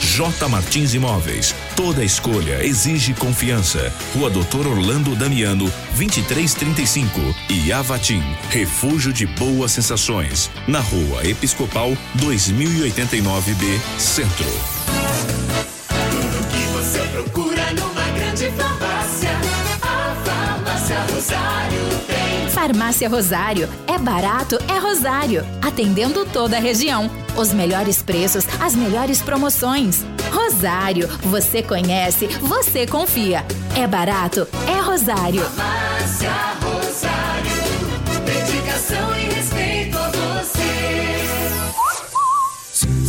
J Martins Imóveis. Toda escolha exige confiança. Rua Doutor Orlando Damiano, 2335. E Avatim, refúgio de boas sensações. Na Rua Episcopal, 2089B, Centro. Tudo que você procura numa grande farmácia. A Farmácia Rosário tem. Farmácia Rosário. É barato, é Rosário. Atendendo toda a região. Os melhores preços, as melhores promoções. Rosário, você conhece, você confia. É barato, é Rosário. Farmácia Rosário. Dedicação e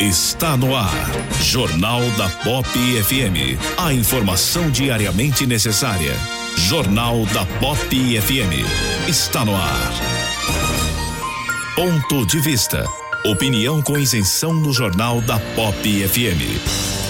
Está no ar. Jornal da Pop FM. A informação diariamente necessária. Jornal da Pop FM. Está no ar. Ponto de vista. Opinião com isenção no Jornal da Pop FM.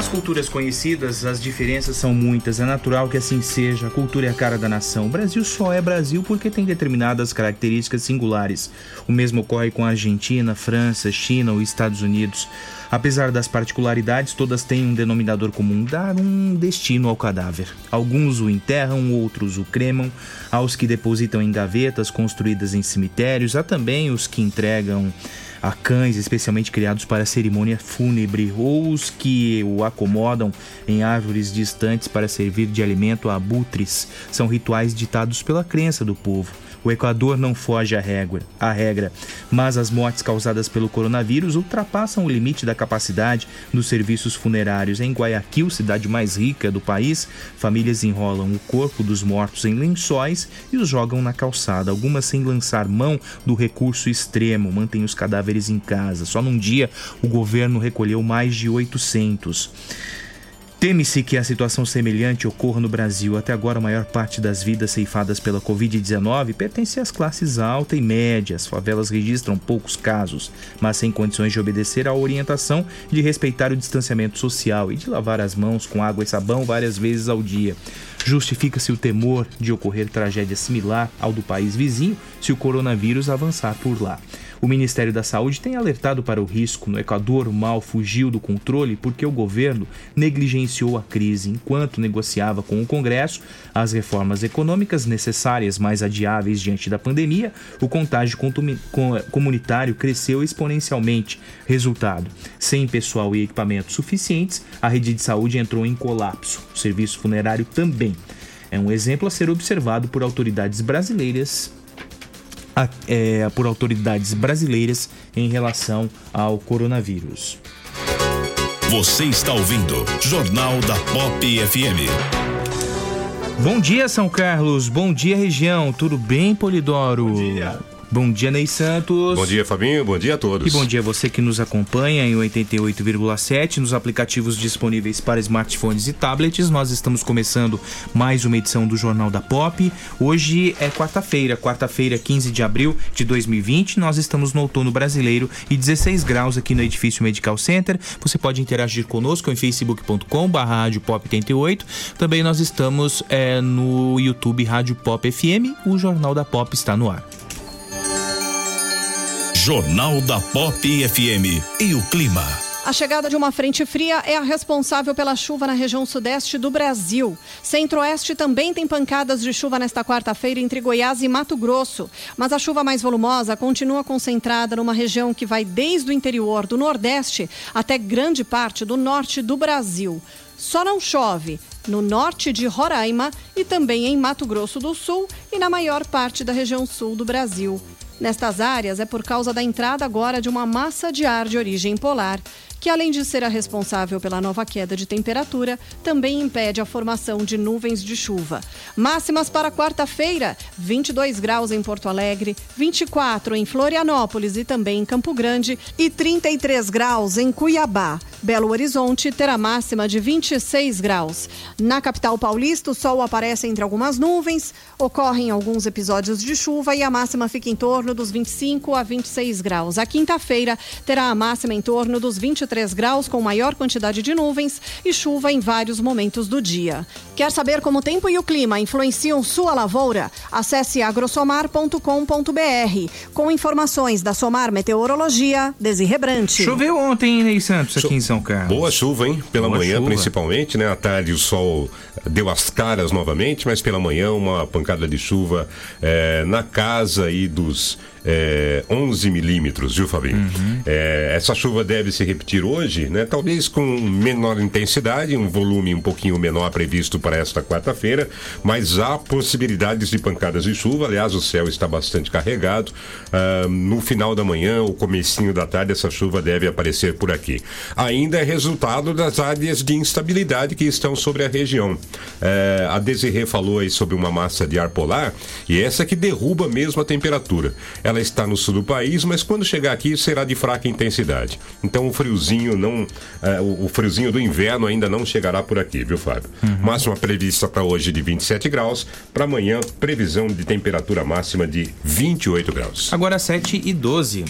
Nas culturas conhecidas, as diferenças são muitas. É natural que assim seja. A cultura é a cara da nação. O Brasil só é Brasil porque tem determinadas características singulares. O mesmo ocorre com a Argentina, França, China ou Estados Unidos. Apesar das particularidades, todas têm um denominador comum: dar um destino ao cadáver. Alguns o enterram, outros o cremam. Há os que depositam em gavetas construídas em cemitérios. Há também os que entregam a cães especialmente criados para cerimônia fúnebre ou os que o acomodam em árvores distantes para servir de alimento a abutres. São rituais ditados pela crença do povo. O Equador não foge à regra, à regra, mas as mortes causadas pelo coronavírus ultrapassam o limite da capacidade dos serviços funerários. Em Guayaquil, cidade mais rica do país, famílias enrolam o corpo dos mortos em lençóis e os jogam na calçada, algumas sem lançar mão do recurso extremo, mantêm os cadáveres em casa. Só num dia, o governo recolheu mais de 800. Teme-se que a situação semelhante ocorra no Brasil. Até agora, a maior parte das vidas ceifadas pela Covid-19 pertence às classes alta e média. As favelas registram poucos casos, mas sem condições de obedecer à orientação de respeitar o distanciamento social e de lavar as mãos com água e sabão várias vezes ao dia. Justifica-se o temor de ocorrer tragédia similar ao do país vizinho se o coronavírus avançar por lá. O Ministério da Saúde tem alertado para o risco. No Equador, o mal fugiu do controle porque o governo negligenciou a crise enquanto negociava com o Congresso as reformas econômicas necessárias, mais adiáveis diante da pandemia. O contágio comunitário cresceu exponencialmente. Resultado: sem pessoal e equipamentos suficientes, a rede de saúde entrou em colapso. O serviço funerário também. É um exemplo a ser observado por autoridades brasileiras é, por autoridades brasileiras em relação ao coronavírus. Você está ouvindo Jornal da Pop FM. Bom dia, São Carlos. Bom dia, região. Tudo bem, Polidoro? Bom dia. Bom dia, Ney Santos. Bom dia, Fabinho. Bom dia a todos. E bom dia a você que nos acompanha em 88,7 nos aplicativos disponíveis para smartphones e tablets. Nós estamos começando mais uma edição do Jornal da Pop. Hoje é quarta-feira, quarta-feira, 15 de abril de 2020. Nós estamos no outono brasileiro e 16 graus aqui no edifício Medical Center. Você pode interagir conosco em facebook.com/radiopop88. Também nós estamos é, no YouTube Rádio Pop FM. O Jornal da Pop está no ar. Jornal da Pop FM e o clima. A chegada de uma frente fria é a responsável pela chuva na região sudeste do Brasil. Centro-oeste também tem pancadas de chuva nesta quarta-feira entre Goiás e Mato Grosso. Mas a chuva mais volumosa continua concentrada numa região que vai desde o interior do Nordeste até grande parte do norte do Brasil. Só não chove no norte de Roraima e também em Mato Grosso do Sul e na maior parte da região sul do Brasil. Nestas áreas é por causa da entrada agora de uma massa de ar de origem polar que além de ser a responsável pela nova queda de temperatura, também impede a formação de nuvens de chuva. Máximas para quarta-feira: 22 graus em Porto Alegre, 24 em Florianópolis e também em Campo Grande e 33 graus em Cuiabá. Belo Horizonte terá máxima de 26 graus. Na capital paulista, o sol aparece entre algumas nuvens, ocorrem alguns episódios de chuva e a máxima fica em torno dos 25 a 26 graus. A quinta-feira terá a máxima em torno dos 23 23 graus, com maior quantidade de nuvens e chuva em vários momentos do dia. Quer saber como o tempo e o clima influenciam sua lavoura? Acesse agrosomar.com.br. Com informações da Somar Meteorologia, Desirrebrante. Choveu ontem, Ney Santos, aqui Cho em São Carlos. Boa chuva, hein? Pela Boa manhã, chuva. principalmente, né? À tarde o sol deu as caras novamente, mas pela manhã uma pancada de chuva eh, na casa aí dos é, 11 milímetros, viu, Fabinho? Uhum. É, essa chuva deve se repetir hoje, né? Talvez com menor intensidade, um volume um pouquinho menor previsto para esta quarta-feira, mas há possibilidades de pancadas de chuva. Aliás, o céu está bastante carregado. Ah, no final da manhã, ou comecinho da tarde, essa chuva deve aparecer por aqui. Ainda é resultado das áreas de instabilidade que estão sobre a região. É, a Desirê falou aí sobre uma massa de ar polar e essa que derruba mesmo a temperatura. Ela está no sul do país, mas quando chegar aqui será de fraca intensidade. Então o friozinho não, é, o, o friozinho do inverno ainda não chegará por aqui, viu, Fábio? Máxima prevista para hoje de 27 graus, para amanhã previsão de temperatura máxima de 28 graus. Agora 7 e 12.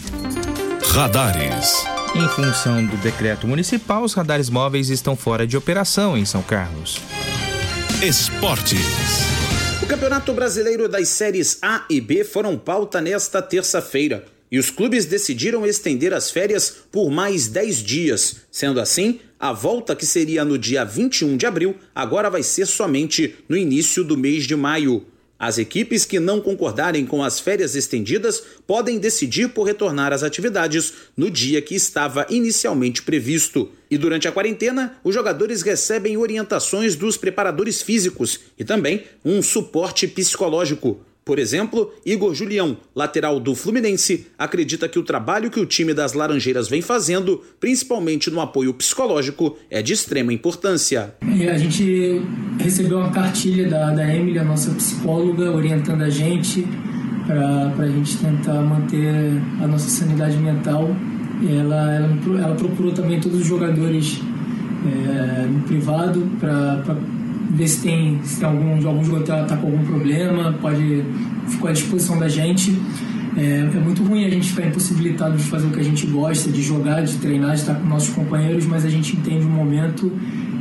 Radares. Em função do decreto municipal, os radares móveis estão fora de operação em São Carlos. Esportes. O Campeonato Brasileiro das séries A e B foram pauta nesta terça-feira. E os clubes decidiram estender as férias por mais 10 dias. Sendo assim, a volta que seria no dia 21 de abril agora vai ser somente no início do mês de maio. As equipes que não concordarem com as férias estendidas podem decidir por retornar às atividades no dia que estava inicialmente previsto. E durante a quarentena, os jogadores recebem orientações dos preparadores físicos e também um suporte psicológico. Por exemplo, Igor Julião, lateral do Fluminense, acredita que o trabalho que o time das Laranjeiras vem fazendo, principalmente no apoio psicológico, é de extrema importância. E a gente recebeu uma cartilha da, da Emily, a nossa psicóloga, orientando a gente para a gente tentar manter a nossa sanidade mental. Ela, ela, ela procurou também todos os jogadores é, no privado para ver se tem, se algum, algum jogador está tá com algum problema, pode ficar à disposição da gente. É, é, muito ruim a gente ficar impossibilitado de fazer o que a gente gosta, de jogar, de treinar, de estar com nossos companheiros, mas a gente entende o momento,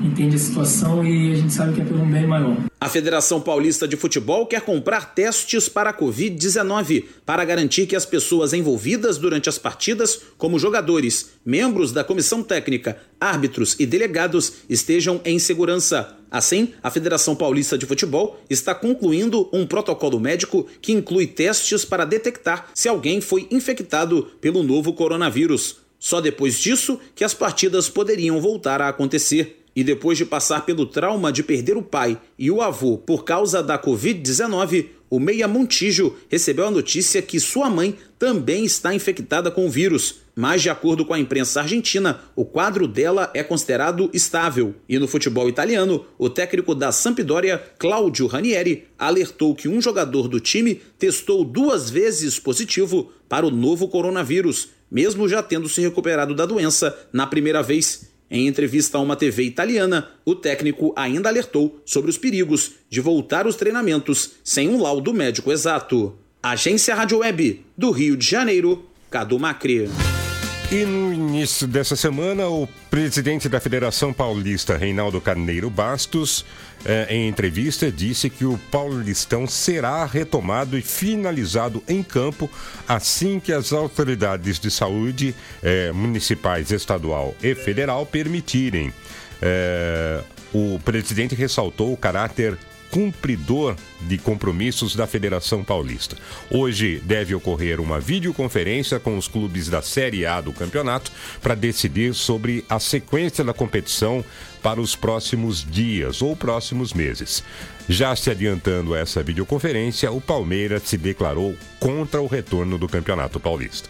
entende a situação e a gente sabe que é pelo bem maior. A Federação Paulista de Futebol quer comprar testes para a Covid-19 para garantir que as pessoas envolvidas durante as partidas, como jogadores, membros da comissão técnica, árbitros e delegados, estejam em segurança. Assim, a Federação Paulista de Futebol está concluindo um protocolo médico que inclui testes para detectar se alguém foi infectado pelo novo coronavírus. Só depois disso que as partidas poderiam voltar a acontecer. E depois de passar pelo trauma de perder o pai e o avô por causa da Covid-19, o Meia Montijo recebeu a notícia que sua mãe também está infectada com o vírus. Mas, de acordo com a imprensa argentina, o quadro dela é considerado estável. E no futebol italiano, o técnico da Sampdoria, Claudio Ranieri, alertou que um jogador do time testou duas vezes positivo para o novo coronavírus, mesmo já tendo se recuperado da doença na primeira vez. Em entrevista a uma TV italiana, o técnico ainda alertou sobre os perigos de voltar os treinamentos sem um laudo médico exato. Agência Rádio Web, do Rio de Janeiro, Cadu Macri. E no início dessa semana, o presidente da Federação Paulista, Reinaldo Carneiro Bastos, eh, em entrevista, disse que o Paulistão será retomado e finalizado em campo assim que as autoridades de saúde eh, municipais, estadual e federal permitirem. Eh, o presidente ressaltou o caráter cumpridor de compromissos da Federação Paulista. Hoje deve ocorrer uma videoconferência com os clubes da Série A do campeonato para decidir sobre a sequência da competição para os próximos dias ou próximos meses. Já se adiantando essa videoconferência, o Palmeiras se declarou contra o retorno do Campeonato Paulista.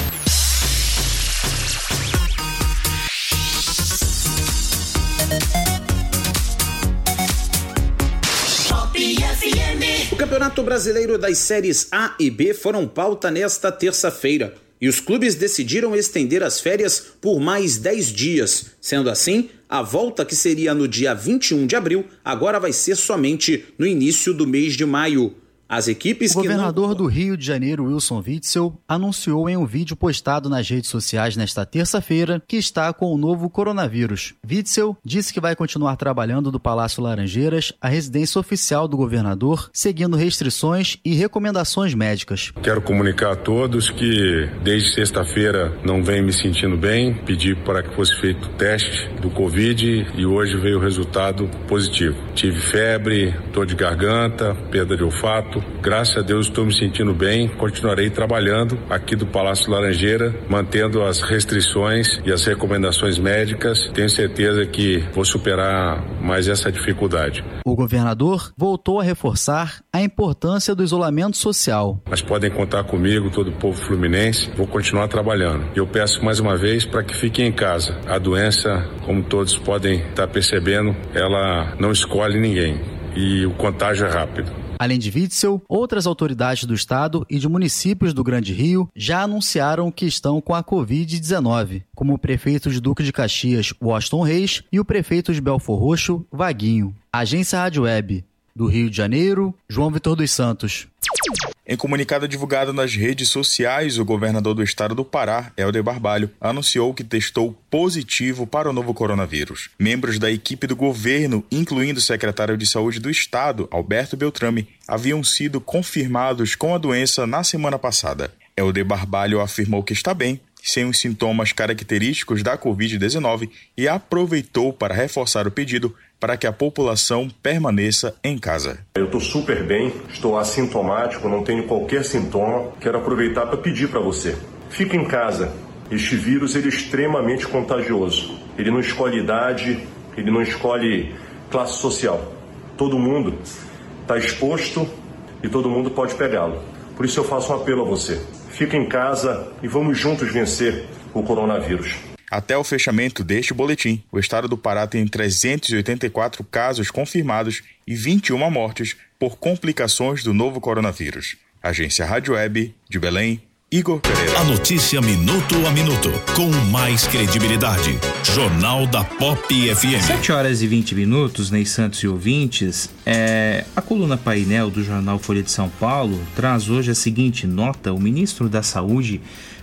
O Campeonato Brasileiro das Séries A e B foram pauta nesta terça-feira. E os clubes decidiram estender as férias por mais 10 dias. Sendo assim, a volta que seria no dia 21 de abril agora vai ser somente no início do mês de maio. As equipes O que não governador do Rio de Janeiro, Wilson Witzel, anunciou em um vídeo postado nas redes sociais nesta terça-feira que está com o novo coronavírus. Witzel disse que vai continuar trabalhando do Palácio Laranjeiras, a residência oficial do governador, seguindo restrições e recomendações médicas. Quero comunicar a todos que desde sexta-feira não venho me sentindo bem, pedi para que fosse feito o teste do Covid e hoje veio o resultado positivo. Tive febre, dor de garganta, perda de olfato. Graças a Deus estou me sentindo bem, continuarei trabalhando aqui do Palácio Laranjeira, mantendo as restrições e as recomendações médicas. Tenho certeza que vou superar mais essa dificuldade. O governador voltou a reforçar a importância do isolamento social. Mas podem contar comigo, todo o povo fluminense. Vou continuar trabalhando. Eu peço mais uma vez para que fiquem em casa. A doença, como todos podem estar percebendo, ela não escolhe ninguém e o contágio é rápido. Além de Witzel, outras autoridades do estado e de municípios do Grande Rio já anunciaram que estão com a Covid-19, como o prefeito de Duque de Caxias, Washington Reis, e o prefeito de Belfor Roxo, Vaguinho. Agência Rádio Web, do Rio de Janeiro, João Vitor dos Santos. Em comunicado divulgado nas redes sociais, o governador do estado do Pará, Helder Barbalho, anunciou que testou positivo para o novo coronavírus. Membros da equipe do governo, incluindo o secretário de saúde do estado, Alberto Beltrame, haviam sido confirmados com a doença na semana passada. Helder Barbalho afirmou que está bem, sem os sintomas característicos da Covid-19 e aproveitou para reforçar o pedido para que a população permaneça em casa. Eu estou super bem, estou assintomático, não tenho qualquer sintoma. Quero aproveitar para pedir para você: fique em casa. Este vírus ele é extremamente contagioso. Ele não escolhe idade, ele não escolhe classe social. Todo mundo está exposto e todo mundo pode pegá-lo. Por isso eu faço um apelo a você: fique em casa e vamos juntos vencer o coronavírus. Até o fechamento deste boletim, o estado do Pará tem 384 casos confirmados e 21 mortes por complicações do novo coronavírus. Agência Rádio Web de Belém, Igor Pereira. A notícia minuto a minuto, com mais credibilidade. Jornal da Pop FM. 7 horas e 20 minutos, Ney Santos e ouvintes. É, a coluna painel do jornal Folha de São Paulo traz hoje a seguinte nota: o ministro da Saúde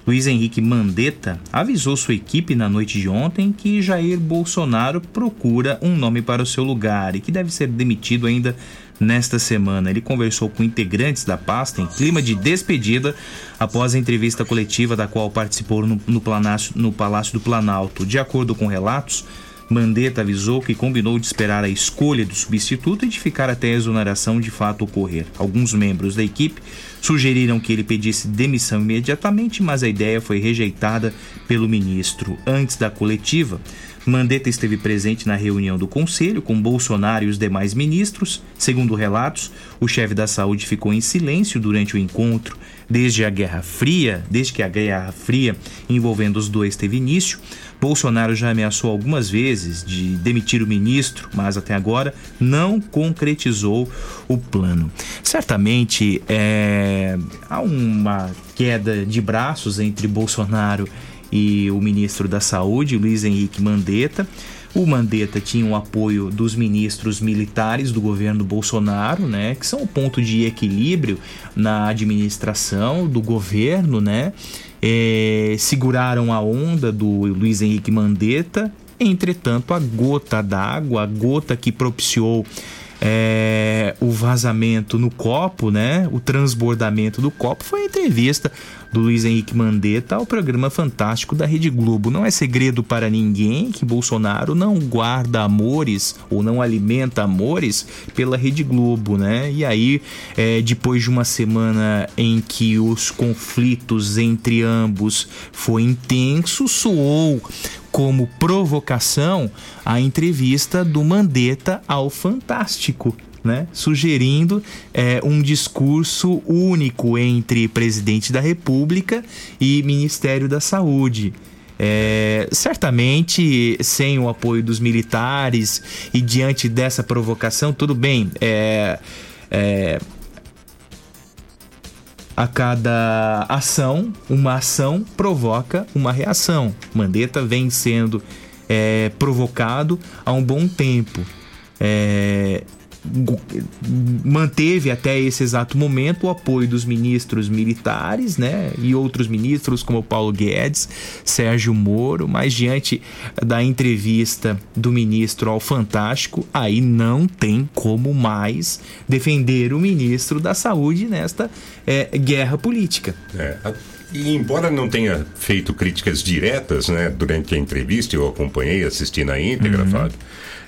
Luiz Henrique Mandetta avisou sua equipe na noite de ontem que Jair Bolsonaro procura um nome para o seu lugar e que deve ser demitido ainda nesta semana. Ele conversou com integrantes da pasta em clima de despedida após a entrevista coletiva da qual participou no, no, Palácio, no Palácio do Planalto. De acordo com relatos, Mandetta avisou que combinou de esperar a escolha do substituto e de ficar até a exoneração de fato ocorrer. Alguns membros da equipe sugeriram que ele pedisse demissão imediatamente, mas a ideia foi rejeitada pelo ministro. Antes da coletiva, Mandetta esteve presente na reunião do conselho com Bolsonaro e os demais ministros. Segundo relatos, o chefe da saúde ficou em silêncio durante o encontro desde a Guerra Fria, desde que a Guerra Fria envolvendo os dois teve início. Bolsonaro já ameaçou algumas vezes de demitir o ministro, mas até agora não concretizou o plano. Certamente é, há uma queda de braços entre Bolsonaro e o ministro da Saúde, Luiz Henrique Mandetta. O Mandetta tinha o apoio dos ministros militares do governo Bolsonaro, né, que são o ponto de equilíbrio na administração do governo, né? É, seguraram a onda do Luiz Henrique Mandetta. Entretanto, a gota d'água, a gota que propiciou é, o vazamento no copo, né? O transbordamento do copo foi a entrevista do Luiz Henrique Mandetta ao programa fantástico da Rede Globo. Não é segredo para ninguém que Bolsonaro não guarda amores ou não alimenta amores pela Rede Globo, né? E aí, é, depois de uma semana em que os conflitos entre ambos foi intenso, soou como provocação a entrevista do Mandetta ao Fantástico. Né? sugerindo é, um discurso único entre presidente da República e Ministério da Saúde. É, certamente, sem o apoio dos militares e diante dessa provocação, tudo bem. É, é, a cada ação, uma ação provoca uma reação. Mandetta vem sendo é, provocado há um bom tempo. É, manteve até esse exato momento o apoio dos ministros militares, né, e outros ministros como Paulo Guedes, Sérgio Moro, mas diante da entrevista do ministro ao Fantástico, aí não tem como mais defender o ministro da Saúde nesta é, guerra política. É, e embora não tenha feito críticas diretas, né, durante a entrevista, eu acompanhei, assisti na íntegra, uhum. Fábio,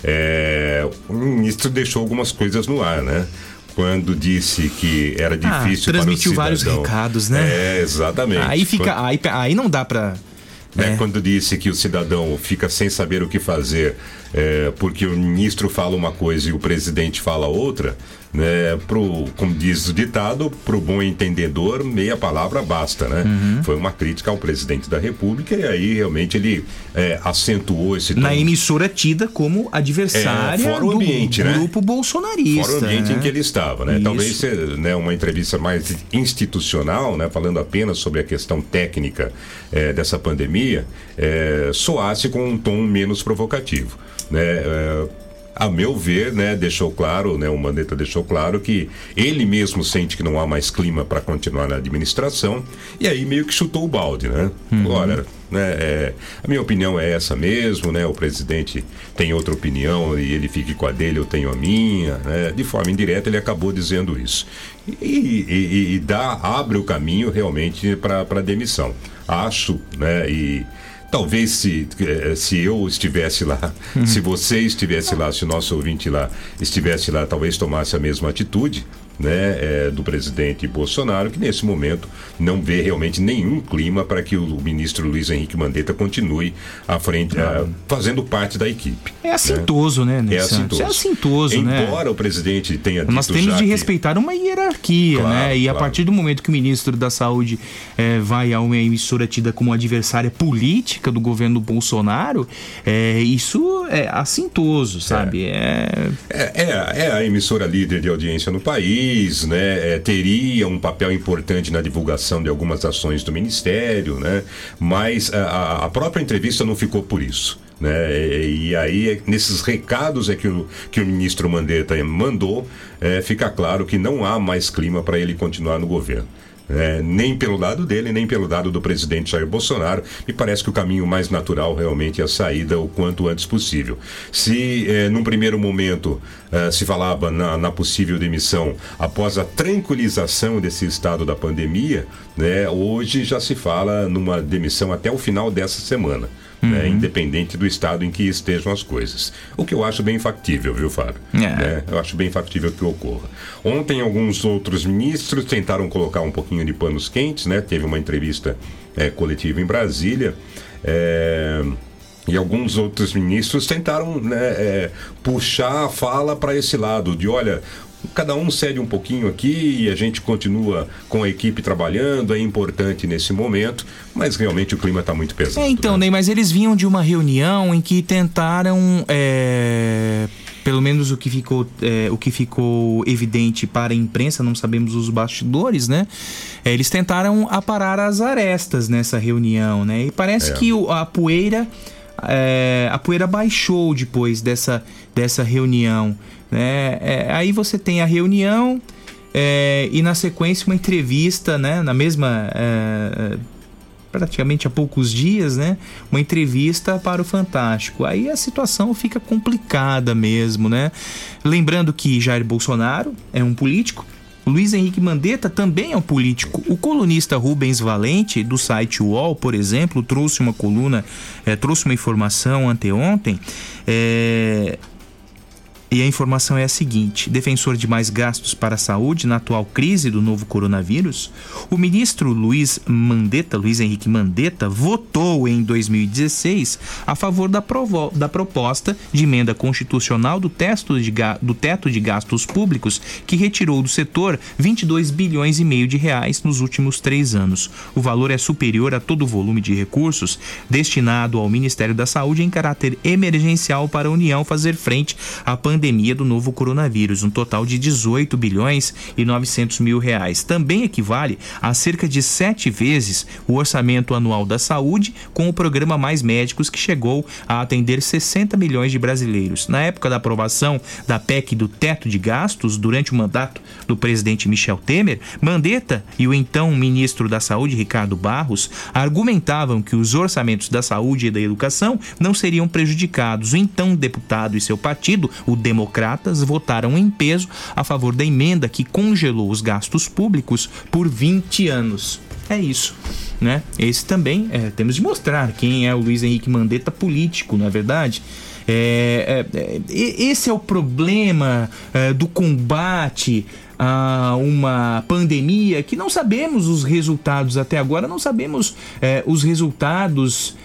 é, o ministro deixou algumas coisas no ar, né? quando disse que era ah, difícil ah, transmitiu para o cidadão. vários recados, né? É, exatamente. Aí fica, aí, aí não dá para é. Quando disse que o cidadão fica sem saber o que fazer é, porque o ministro fala uma coisa e o presidente fala outra, né? Pro, como diz o ditado, para o bom entendedor, meia palavra basta, né? Uhum. Foi uma crítica ao presidente da República e aí realmente ele é, acentuou esse tom. Na emissora tida como adversária é, do ambiente, né? grupo né? bolsonarista. Fora o ambiente né? em que ele estava, né? Isso. Talvez né, uma entrevista mais institucional, né? Falando apenas sobre a questão técnica é, dessa pandemia, é, soasse com um tom menos provocativo. Né? É, a meu ver, né, deixou claro, né, o Mandetta deixou claro que ele mesmo sente que não há mais clima para continuar na administração e aí meio que chutou o balde, né? Uhum. Agora, né, é, a minha opinião é essa mesmo, né? O presidente tem outra opinião e ele fique com a dele, eu tenho a minha, né? De forma indireta ele acabou dizendo isso e, e, e dá abre o caminho realmente para demissão. Acho, né? E Talvez se, eh, se eu estivesse lá, Uhum. se você estivesse lá, se o nosso ouvinte lá estivesse lá, talvez tomasse a mesma atitude. Né, eh, do presidente Bolsonaro, que nesse momento não vê realmente nenhum clima para que o ministro Luiz Henrique Mandetta continue à frente, ah, fazendo parte da equipe. É assintoso, né, É Ney Santos? assintoso. É assintoso, né? Embora o presidente tenha dito Nós temos de que- respeitar uma hierarquia, Claro, né? E a claro. partir do momento que o ministro da Saúde eh, vai a uma emissora tida como adversária política do governo Bolsonaro, eh, isso é assintoso, sabe? É. É, é, é a emissora líder de audiência no país, né? É, teria um papel importante na divulgação de algumas ações do Ministério, né? Mas a, a própria entrevista não ficou por isso. Né? E, e aí, nesses recados é que o, que o ministro Mandetta mandou, é, fica claro que não há mais clima para ele continuar no governo. É, nem pelo lado dele, nem pelo lado do presidente Jair Bolsonaro. Me parece que o caminho mais natural realmente é a saída o quanto antes possível. Se, é, num primeiro momento, é, se falava na, na possível demissão após a tranquilização desse estado da pandemia, né, hoje já se fala numa demissão até o final dessa semana. Né, independente do estado em que estejam as coisas. O que eu acho bem factível, viu, Fábio? É. Né? Eu acho bem factível que ocorra. Ontem, alguns outros ministros tentaram colocar um pouquinho de panos quentes, né? Teve uma entrevista eh, coletiva em Brasília. eh, e alguns outros ministros tentaram né, eh, puxar a fala para esse lado, de olha. Cada um cede um pouquinho aqui e a gente continua com a equipe trabalhando, é importante nesse momento, mas realmente o clima está muito pesado. É, então, Ney, mas eles vinham de uma reunião em que tentaram. é, Pelo menos o que, ficou, é, o que ficou evidente para a imprensa, não sabemos os bastidores, né? É, eles tentaram aparar as arestas nessa reunião, né? E parece É. que o- a poeira. é, a poeira baixou depois dessa, dessa reunião. Né? É, aí você tem a reunião é, e na sequência uma entrevista, né? Na mesma. é, praticamente há poucos dias, né? Uma entrevista para o Fantástico. Aí a situação fica complicada mesmo, né? Lembrando que Jair Bolsonaro é um político. Luiz Henrique Mandetta também é um político. O colunista Rubens Valente, do site UOL, por exemplo, trouxe uma coluna, eh, trouxe uma informação anteontem. eh, e a informação é a seguinte: defensor de mais gastos para a saúde na atual crise do novo coronavírus, o ministro Luiz Mandetta, Luiz Henrique Mandetta, votou em 2016 a favor da, provo- da proposta de emenda constitucional do, teto de do teto de gastos públicos que retirou do setor 22 bilhões e meio de reais nos últimos três anos. O valor é superior a todo o volume de recursos destinado ao Ministério da Saúde em caráter emergencial para a União fazer frente à pandemia do novo coronavírus, um total de 18 bilhões e 900 mil reais. Também equivale a cerca de sete vezes o orçamento anual da saúde com o programa Mais Médicos que chegou a atender 60 milhões de brasileiros. Na época da aprovação da PEC do teto de gastos, durante o mandato do presidente Michel Temer, Mandetta e o então ministro da Saúde, Ricardo Barros, argumentavam que os orçamentos da saúde e da educação não seriam prejudicados. O então deputado e seu partido, o Democratas, votaram em peso a favor da emenda que congelou os gastos públicos por 20 anos. É isso, né? Esse também é, temos de mostrar quem é o Luiz Henrique Mandetta político, não é verdade? É, é, é, esse é o problema é, do combate a uma pandemia que não sabemos os resultados até agora, não sabemos é, os resultados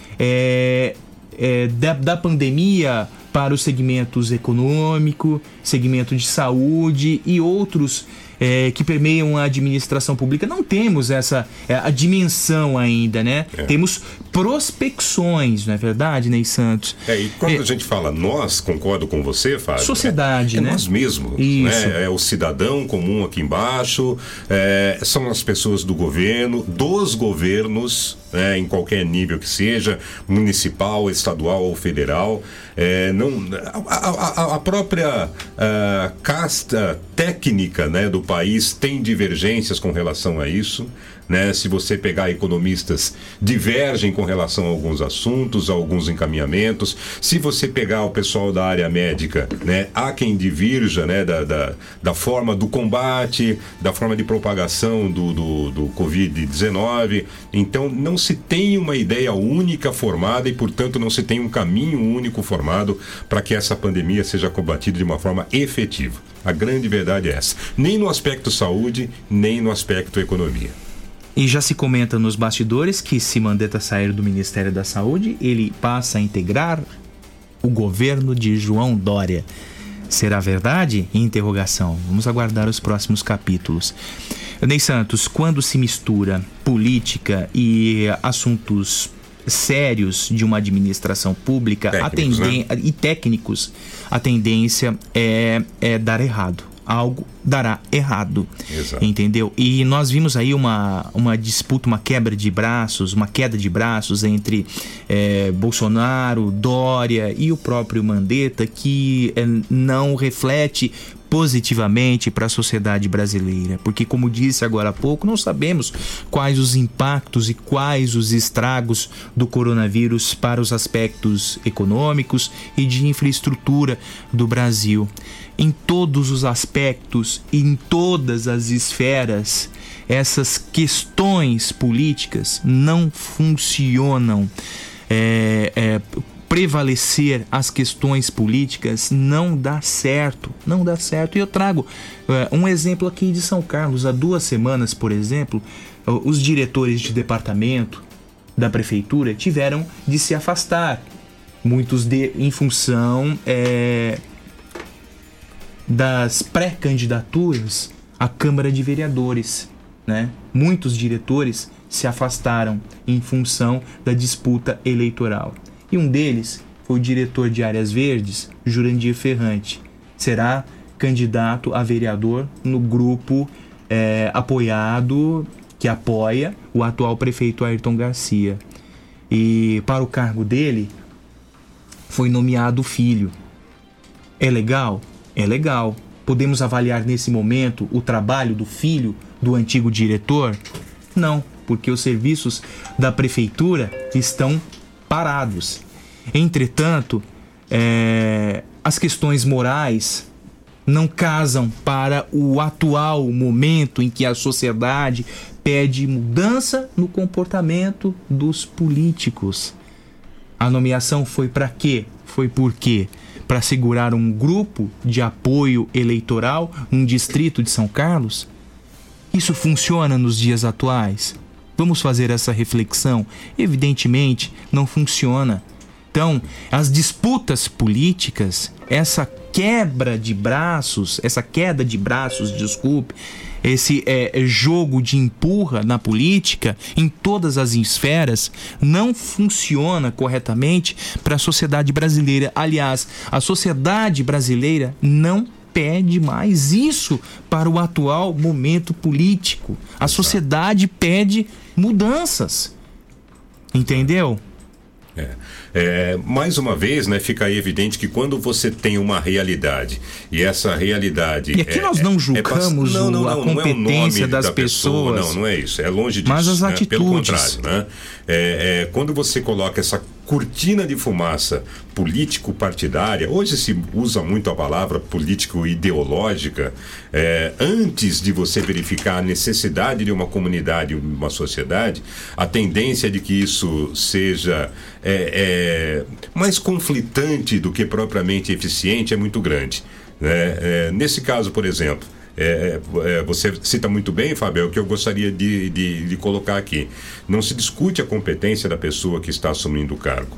da, da pandemia para os segmentos econômico, segmento de saúde e outros é, que permeiam a administração pública. Não temos essa é, a dimensão ainda, né? É. Temos prospecções, não é verdade, Ney Santos? É, e quando a gente fala nós, concordo com você, Fábio. Sociedade, é, é né? nós mesmos. Isso. Né? É o cidadão comum aqui embaixo, é, são as pessoas do governo, dos governos, né, em qualquer nível que seja, municipal, estadual ou federal. É, não, a, a- a própria ah, casta técnica né, do país tem divergências com relação a isso. Né? Se você pegar economistas, divergem com relação a alguns assuntos, a alguns encaminhamentos. Se você pegar o pessoal da área médica, né? há quem divirja né? da, da, da forma do combate, da forma de propagação do, do, do Covid-19. Então, não se tem uma ideia única formada e, portanto, não se tem um caminho único formado para que essa pandemia seja combatida de uma forma efetiva. A grande verdade é essa. Nem no aspecto saúde, nem no aspecto economia. E já se comenta nos bastidores que se Mandetta sair do Ministério da Saúde, ele passa a integrar o governo de João Dória. Será verdade? Interrogação. Vamos aguardar os próximos capítulos. Ney Santos, quando se mistura política e assuntos sérios de uma administração pública a Técnicos, tenden- né? e técnicos, a tendência é, é dar errado. Algo dará errado. Exato. Entendeu? E nós vimos aí uma, uma disputa, uma quebra de braços, uma queda de braços entre eh, Bolsonaro, Dória e o próprio Mandetta, que eh, não reflete positivamente para a sociedade brasileira, porque como disse agora há pouco, não sabemos quais os impactos e quais os estragos do coronavírus para os aspectos econômicos e de infraestrutura do Brasil. Em todos os aspectos, em todas as esferas, essas questões políticas não funcionam. É, é, prevalecer as questões políticas não dá certo, não dá certo. E eu trago é, um exemplo aqui de São Carlos. Há duas semanas, por exemplo, os diretores de departamento da prefeitura tiveram de se afastar, muitos de, em função é, das pré-candidaturas à Câmara de Vereadores. Né? Muitos diretores se afastaram em função da disputa eleitoral. E um deles foi o diretor de Áreas Verdes, Jurandir Ferrante. Será candidato a vereador no grupo é, apoiado, que apoia o atual prefeito Ayrton Garcia. E para o cargo dele foi nomeado o filho. É legal? É legal. Podemos avaliar nesse momento o trabalho do filho do antigo diretor? Não, porque os serviços da prefeitura estão parados. Entretanto, é, as questões morais não casam para o atual momento em que a sociedade pede mudança no comportamento dos políticos. A nomeação foi para quê? Foi por quê? Para segurar um grupo de apoio eleitoral num distrito de São Carlos? Isso funciona nos dias atuais? Vamos fazer essa reflexão? Evidentemente, não funciona. Então, as disputas políticas, essa quebra de braços, essa queda de braços, desculpe, esse é, jogo de empurra na política, em todas as esferas, não funciona corretamente para a sociedade brasileira. Aliás, a sociedade brasileira não pede mais isso para o atual momento político. A sociedade pede mudanças. Entendeu? É. É, mais uma vez, né, fica aí evidente que quando você tem uma realidade e essa realidade. E aqui é- nós não é- é julgamos pass- não, não, a não, não é o competência nome das da pessoa, pessoas. Não, não é isso. É longe disso. Mas as né? Pelo atitudes. contrário, né? É, é, quando você coloca essa cortina de fumaça político-partidária, hoje se usa muito a palavra político-ideológica, é, antes de você verificar a necessidade de uma comunidade, uma sociedade, a tendência de que isso seja é, é, mais conflitante do que propriamente eficiente é muito grande. né? É, nesse caso, por exemplo, é, é, você cita muito bem, Fábio, é o que eu gostaria de, de, de colocar aqui. Não se discute a competência da pessoa que está assumindo o cargo.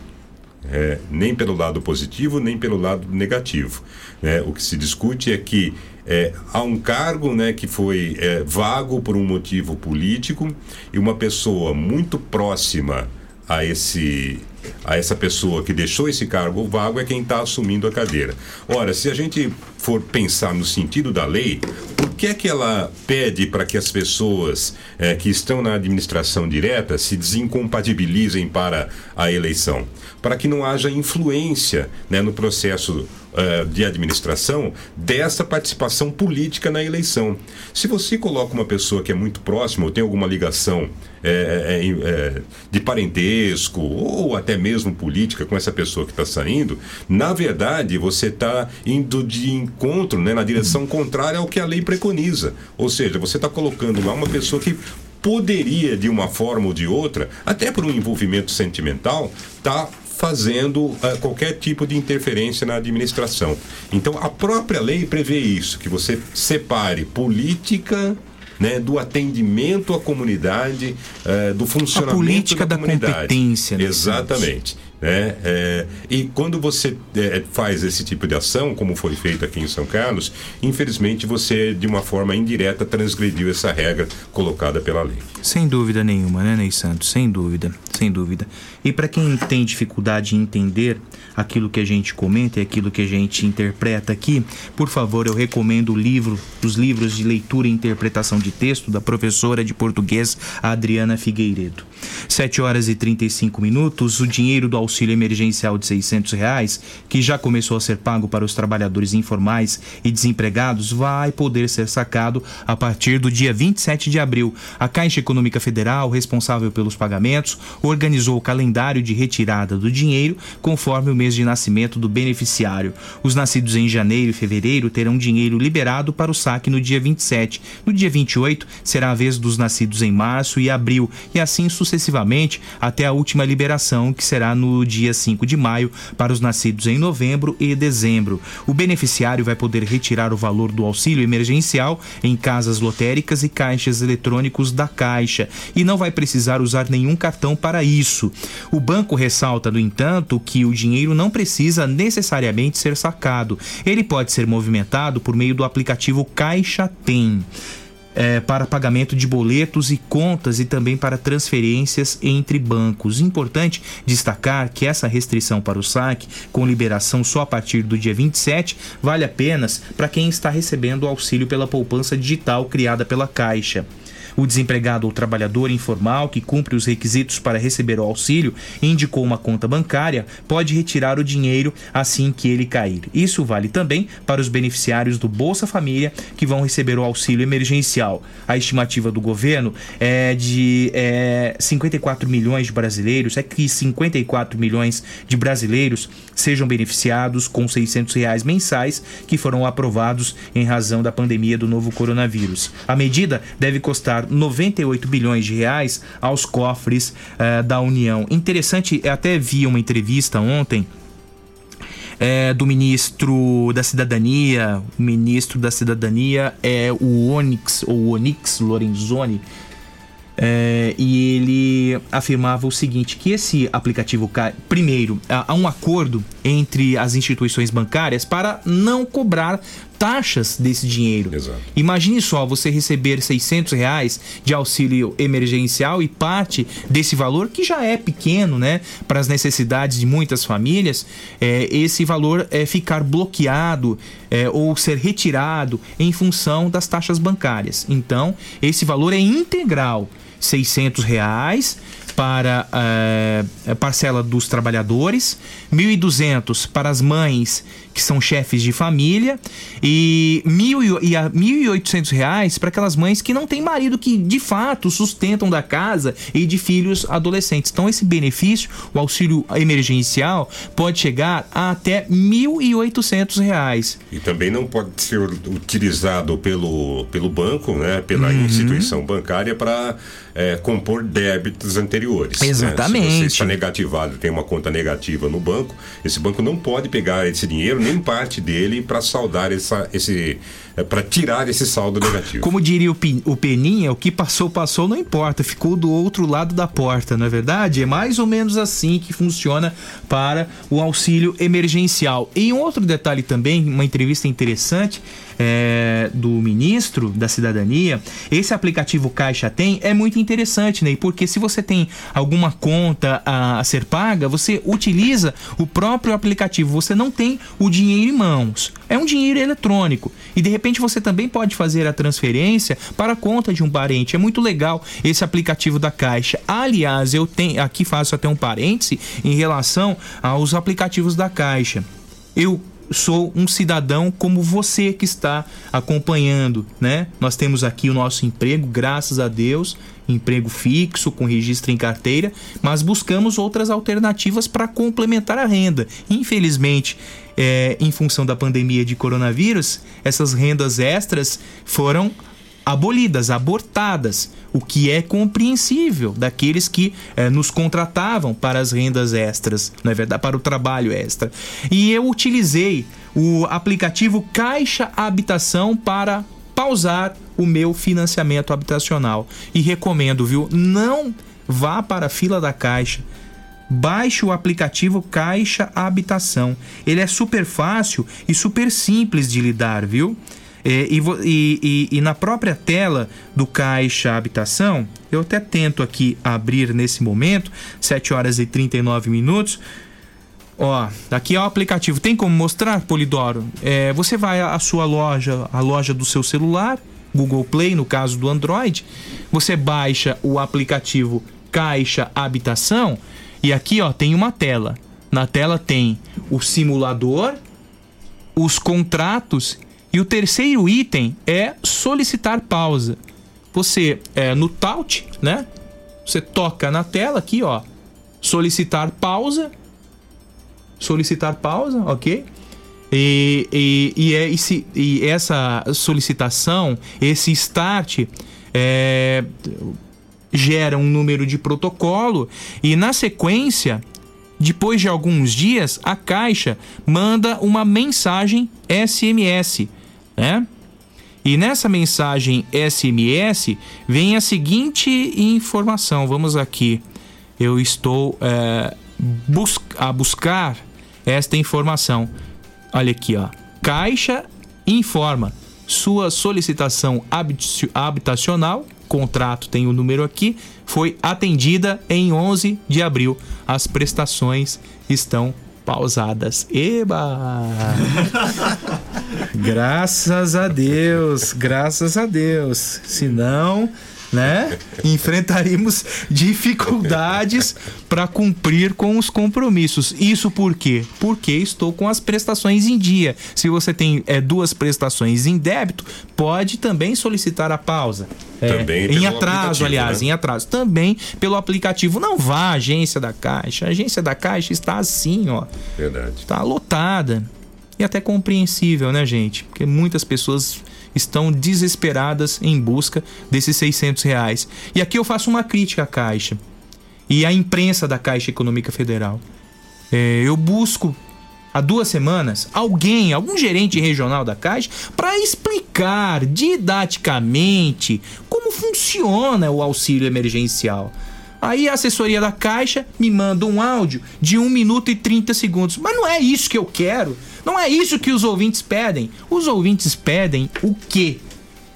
é, nem pelo lado positivo, nem pelo lado negativo. né? o que se discute é que é, há um cargo né, que foi é, vago por um motivo político e uma pessoa muito próxima a esse a essa pessoa que deixou esse cargo vago é quem está assumindo a cadeira. Ora, se a gente for pensar no sentido da lei, por que é que ela pede para que as pessoas eh, que estão na administração direta se desincompatibilizem para a eleição? Para que não haja influência né, no processo eh, de administração dessa participação política na eleição. Se você coloca uma pessoa que é muito próxima ou tem alguma ligação é, é, é, de parentesco ou até mesmo política com essa pessoa que está saindo, na verdade você está indo de encontro, né, na direção contrária ao que a lei preconiza. Ou seja, você está colocando lá uma pessoa que poderia, de uma forma ou de outra, até por um envolvimento sentimental, tá fazendo uh, qualquer tipo de interferência na administração. Então, a própria lei prevê isso, que você separe política né, do atendimento à comunidade, uh, do funcionamento a política da, da competência. né, Exatamente. Né? É, e quando você é, faz esse tipo de ação, como foi feito aqui em São Carlos, infelizmente você, de uma forma indireta, transgrediu essa regra colocada pela lei. Sem dúvida nenhuma, né, Ney Santos? Sem dúvida, sem dúvida. E para quem tem dificuldade em entender aquilo que a gente comenta e aquilo que a gente interpreta aqui, por favor, eu recomendo o livro, os livros de leitura e interpretação de texto da professora de português Adriana Figueiredo. 7 horas e 35 minutos, o dinheiro do auxílio emergencial de 600 reais, que já começou a ser pago para os trabalhadores informais e desempregados, vai poder ser sacado a partir do dia 27 de abril. A Caixa Econômica Federal, responsável pelos pagamentos, organizou o calendário de retirada do dinheiro conforme o mês de nascimento do beneficiário. Os nascidos em janeiro e fevereiro terão dinheiro liberado para o saque no dia 27. No dia 28 será a vez dos nascidos em março e abril, e assim sucessivamente até a última liberação, que será no dia 5 de maio, para os nascidos em novembro e dezembro. O beneficiário vai poder retirar o valor do auxílio emergencial em casas lotéricas e caixas eletrônicos da Caixa e não vai precisar usar nenhum cartão para isso. O banco ressalta, no entanto, que o dinheiro não precisa necessariamente ser sacado. Ele pode ser movimentado por meio do aplicativo Caixa Tem é, para pagamento de boletos e contas e também para transferências entre bancos. Importante destacar que essa restrição para o saque, com liberação só a partir do dia 27, vale apenas para quem está recebendo o auxílio pela poupança digital criada pela Caixa. O desempregado ou trabalhador informal que cumpre os requisitos para receber o auxílio e indicou uma conta bancária pode retirar o dinheiro assim que ele cair. Isso vale também para os beneficiários do Bolsa Família que vão receber o auxílio emergencial. A estimativa do governo é de é, 54 milhões de brasileiros, é que 54 milhões de brasileiros sejam beneficiados com 600 reais mensais que foram aprovados em razão da pandemia do novo coronavírus. A medida deve custar 98 bilhões de reais aos cofres eh, da União. Interessante, até vi uma entrevista ontem é, do ministro da Cidadania. O ministro da Cidadania é o Onyx, ou Onyx Lorenzoni. É, e ele afirmava o seguinte: que esse aplicativo, ca- primeiro, há um acordo entre as instituições bancárias para não cobrar taxas desse dinheiro. Imagine só você receber 600 reais de auxílio emergencial e parte desse valor, que já é pequeno, né, para as necessidades de muitas famílias, é, esse valor é ficar bloqueado é, ou ser retirado em função das taxas bancárias. Então, esse valor é integral. 600 reais para eh, a parcela dos trabalhadores, 1.200 para as mães que são chefes de família e mil e a 1.800 reais para aquelas mães que não têm marido que de fato sustentam da casa e de filhos adolescentes. Então esse benefício, o auxílio emergencial, pode chegar a até 1.800 reais. E também não pode ser utilizado pelo, pelo banco, né, pela Uhum. instituição bancária para é, compor débitos anteriores. né? Exatamente. Se você está negativado, tem uma conta negativa no banco, esse banco não pode pegar esse dinheiro nem parte dele para saldar essa, esse, para tirar esse saldo negativo. Como diria o, o Peninha, o que passou, passou, não importa, ficou do outro lado da porta, não é verdade? É mais ou menos assim que funciona para o auxílio emergencial. E um outro detalhe também, uma entrevista interessante é, do ministro da Cidadania, esse aplicativo Caixa Tem é muito interessante, né? Porque se você tem alguma conta a, a ser paga, você utiliza o próprio aplicativo, você não tem o dinheiro em mãos. É um dinheiro eletrônico. E de repente você também pode fazer a transferência para a conta de um parente. É muito legal esse aplicativo da Caixa. Aliás, eu tenho aqui faço até um parêntese em relação aos aplicativos da Caixa. Eu sou um cidadão como você que está acompanhando, né? Nós temos aqui o nosso emprego, graças a Deus, emprego fixo com registro em carteira, mas buscamos outras alternativas para complementar a renda. Infelizmente, é, em função da pandemia de coronavírus, essas rendas extras foram abolidas, abortadas, o que é compreensível daqueles que eh, nos contratavam para as rendas extras, não é verdade? Para o trabalho extra. E eu utilizei o aplicativo Caixa Habitação para pausar o meu financiamento habitacional. E recomendo, viu? Não vá para a fila da Caixa. Baixe o aplicativo Caixa Habitação. Ele é super fácil e super simples de lidar, viu? É, e, e- e na própria tela do Caixa Habitação, eu até tento aqui abrir nesse momento, 7 horas e 39 minutos. Ó, aqui é o aplicativo. Tem como mostrar, Polidoro? É, você vai à sua loja, a loja do seu celular, Google Play, no caso do Android. Você baixa o aplicativo Caixa Habitação e aqui, ó, tem uma tela. Na tela tem o simulador, os contratos e o terceiro item é solicitar pausa. Você é no Taut, né? Você toca na tela aqui, ó, solicitar pausa, solicitar pausa, ok? E, e, e, é esse, e essa solicitação, esse start, é, gera um número de protocolo e na sequência, depois de alguns dias, a Caixa manda uma mensagem SMS, né? E nessa mensagem SMS vem a seguinte informação. Vamos aqui. Eu estou é, bus a buscar esta informação. Olha aqui, ó. Caixa informa sua solicitação habitacional, contrato tem o número aqui, foi atendida em 11 de abril. As prestações estão pausadas. Eba! graças a Deus, graças a Deus. Senão, né, enfrentaríamos dificuldades para cumprir com os compromissos. Isso por quê? Porque estou com as prestações em dia. Se você tem é, duas prestações em débito, pode também solicitar a pausa. É, Também em atraso, aliás, né? em atraso. Também pelo aplicativo. Não vá à agência da Caixa. A agência da Caixa está assim, ó. Verdade. Está lotada. E até compreensível, né, gente? Porque muitas pessoas estão desesperadas em busca desses 600 reais. E aqui eu faço uma crítica à Caixa e à imprensa da Caixa Econômica Federal. É, eu busco há duas semanas alguém, algum gerente regional da Caixa, para explicar didaticamente como funciona o auxílio emergencial. Aí a assessoria da Caixa me manda um áudio de 1 minuto e 30 segundos. Mas não é isso que eu quero. Não é isso que os ouvintes pedem. Os ouvintes pedem o quê?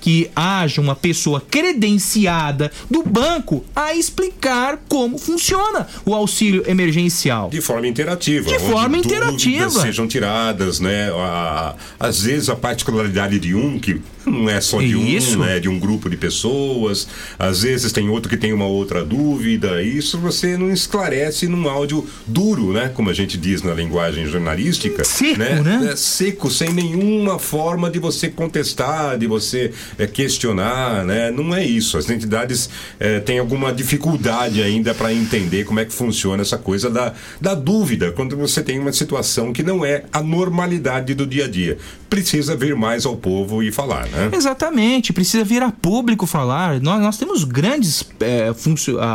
Que haja uma pessoa credenciada do banco a explicar como funciona o auxílio emergencial. De forma interativa. De forma interativa. sejam tiradas, né? A- às vezes a particularidade de um, que não é só de Isso. um, né? De um grupo de pessoas. Às vezes tem outro que tem uma outra dúvida. Isso você não esclarece num áudio duro, né? Como a gente diz na linguagem jornalística. Seco, né? né? É seco, sem nenhuma forma de você contestar, de você é, questionar, né? Não é isso. As entidades é, têm alguma dificuldade ainda para entender como é que funciona essa coisa da, da dúvida quando você tem uma situação que não é a normalidade do dia a dia. Precisa vir mais ao povo e falar, né? Exatamente, precisa vir a público falar. Nós, nós temos grandes é,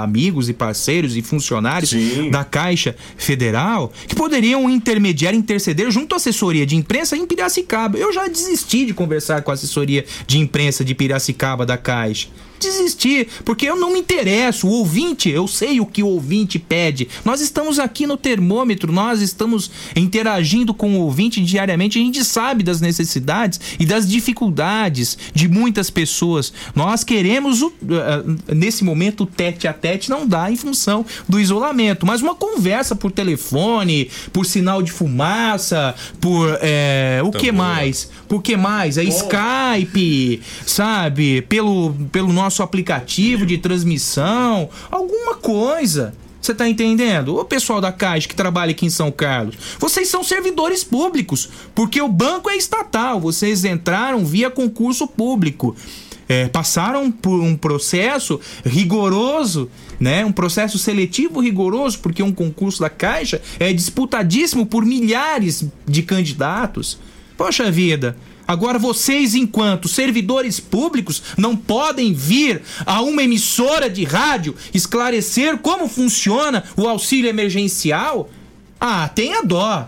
amigos e parceiros e funcionários da Caixa Federal que poderiam intermediar, interceder junto à assessoria de imprensa em Piracicaba. Eu já desisti de conversar com a assessoria de imprensa de Piracicaba da Caixa. Desistir, porque eu não me interesso. O ouvinte, eu sei o que o ouvinte pede. Nós estamos aqui no termômetro, nós estamos interagindo com o ouvinte diariamente. A gente sabe das necessidades e das dificuldades de muitas pessoas. Nós queremos, o, eh, nesse momento, o tete a tete não dá em função do isolamento, mas uma conversa por telefone, por sinal de fumaça, por eh, o que mais? Por que mais? É Skype, sabe? Pelo, pelo nosso aplicativo de transmissão, alguma coisa. Você tá entendendo? O pessoal da Caixa que trabalha aqui em São Carlos, vocês são servidores públicos, porque o banco é estatal, vocês entraram via concurso público. É, passaram por um processo rigoroso, né? Um processo seletivo rigoroso, porque um concurso da Caixa é disputadíssimo por milhares de candidatos. Poxa vida, Agora vocês, enquanto servidores públicos, não podem vir a uma emissora de rádio esclarecer como funciona o auxílio emergencial? Ah, tenha dó.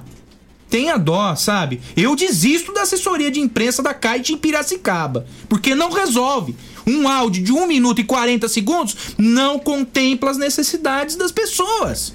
Tenha dó, sabe? Eu desisto da assessoria de imprensa da Caixa em Piracicaba, porque não resolve. Um áudio de 1 minuto e 40 segundos não contempla as necessidades das pessoas.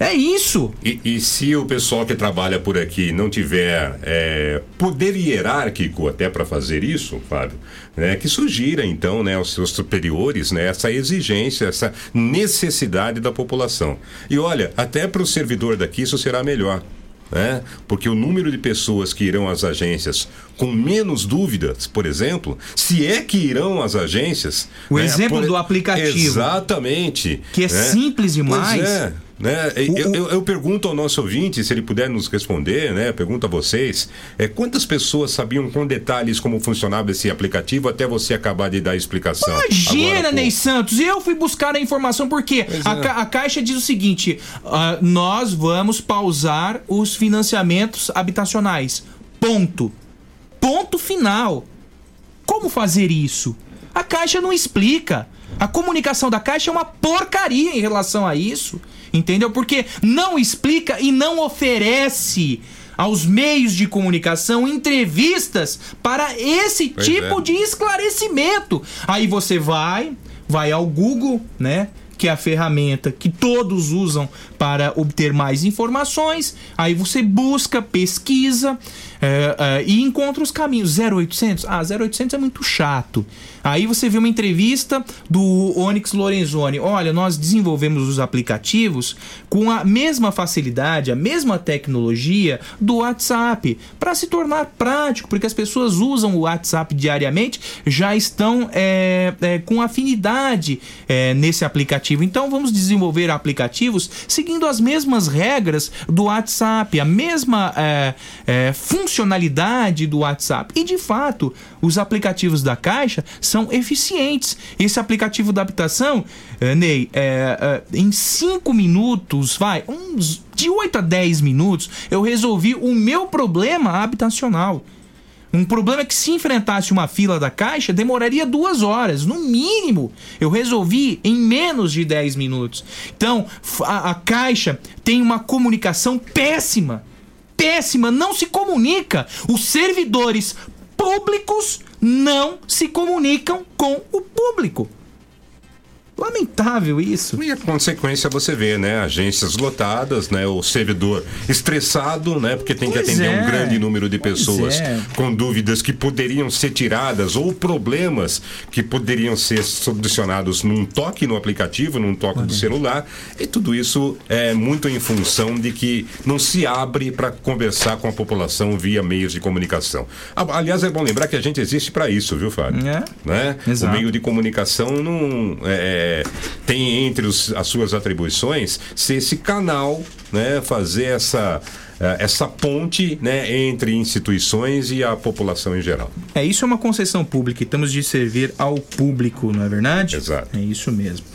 É isso. E, e se o pessoal que trabalha por aqui não tiver é, poder hierárquico até para fazer isso, Fábio, né, que sugira então né, aos seus superiores né, essa exigência, essa necessidade da população. E olha, até para o servidor daqui isso será melhor. Né? Porque o número de pessoas que irão às agências com menos dúvidas, por exemplo, se é que irão às agências. O né, exemplo por- do aplicativo. Exatamente. Que é né? simples demais. Pois é. Né? Eu, eu- eu pergunto ao nosso ouvinte, se ele puder nos responder, né? Pergunto a vocês, é, quantas pessoas sabiam com detalhes como funcionava esse aplicativo até você acabar de dar a explicação? Imagina, Agora. Ney Santos, eu fui buscar a informação porque a, é. Ca- a Caixa diz o seguinte: ah, nós vamos pausar os financiamentos habitacionais. Ponto. Ponto final. Como fazer isso? A Caixa não explica. A comunicação da Caixa é uma porcaria em relação a isso. Entendeu? Porque não explica e não oferece aos meios de comunicação entrevistas para esse Pois tipo é. de esclarecimento. Aí você vai, vai ao Google, né? Que é a ferramenta que todos usam para obter mais informações. Aí você busca, pesquisa é, é, e encontra os caminhos. 0800? Ah, 0800 é muito chato. Aí você vê uma entrevista do Onyx Lorenzoni. Olha, nós desenvolvemos os aplicativos com a mesma facilidade, a mesma tecnologia do WhatsApp, para se tornar prático, porque as pessoas usam o WhatsApp diariamente, já estão é, é, com afinidade é, nesse aplicativo. Então vamos desenvolver aplicativos seguindo as mesmas regras do WhatsApp, a mesma é, é, funcionalidade do WhatsApp. E de fato, os aplicativos da Caixa são eficientes. Esse aplicativo da habitação, eh, Ney, é, é, em 5 minutos, vai, uns de 8 a 10 minutos, eu resolvi o meu problema habitacional. Um problema que se enfrentasse uma fila da caixa demoraria duas horas, no mínimo. Eu resolvi em menos de 10 minutos. Então, a, a caixa tem uma comunicação péssima. Péssima, não se comunica. Os servidores públicos não se comunicam com o público. Lamentável isso. E a consequência você vê, né? Agências lotadas, né? O servidor estressado, né? Porque tem que Pois atender é. um grande número de Pois pessoas é. com dúvidas que poderiam ser tiradas ou problemas que poderiam ser solucionados num toque no aplicativo, num toque do celular. E tudo isso é muito em função de que não se abre para conversar com a população via meios de comunicação. Aliás, é bom lembrar que a gente existe para isso, viu, Fábio? É. Né? Exato. O meio de comunicação não é, é, tem entre os, as suas atribuições ser esse canal, né, fazer essa eh, essa ponte né, entre instituições e a população em geral. É, isso é uma concessão pública e estamos de servir ao público, não é verdade? Exato. É isso mesmo.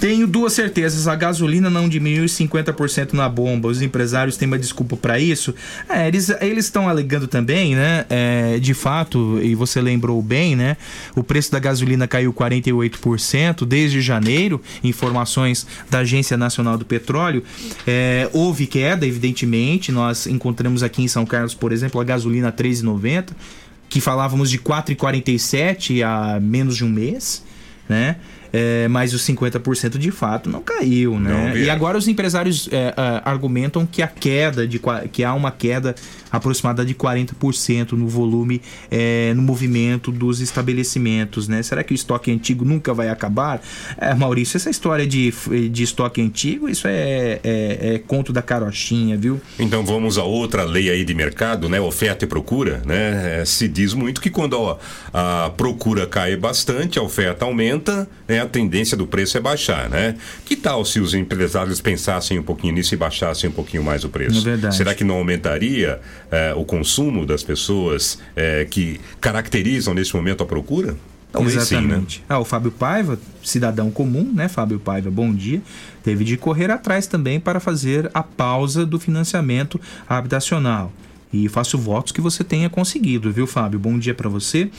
Tenho duas certezas. A gasolina não diminui 50% na bomba. Os empresários têm uma desculpa para isso. É, eles estão alegando também, né? É, de fato, e você lembrou bem, né? O preço da gasolina caiu 48% desde janeiro. Informações da Agência Nacional do Petróleo. É, houve queda, evidentemente. Nós encontramos aqui em São Carlos, por exemplo, a gasolina 3,90, que falávamos de 4,47 há menos de um mês, né? É, mas os 50% de fato não caiu, né? Não, e agora os empresários é, é, argumentam que a queda de que há uma queda aproximada de 40% no volume, é, no movimento dos estabelecimentos, né? Será que o estoque antigo nunca vai acabar? É, Maurício, essa história de, de estoque antigo, isso é, é, é conto da carochinha, viu? Então vamos a outra lei aí de mercado, né? Oferta e procura, né? Se diz muito que quando ó, a procura cai bastante, a oferta aumenta, né? A tendência do preço é baixar, né? Que tal se os empresários pensassem um pouquinho nisso e baixassem um pouquinho mais o preço? É verdade. Será que não aumentaria eh, o consumo das pessoas eh, que caracterizam nesse momento a procura? Talvez Exatamente. sim, né? Ah, o Fábio Paiva, cidadão comum, né? Fábio Paiva, bom dia. Teve de correr atrás também para fazer a pausa do financiamento habitacional. E faço votos que você tenha conseguido, viu, Fábio? Bom dia para você.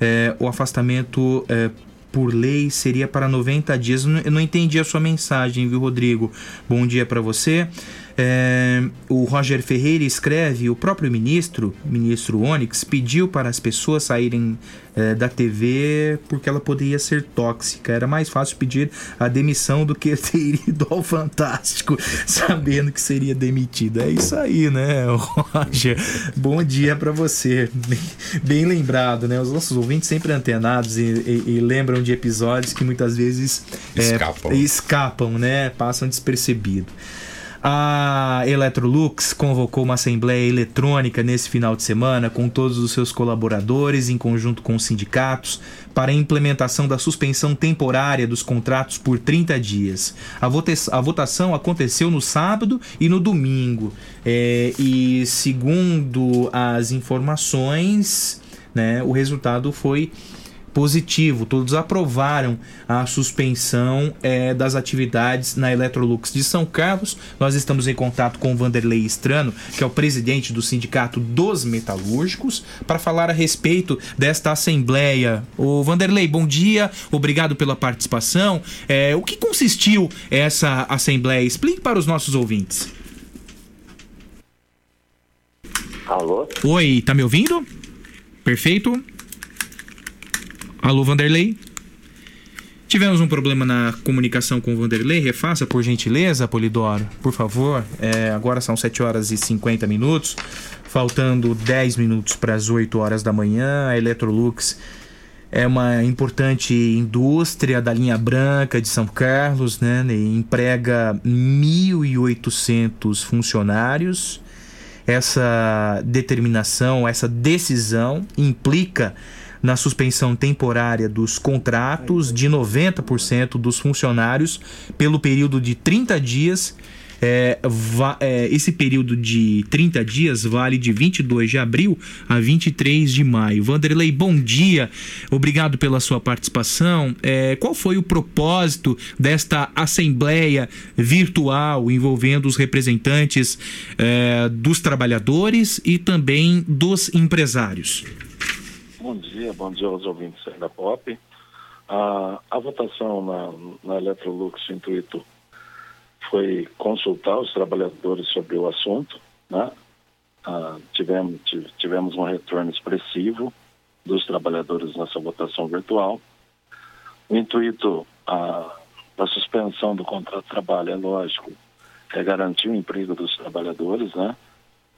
É, o afastamento é, por lei seria para 90 dias. Eu não- entendi a sua mensagem, viu, Rodrigo? Bom dia para você. É, o Roger Ferreira escreve: o próprio ministro, ministro Onyx, pediu para as pessoas saírem é, da TV porque ela poderia ser tóxica. Era mais fácil pedir a demissão do que ter ido ao Fantástico, sabendo que seria demitido. É isso aí, né, Roger? Bom dia para você. Bem, bem lembrado, né? Os nossos ouvintes sempre antenados e, e- e lembram de episódios que muitas vezes é, Escapam. escapam, né? Passam despercebido. A Electrolux convocou uma assembleia eletrônica nesse final de semana com todos os seus colaboradores, em conjunto com os sindicatos, para a implementação da suspensão temporária dos contratos por 30 dias. A, vota- a votação aconteceu no sábado e no domingo. É, e segundo as informações, né, o resultado foi positivo. Todos aprovaram a suspensão eh, das atividades na Electrolux de São Carlos. Nós estamos em contato com o Vanderlei Estrano, que é o presidente do Sindicato dos Metalúrgicos, para falar a respeito desta assembleia. O Vanderlei, bom dia, obrigado pela participação. Eh, o que consistiu essa assembleia? Explique para os nossos ouvintes. Alô? Oi, tá me ouvindo? Perfeito. Alô, Vanderlei? Tivemos um problema na comunicação com o Vanderlei. Refaça, por gentileza, Polidoro, por favor. É, agora são 7 horas e 50 minutos, faltando 10 minutos para as 8 horas da manhã. A Electrolux é uma importante indústria da linha branca de São Carlos, né? E emprega 1.800 funcionários. Essa determinação, essa decisão implica na suspensão temporária dos contratos de 90% dos funcionários pelo período de 30 dias. É, va- é, esse período de 30 dias vale de 22 de abril a 23 de maio. Vanderlei, bom dia. Obrigado pela sua participação. É, qual foi o propósito desta assembleia virtual envolvendo os representantes é, dos trabalhadores e também dos empresários? Bom dia, bom dia aos ouvintes da POP. A, a votação na, na Electrolux, o intuito foi consultar os trabalhadores sobre o assunto, né? Ah, tivemos, tive- tivemos um retorno expressivo dos trabalhadores nessa votação virtual. O intuito da suspensão do contrato de trabalho, é lógico, é garantir o emprego dos trabalhadores, né?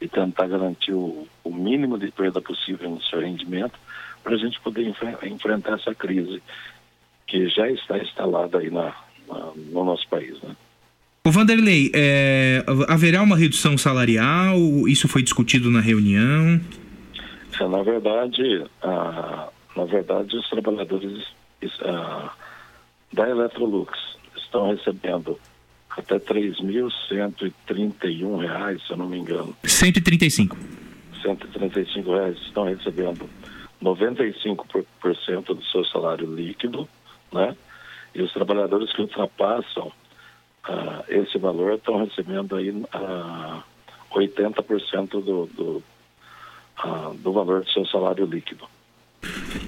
E tentar garantir o, o mínimo de perda possível no seu rendimento para a gente poder enfre- enfrentar essa crise que já está instalada aí na, na- no nosso país, né? O Vanderlei, é, haverá uma redução salarial? Isso foi discutido na reunião? É, na verdade, ah, na verdade, os trabalhadores ah, da Electrolux estão recebendo até 3.131 reais, se eu não me engano. 135. 135 reais estão recebendo 95% do seu salário líquido, né? E os trabalhadores que ultrapassam ah, esse valor estão recebendo aí ah, 80% do, do, ah, do valor do seu salário líquido.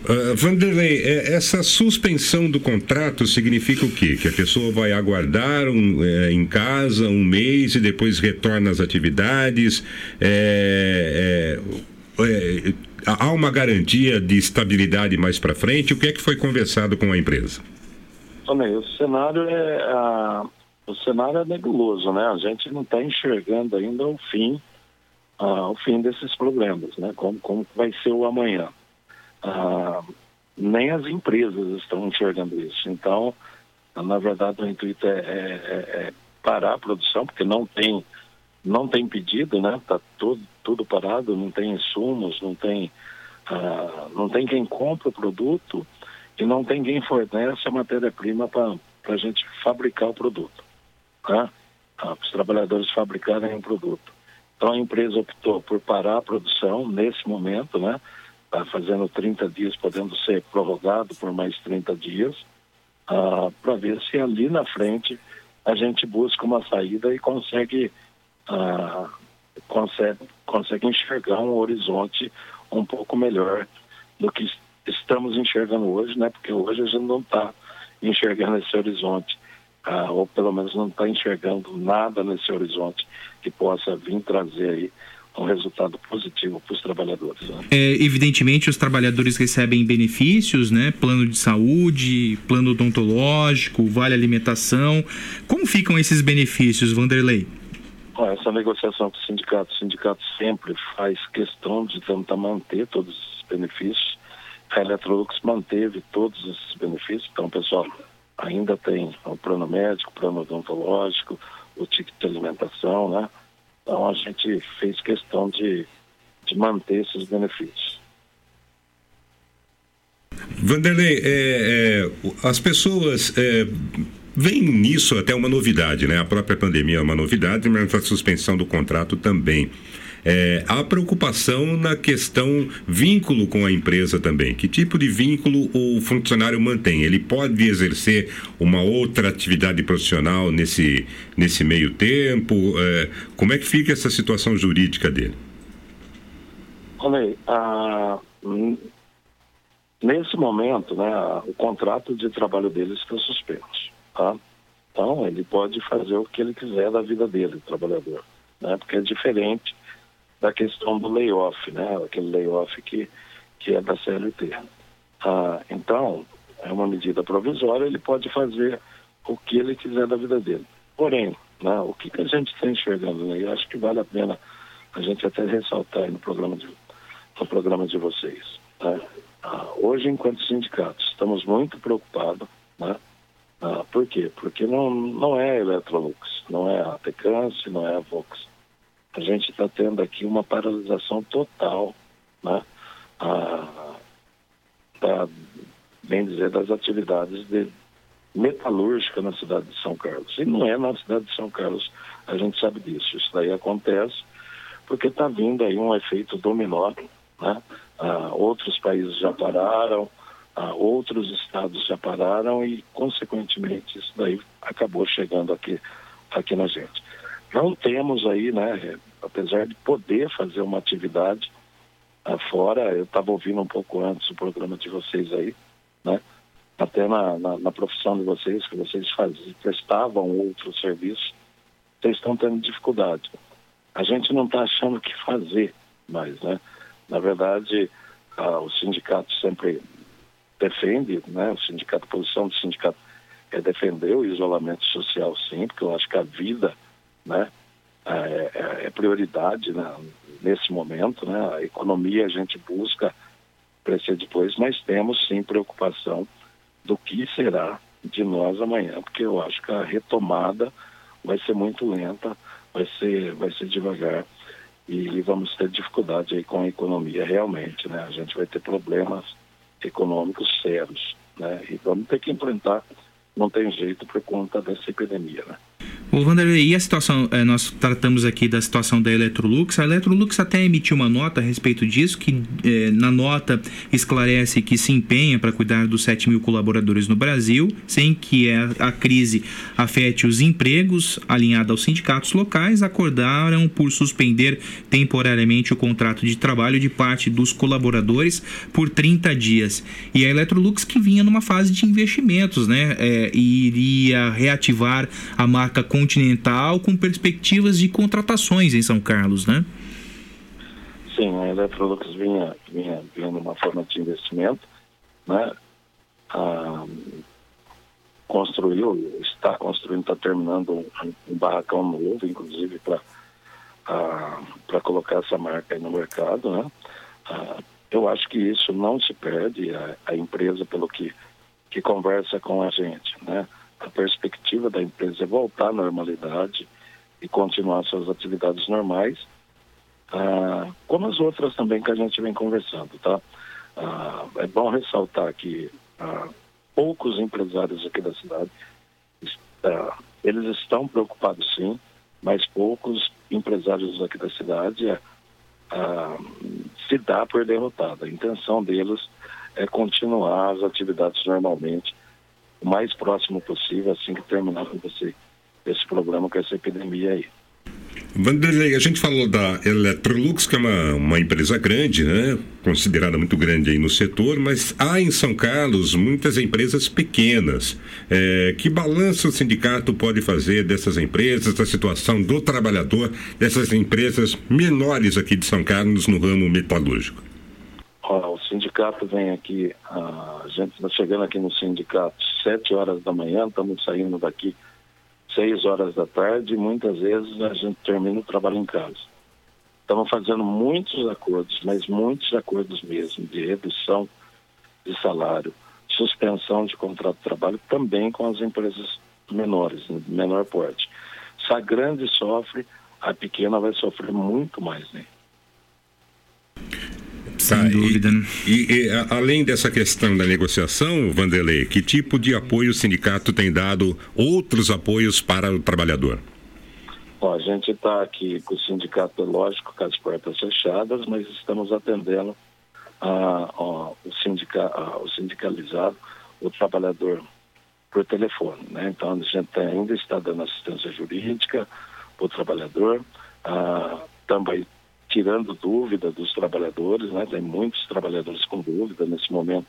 Uh, Vanderlei, é, essa suspensão do contrato significa o quê? Que a pessoa vai aguardar um, é, em casa um mês e depois retorna às atividades? É, é, é há uma garantia de estabilidade mais para frente? O que é que foi conversado com a empresa? Também, o cenário é a, o cenário é nebuloso, né? A gente não está enxergando ainda o fim, o fim desses problemas, né? Como como vai ser o amanhã? Ah, nem as empresas estão enxergando isso. Então, na verdade, o intuito é, é, é, é parar a produção, porque não tem, não tem pedido, né? Está tudo, tudo parado, não tem insumos, não tem, ah, não tem quem compra o produto e não tem quem fornece a matéria-prima para a gente fabricar o produto. Né? Ah, os trabalhadores fabricarem o produto. Então a empresa optou por parar a produção nesse momento, né? está fazendo 30 dias, podendo ser prorrogado por mais 30 dias, ah, para ver se ali na frente a gente busca uma saída e consegue, ah, consegue, consegue enxergar um horizonte um pouco melhor do que estamos enxergando hoje, né? Porque hoje a gente não está enxergando esse horizonte, ah, ou pelo menos não está enxergando nada nesse horizonte que possa vir trazer aí um resultado positivo para os trabalhadores. Né? É, evidentemente, os trabalhadores recebem benefícios, né? Plano de saúde, plano odontológico, vale alimentação. Como ficam esses benefícios, Vanderlei? Essa negociação com o sindicato, o sindicato sempre faz questão de tentar manter todos esses benefícios. A Electrolux manteve todos esses benefícios, então pessoal ainda tem o plano médico, o plano odontológico, o ticket de alimentação, né? Então a gente fez questão de, de manter esses benefícios. Vanderlei, é, é, as pessoas é, veem nisso até uma novidade, né? A própria pandemia é uma novidade, mas a suspensão do contrato também. É, há preocupação na questão vínculo com a empresa também. Que tipo de vínculo o funcionário mantém? Ele pode exercer uma outra atividade profissional nesse, nesse meio tempo? É, como é que fica essa situação jurídica dele? Olha aí, nesse momento, né, o contrato de trabalho dele está suspenso. Tá? Então, ele pode fazer o que ele quiser da vida dele, o trabalhador. Né? Porque é diferente da questão do layoff, né? Aquele layoff que, que é da CLT. Ah, então, é uma medida provisória, ele pode fazer o que ele quiser da vida dele. Porém, né, o que, que a gente está enxergando, né? Eu acho que vale a pena a gente até ressaltar no programa de, no programa de vocês. Né? Ah, hoje, enquanto sindicatos, estamos muito preocupados, né? Ah, por quê? Porque não, não é a Electrolux, não é a Tecance, não é a Vox a gente está tendo aqui uma paralisação total, né? A, da, bem dizer, das atividades de metalúrgica na cidade de São Carlos. E não é na cidade de São Carlos, a gente sabe disso. Isso daí acontece porque está vindo aí um efeito dominó, né? Ah, outros países já pararam, ah, outros estados já pararam e, consequentemente, isso daí acabou chegando aqui, aqui na gente. Não temos aí, né, apesar de poder fazer uma atividade uh, fora, eu estava ouvindo um pouco antes o programa de vocês aí, né? Até na, na, na profissão de vocês, que vocês faziam, prestavam outros serviços, vocês estão tendo dificuldade. A gente não está achando o que fazer mais, né? Na verdade, uh, o sindicato sempre defende, né? O sindicato, a posição do sindicato é defender o isolamento social, sim, porque eu acho que a vida, né? É, é, é, prioridade né, nesse momento. Né? A economia a gente busca crescer depois, mas temos sim preocupação do que será de nós amanhã, porque eu acho que a retomada vai ser muito lenta, vai ser, vai ser devagar e vamos ter dificuldade aí com a economia realmente, né? A gente vai ter problemas econômicos sérios, né? E vamos ter que enfrentar não tem jeito por conta dessa epidemia, né? O Vanderlei, e a situação, eh, nós tratamos aqui da situação da Electrolux, a Electrolux até emitiu uma nota a respeito disso, que eh, na nota esclarece que se empenha para cuidar dos 7 mil colaboradores no Brasil, sem que a, a crise afete os empregos, alinhada aos sindicatos locais, acordaram por suspender temporariamente o contrato de trabalho de parte dos colaboradores por 30 dias. E a Electrolux que vinha numa fase de investimentos, né, e iria reativar a marca continental com perspectivas de contratações em São Carlos, né? Sim, a Electrolux vinha, vinha, vinha numa forma de investimento, né? Ah, construiu, está construindo, está terminando um, um barracão novo, inclusive para ah, para colocar essa marca aí no mercado, né? Ah, eu acho que isso não se perde, a, a empresa, pelo que, que conversa com a gente, né? A perspectiva da empresa é voltar à normalidade e continuar suas atividades normais, ah, como as outras também que a gente vem conversando, tá? Ah, é bom ressaltar que ah, poucos empresários aqui da cidade, ah, eles estão preocupados sim, mas poucos empresários aqui da cidade ah, se dá por derrotada. A intenção deles é continuar as atividades normalmente, o mais próximo possível, assim que terminar com esse, esse problema, com essa epidemia aí. Vanderlei, a gente falou da Electrolux, que é uma, uma empresa grande, né? Considerada muito grande aí no setor, mas há em São Carlos muitas empresas pequenas. É, que balanço o sindicato pode fazer dessas empresas, da situação do trabalhador, dessas empresas menores aqui de São Carlos no ramo metalúrgico? O sindicato vem aqui, a gente está chegando aqui no sindicato sete horas da manhã, estamos saindo daqui seis horas da tarde e muitas vezes a gente termina o trabalho em casa. Estamos fazendo muitos acordos, mas muitos acordos mesmo, de redução de salário, suspensão de contrato de trabalho também com as empresas menores, de menor porte. Se a grande sofre, a pequena vai sofrer muito mais, né? Sem tá, dúvida. E, e, e, além dessa questão da negociação, Vanderlei, que tipo de apoio o sindicato tem dado, outros apoios para o trabalhador? Ó, a gente está aqui com o sindicato, lógico, com as portas fechadas, mas estamos atendendo a, ó, o, sindica, a, o sindicalizado, o trabalhador por telefone. Né? Então, a gente ainda está dando assistência jurídica para o trabalhador, ah, também tirando dúvida dos trabalhadores, né? Tem muitos trabalhadores com dúvida nesse momento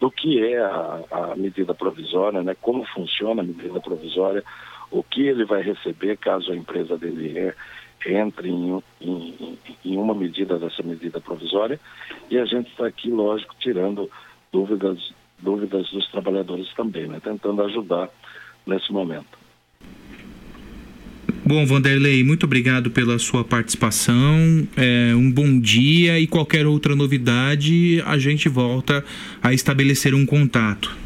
do que é a, a, medida provisória, né? Como funciona a medida provisória, o que ele vai receber caso a empresa dele entre em, em, em uma medida dessa medida provisória e a gente está aqui, lógico, tirando dúvidas dúvidas dos trabalhadores também, né? Tentando ajudar nesse momento. Bom, Vanderlei, muito obrigado pela sua participação. É, um bom dia e qualquer outra novidade, a gente volta a estabelecer um contato.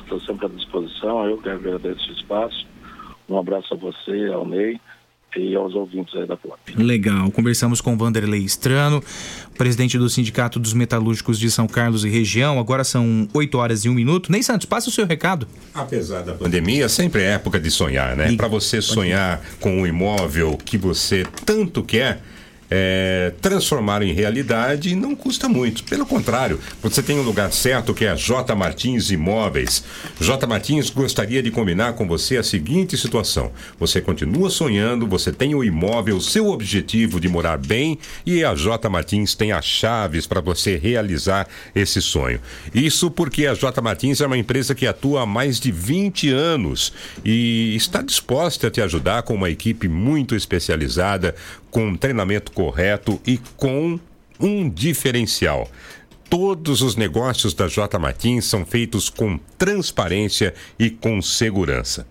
Estou sempre à disposição. Eu que agradeço o espaço. Um abraço a você, ao Ney e aos ouvintes aí da POP. Legal. Conversamos com Vanderlei Estrano, presidente do Sindicato dos Metalúrgicos de São Carlos e região. Agora são 8 horas e 1 minuto. Ney Santos, passa o seu recado. Apesar da pandemia, sempre é época de sonhar, né? Para você sonhar com um imóvel que você tanto quer é, transformar em realidade não custa muito. Pelo contrário, você tem um lugar certo que é a J Martins Imóveis. J Martins gostaria de combinar com você a seguinte situação: você continua sonhando, você tem o imóvel, seu objetivo de morar bem e a J Martins tem as chaves para você realizar esse sonho. Isso porque a J Martins é uma empresa que atua há mais de 20 anos e está disposta a te ajudar com uma equipe muito especializada, com um treinamento correto e com um diferencial. Todos os negócios da J Martins são feitos com transparência e com segurança.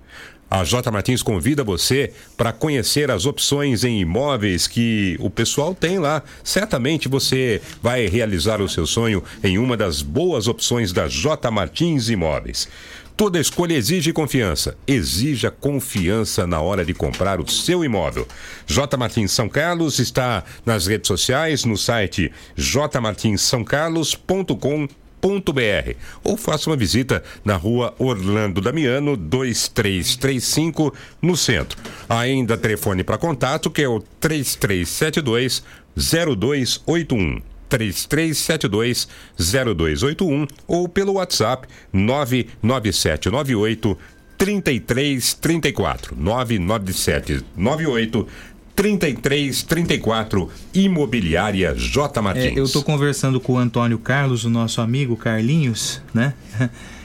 A J Martins convida você para conhecer as opções em imóveis que o pessoal tem lá. Certamente você vai realizar o seu sonho em uma das boas opções da J Martins Imóveis. Toda escolha exige confiança. Exija confiança na hora de comprar o seu imóvel. J Martins São Carlos está nas redes sociais, no site jmartinssaocarlos.com.br ou faça uma visita na rua Orlando Damiano 2335 no centro. Ainda telefone para contato que é o 3372 0281. 3372 0281 ou pelo WhatsApp 99798 3334 99798 3334 Imobiliária J Martins. É, eu estou conversando com o Antônio Carlos, o nosso amigo Carlinhos, né?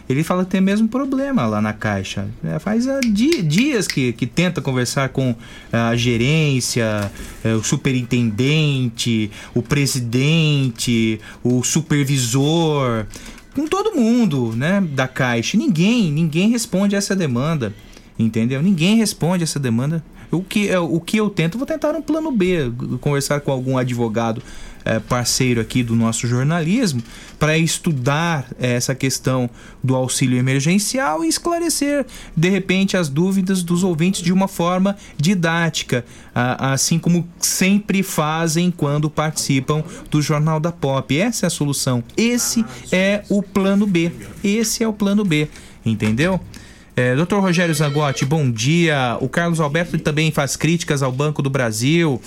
Ele fala que tem o mesmo problema lá na Caixa. É, faz uh, di dias que, que tenta conversar com a gerência, uh, o superintendente, o presidente, o supervisor, com todo mundo né, da Caixa. Ninguém, ninguém responde essa demanda. Entendeu? Ninguém responde essa demanda. O que, é, o que eu tento, vou tentar um plano B, conversar com algum advogado é, parceiro aqui do nosso jornalismo para estudar é, essa questão do auxílio emergencial e esclarecer, de repente, as dúvidas dos ouvintes de uma forma didática, assim como sempre fazem quando participam do Jornal da Pop. Essa é a solução. Esse é o plano B. Esse é o plano B. Entendeu? É, Dr. Rogério Zangotti, bom dia. O Carlos Alberto também faz críticas ao Banco do Brasil.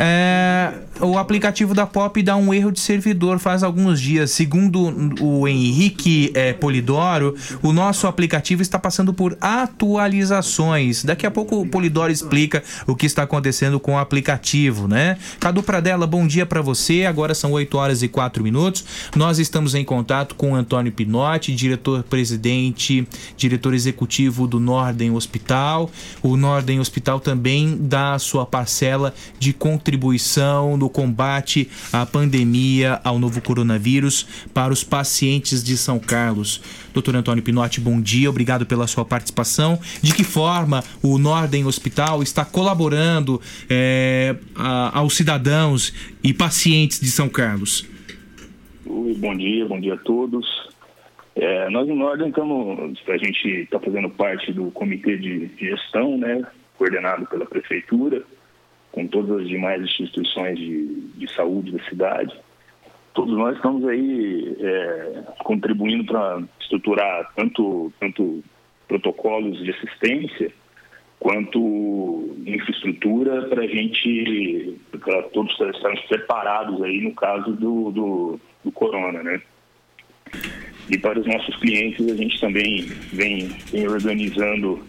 É, o aplicativo da Pop dá um erro de servidor faz alguns dias. Segundo o Henrique é, Polidoro, o nosso aplicativo está passando por atualizações. Daqui a pouco o Polidoro explica o que está acontecendo com o aplicativo, né? Cadu Pradella, bom dia para você. Agora são 8 horas e 4 minutos. Nós estamos em contato com o Antônio Pinotti, diretor-presidente, diretor executivo do Nordem Hospital. O Nordem Hospital também dá a sua parcela de contribuição contribuição no combate à pandemia, ao novo coronavírus para os pacientes de São Carlos. Doutor Antônio Pinotti, bom dia, obrigado pela sua participação. De que forma o Nordem Hospital está colaborando é, a, aos cidadãos e pacientes de São Carlos? Bom dia, bom dia a todos. É, nós no Nordem estamos, a gente está fazendo parte do comitê de gestão, né, coordenado pela prefeitura com todas as demais instituições de, de saúde da cidade. Todos nós estamos aí é, contribuindo para estruturar tanto, tanto protocolos de assistência quanto infraestrutura para a gente, para todos estarmos preparados aí no caso do, do, do corona, né? E para os nossos clientes a gente também vem, vem organizando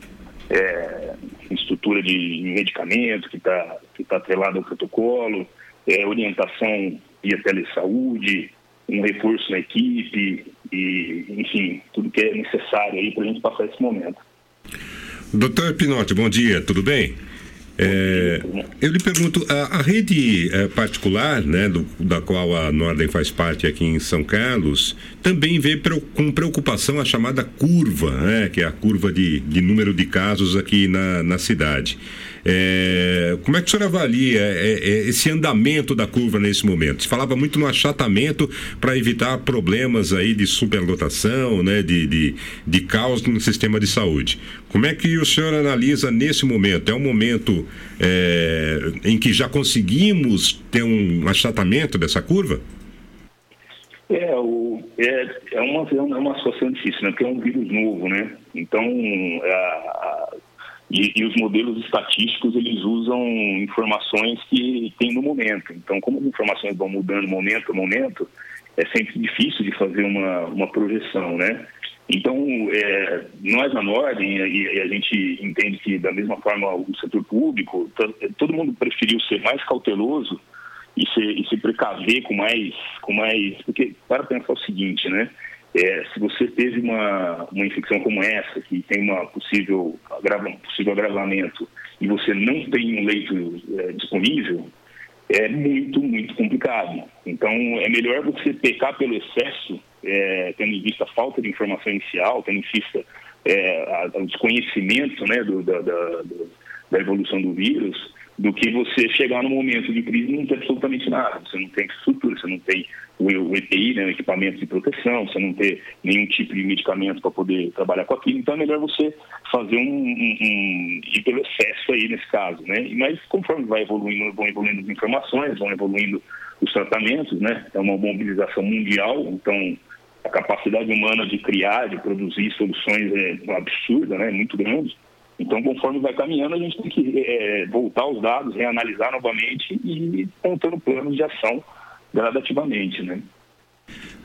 é, estrutura de medicamento que está que tá atrelado ao protocolo, é, orientação via telesaúde, um reforço na equipe e, enfim, tudo que é necessário aí para a gente passar esse momento. Doutor Pinotti, bom dia, tudo bem? É, eu lhe pergunto, a, a rede é, particular, né, do, da qual a Nordem faz parte aqui em São Carlos, também vê com preocupação a chamada curva, né, que é a curva de, de número de casos aqui na, na cidade. É, como é que o senhor avalia é, é, esse andamento da curva nesse momento? Se falava muito no achatamento para evitar problemas aí de superlotação, né, de, de, de caos no sistema de saúde. Como é que o senhor analisa nesse momento? É um momento é, em que já conseguimos ter um achatamento dessa curva? É, o, é, é, uma, é uma situação difícil, né? Porque é um vírus novo, né? Então, a, e, e, os modelos estatísticos eles usam informações que tem no momento. Então, como as informações vão mudando momento a momento, é sempre difícil de fazer uma, uma projeção, né? Então, é, nós na Nordem, e, e, a gente entende que da mesma forma o setor público, todo mundo preferiu ser mais cauteloso e se, e se precaver com mais, com mais... Porque, para pensar o seguinte, né? É, se você teve uma, uma infecção como essa, que tem uma possível, um possível agravamento, e você não tem um leito é, disponível, é muito, muito complicado. Então, é melhor você pecar pelo excesso, é, tendo em vista a falta de informação inicial, tendo em vista é, o desconhecimento né, do, da, da, da evolução do vírus, do que você chegar no momento de crise e não ter absolutamente nada. Você não tem estrutura, você não tem o EPI, né, o equipamento de proteção, você não ter nenhum tipo de medicamento para poder trabalhar com aquilo. Então é melhor você fazer um, um, um ir pelo excesso aí nesse caso, né? Mas conforme vai evoluindo, vão evoluindo as informações, vão evoluindo os tratamentos, né? É uma mobilização mundial, então a capacidade humana de criar, de produzir soluções é absurda, né? Muito grande. Então, conforme vai caminhando, a gente tem que é, voltar os dados, reanalisar novamente e ir montando planos de ação gradativamente, né?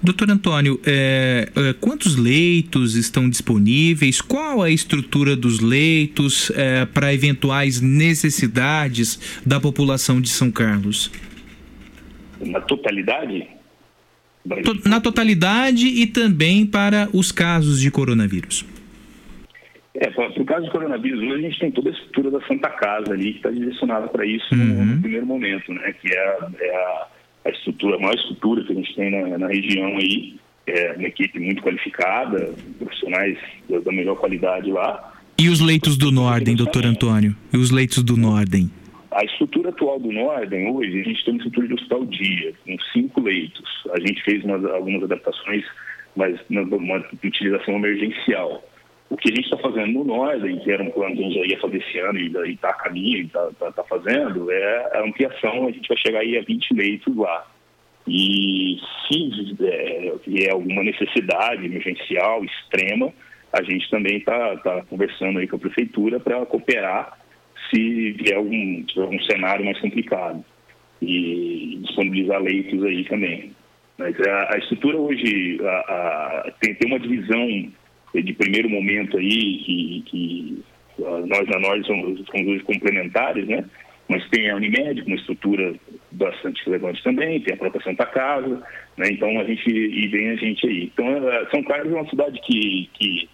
Doutor Antônio, é, é, quantos leitos estão disponíveis? Qual a estrutura dos leitos é, para eventuais necessidades da população de São Carlos? Na totalidade? Na totalidade e também para os casos de coronavírus. É, para o caso de coronavírus, hoje a gente tem toda a estrutura da Santa Casa ali que está direcionada para isso uhum. no, no, primeiro momento, né? Que é, a, é a, a, estrutura, a maior estrutura que a gente tem na, na região aí, é uma equipe muito qualificada, profissionais da, da melhor qualidade lá. E os leitos do Nordem, doutor Antônio? E os leitos do Nordem? A estrutura atual do Nordem, hoje, a gente tem uma estrutura de hospital dia, com cinco leitos. A gente fez umas, algumas adaptações, mas uma utilização emergencial. O que a gente está fazendo no Nordem, que era um plano que a gente já ia fazer esse ano e está a caminho está tá, tá fazendo, é a ampliação, a gente vai chegar aí a 20 leitos lá. E se é, vier alguma necessidade emergencial extrema, a gente também está tá conversando aí com a prefeitura para cooperar se vier algum, tiver algum cenário mais complicado e disponibilizar leitos aí também. Mas a, a estrutura hoje a, a, tem, tem uma divisão de primeiro momento aí que, que nós na nós somos, somos hoje complementares, né? Mas tem a Unimed, uma estrutura bastante relevante também, tem a própria Santa Casa, né? Então a gente e vem a gente aí. Então São Carlos é uma cidade que, que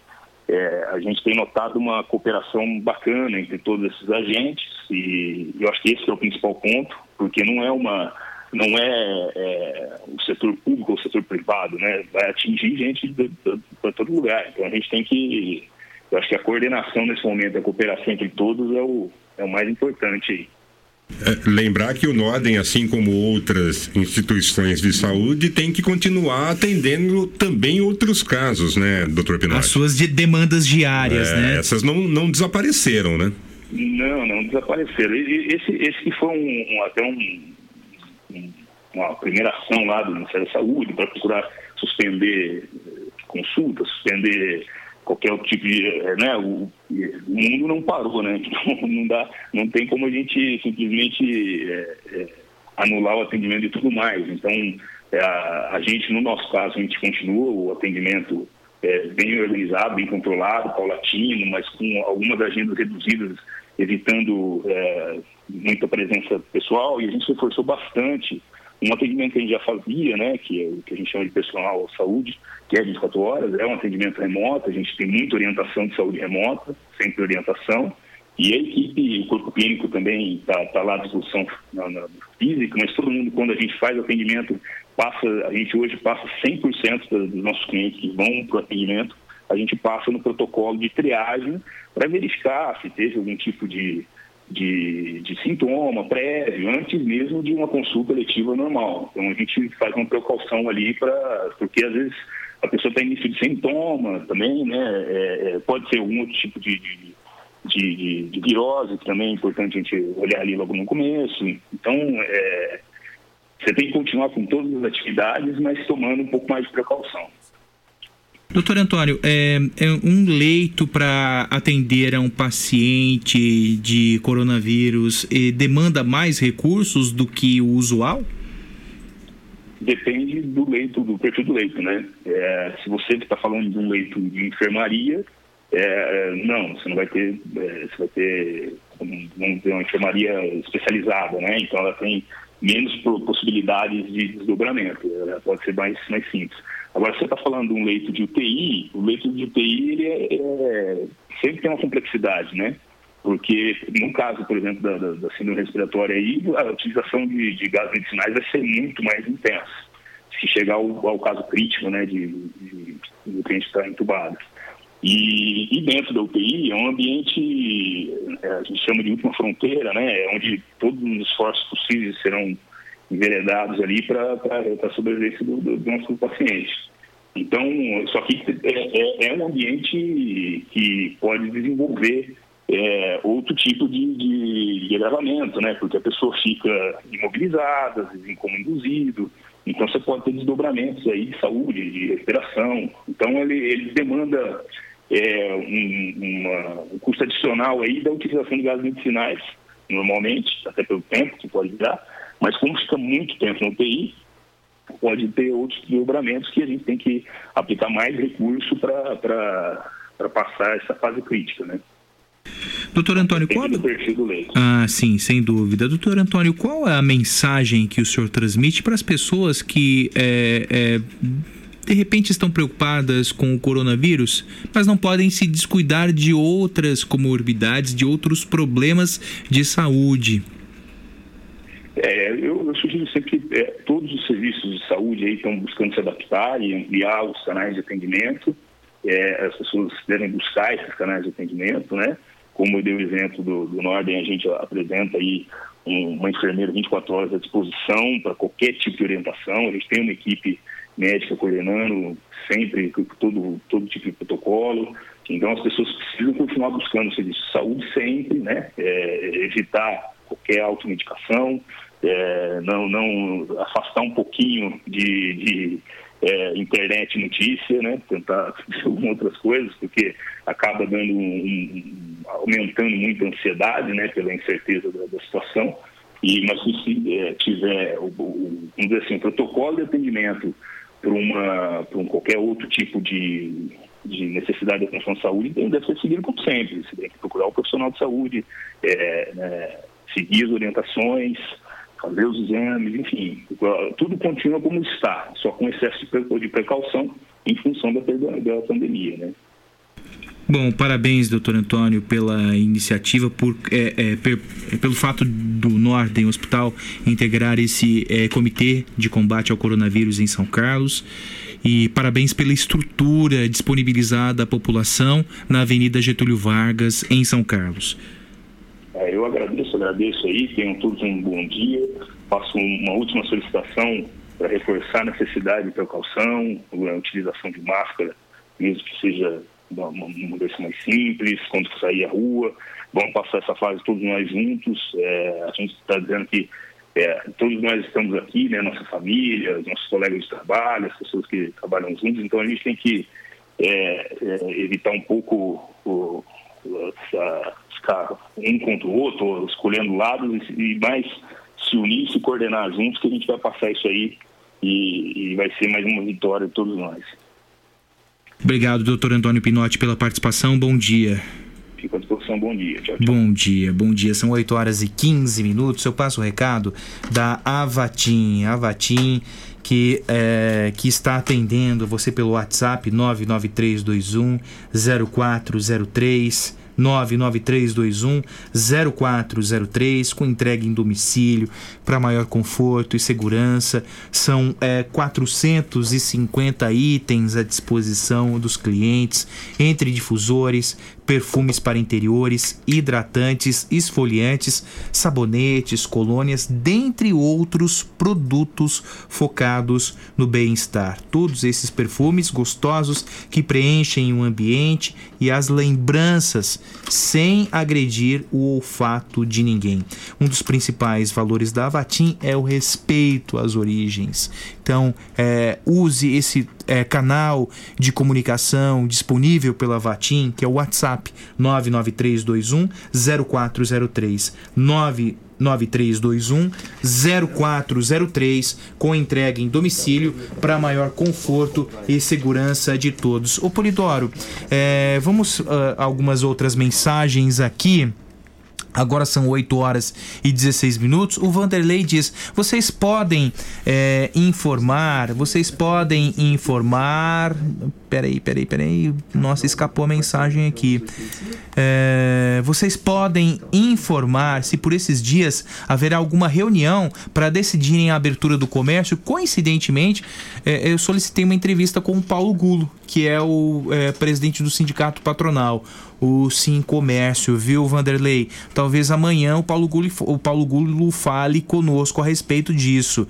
é, a gente tem notado uma cooperação bacana entre todos esses agentes e eu acho que esse é o principal ponto, porque não é uma não é, é o setor público ou o setor privado, né? Vai atingir gente para todo lugar. Então a gente tem que, eu acho que a coordenação nesse momento, a cooperação entre todos é o, é o mais importante aí. É, lembrar que o Norden, assim como outras instituições de saúde, tem que continuar atendendo também outros casos, né, doutor Pinotti? As suas de demandas diárias, é, né? Essas não, não desapareceram, né? Não, não desapareceram. Esse, esse foi um, um até um, uma primeira ação lá do Ministério da Saúde para procurar suspender consultas, suspender qualquer tipo de, eh, né, o, o, mundo não parou, né, então não dá, não tem como a gente simplesmente é, é, anular o atendimento e tudo mais, então é, a, a, gente, no nosso caso, a gente continua o atendimento bem organizado, bem controlado, paulatino, mas com algumas agendas reduzidas, evitando muita presença pessoal, e a gente se esforçou bastante. Um atendimento que a gente já fazia, né, que é o que a gente chama de personal saúde, que é 24 horas, é um atendimento remoto, a gente tem muita orientação de saúde remota, sempre orientação, e a equipe, o corpo clínico também está tá lá à discussão na, na, física, mas todo mundo, quando a gente faz atendimento, passa, a gente hoje passa 100% dos nossos clientes que vão para o atendimento, a gente passa no protocolo de triagem para verificar se teve algum tipo de de, de sintoma prévio, antes mesmo de uma consulta letiva normal. Então a gente faz uma precaução ali para. Porque às vezes a pessoa tem início de sintoma também, né? É, é, pode ser algum outro tipo de, de, de, de, virose, que também é importante a gente olhar ali logo no começo. Então, é, você tem que continuar com todas as atividades, mas tomando um pouco mais de precaução. Doutor Antônio, é, é um leito para atender a um paciente de coronavírus demanda mais recursos do que o usual? Depende do leito, do perfil do leito, né? É, se você está falando de um leito de enfermaria, é, não, você não vai ter, é, você vai ter, vamos ter uma enfermaria especializada, né? Então ela tem menos possibilidades de desdobramento, ela pode ser mais, mais simples. Agora, você está falando de um leito de UTI, o leito de UTI ele é, é, sempre tem uma complexidade, né? Porque, no caso, por exemplo, da, da, da síndrome respiratória, aí, a utilização de, de gases medicinais vai ser muito mais intensa, se chegar ao, ao caso crítico, né, de, de, de cliente estar entubado. E, e, dentro da UTI é um ambiente, é, a gente chama de última fronteira, né, onde todos os esforços possíveis serão enveredados ali para a sobrevivência do, do, do, nosso paciente. Então, só que é, é, é um ambiente que pode desenvolver é, outro tipo de, de, de, agravamento, né? Porque a pessoa fica imobilizada, às como induzido, Então você pode ter desdobramentos aí de saúde, de respiração. Então ele, ele demanda é, um, uma, um custo adicional aí da utilização de gases medicinais, normalmente, até pelo tempo que pode dar, mas como fica muito tempo no UTI, pode ter outros desdobramentos que a gente tem que aplicar mais recurso para passar essa fase crítica, né? Doutor Antônio, qual... Ah, sim, sem dúvida. Doutor Antônio, qual é a mensagem que o senhor transmite para as pessoas que é, é, de repente estão preocupadas com o coronavírus, mas não podem se descuidar de outras comorbidades, de outros problemas de saúde? É, eu, eu, sugiro sempre que é, todos os serviços de saúde estão buscando se adaptar e ampliar os canais de atendimento. É, as pessoas devem buscar esses canais de atendimento, né? Como eu dei o exemplo do, do Norden, a gente apresenta aí um, uma enfermeira 24 horas à disposição para qualquer tipo de orientação. A gente tem uma equipe médica coordenando sempre todo, todo tipo de protocolo. Então as pessoas precisam continuar buscando serviço de saúde sempre, né? É, evitar qualquer automedicação, é, não, não afastar um pouquinho de, de é, internet notícia, né? Tentar fazer outras coisas, porque acaba dando um, um, aumentando muito a ansiedade, né? Pela incerteza da, da situação. E, mas se é, tiver o, o, vamos dizer assim, protocolo de atendimento para uma um qualquer outro tipo de, de necessidade de atenção de saúde, deve ser seguido como sempre. Você tem que procurar o profissional de saúde, é, né, seguir as orientações, fazer os exames, enfim, tudo continua como está, só com excesso de precaução em função da, da pandemia, né? Bom, parabéns, doutor Antônio, pela iniciativa, por, é, é, per, é, pelo fato do Norden Hospital integrar esse é, comitê de combate ao coronavírus em São Carlos. E parabéns pela estrutura disponibilizada à população na Avenida Getúlio Vargas, em São Carlos. É, eu agradeço, agradeço aí, tenham todos um bom dia. Faço uma última solicitação para reforçar a necessidade de precaução, a utilização de máscara, mesmo que seja uma, uma versão mais simples, quando sair à rua. Vamos passar essa fase todos nós juntos. É, a gente está dizendo que é, todos nós estamos aqui, né, nossa família, nossos colegas de trabalho, as pessoas que trabalham juntos, então a gente tem que é, é evitar um pouco o, essa, ficar um contra o outro, escolhendo lados e mais se unir, se coordenar juntos, que a gente vai passar isso aí e, e vai ser mais uma vitória de todos nós. Obrigado, doutor Antônio Pinotti, pela participação. Bom dia. Fico à disposição. Bom dia. Tchau, tchau. Bom dia, bom dia. São 8 horas e 15 minutos. Eu passo o recado da Avatim. Avatim que, é, que está atendendo você pelo WhatsApp 99321 0403 99321 0403 com entrega em domicílio para maior conforto e segurança. São é, 450 itens à disposição dos clientes, entre difusores, perfumes para interiores, hidratantes, esfoliantes, sabonetes, colônias, dentre outros produtos focados no bem-estar. Todos esses perfumes gostosos que preenchem o ambiente e as lembranças sem agredir o olfato de ninguém. Um dos principais valores da Avatim é o respeito às origens. Então, é, use esse é, canal de comunicação disponível pela Vatim, que é o WhatsApp 99321 0403 99321 0403 com entrega em domicílio para maior conforto e segurança de todos. O Polidoro, é, vamos uh, algumas outras mensagens aqui. Agora são 8 horas e 16 minutos. O Vanderlei diz: vocês podem é, informar, vocês podem informar. Peraí, peraí, peraí. Nossa, escapou a mensagem aqui. É, vocês podem informar se por esses dias haverá alguma reunião para decidirem a abertura do comércio. Coincidentemente, é, eu solicitei uma entrevista com o Paulo Gulo, que é o é, presidente do sindicato patronal o Sim Comércio, viu, Vanderlei? Talvez amanhã o Paulo Gulo, o Paulo Gulo fale conosco a respeito disso.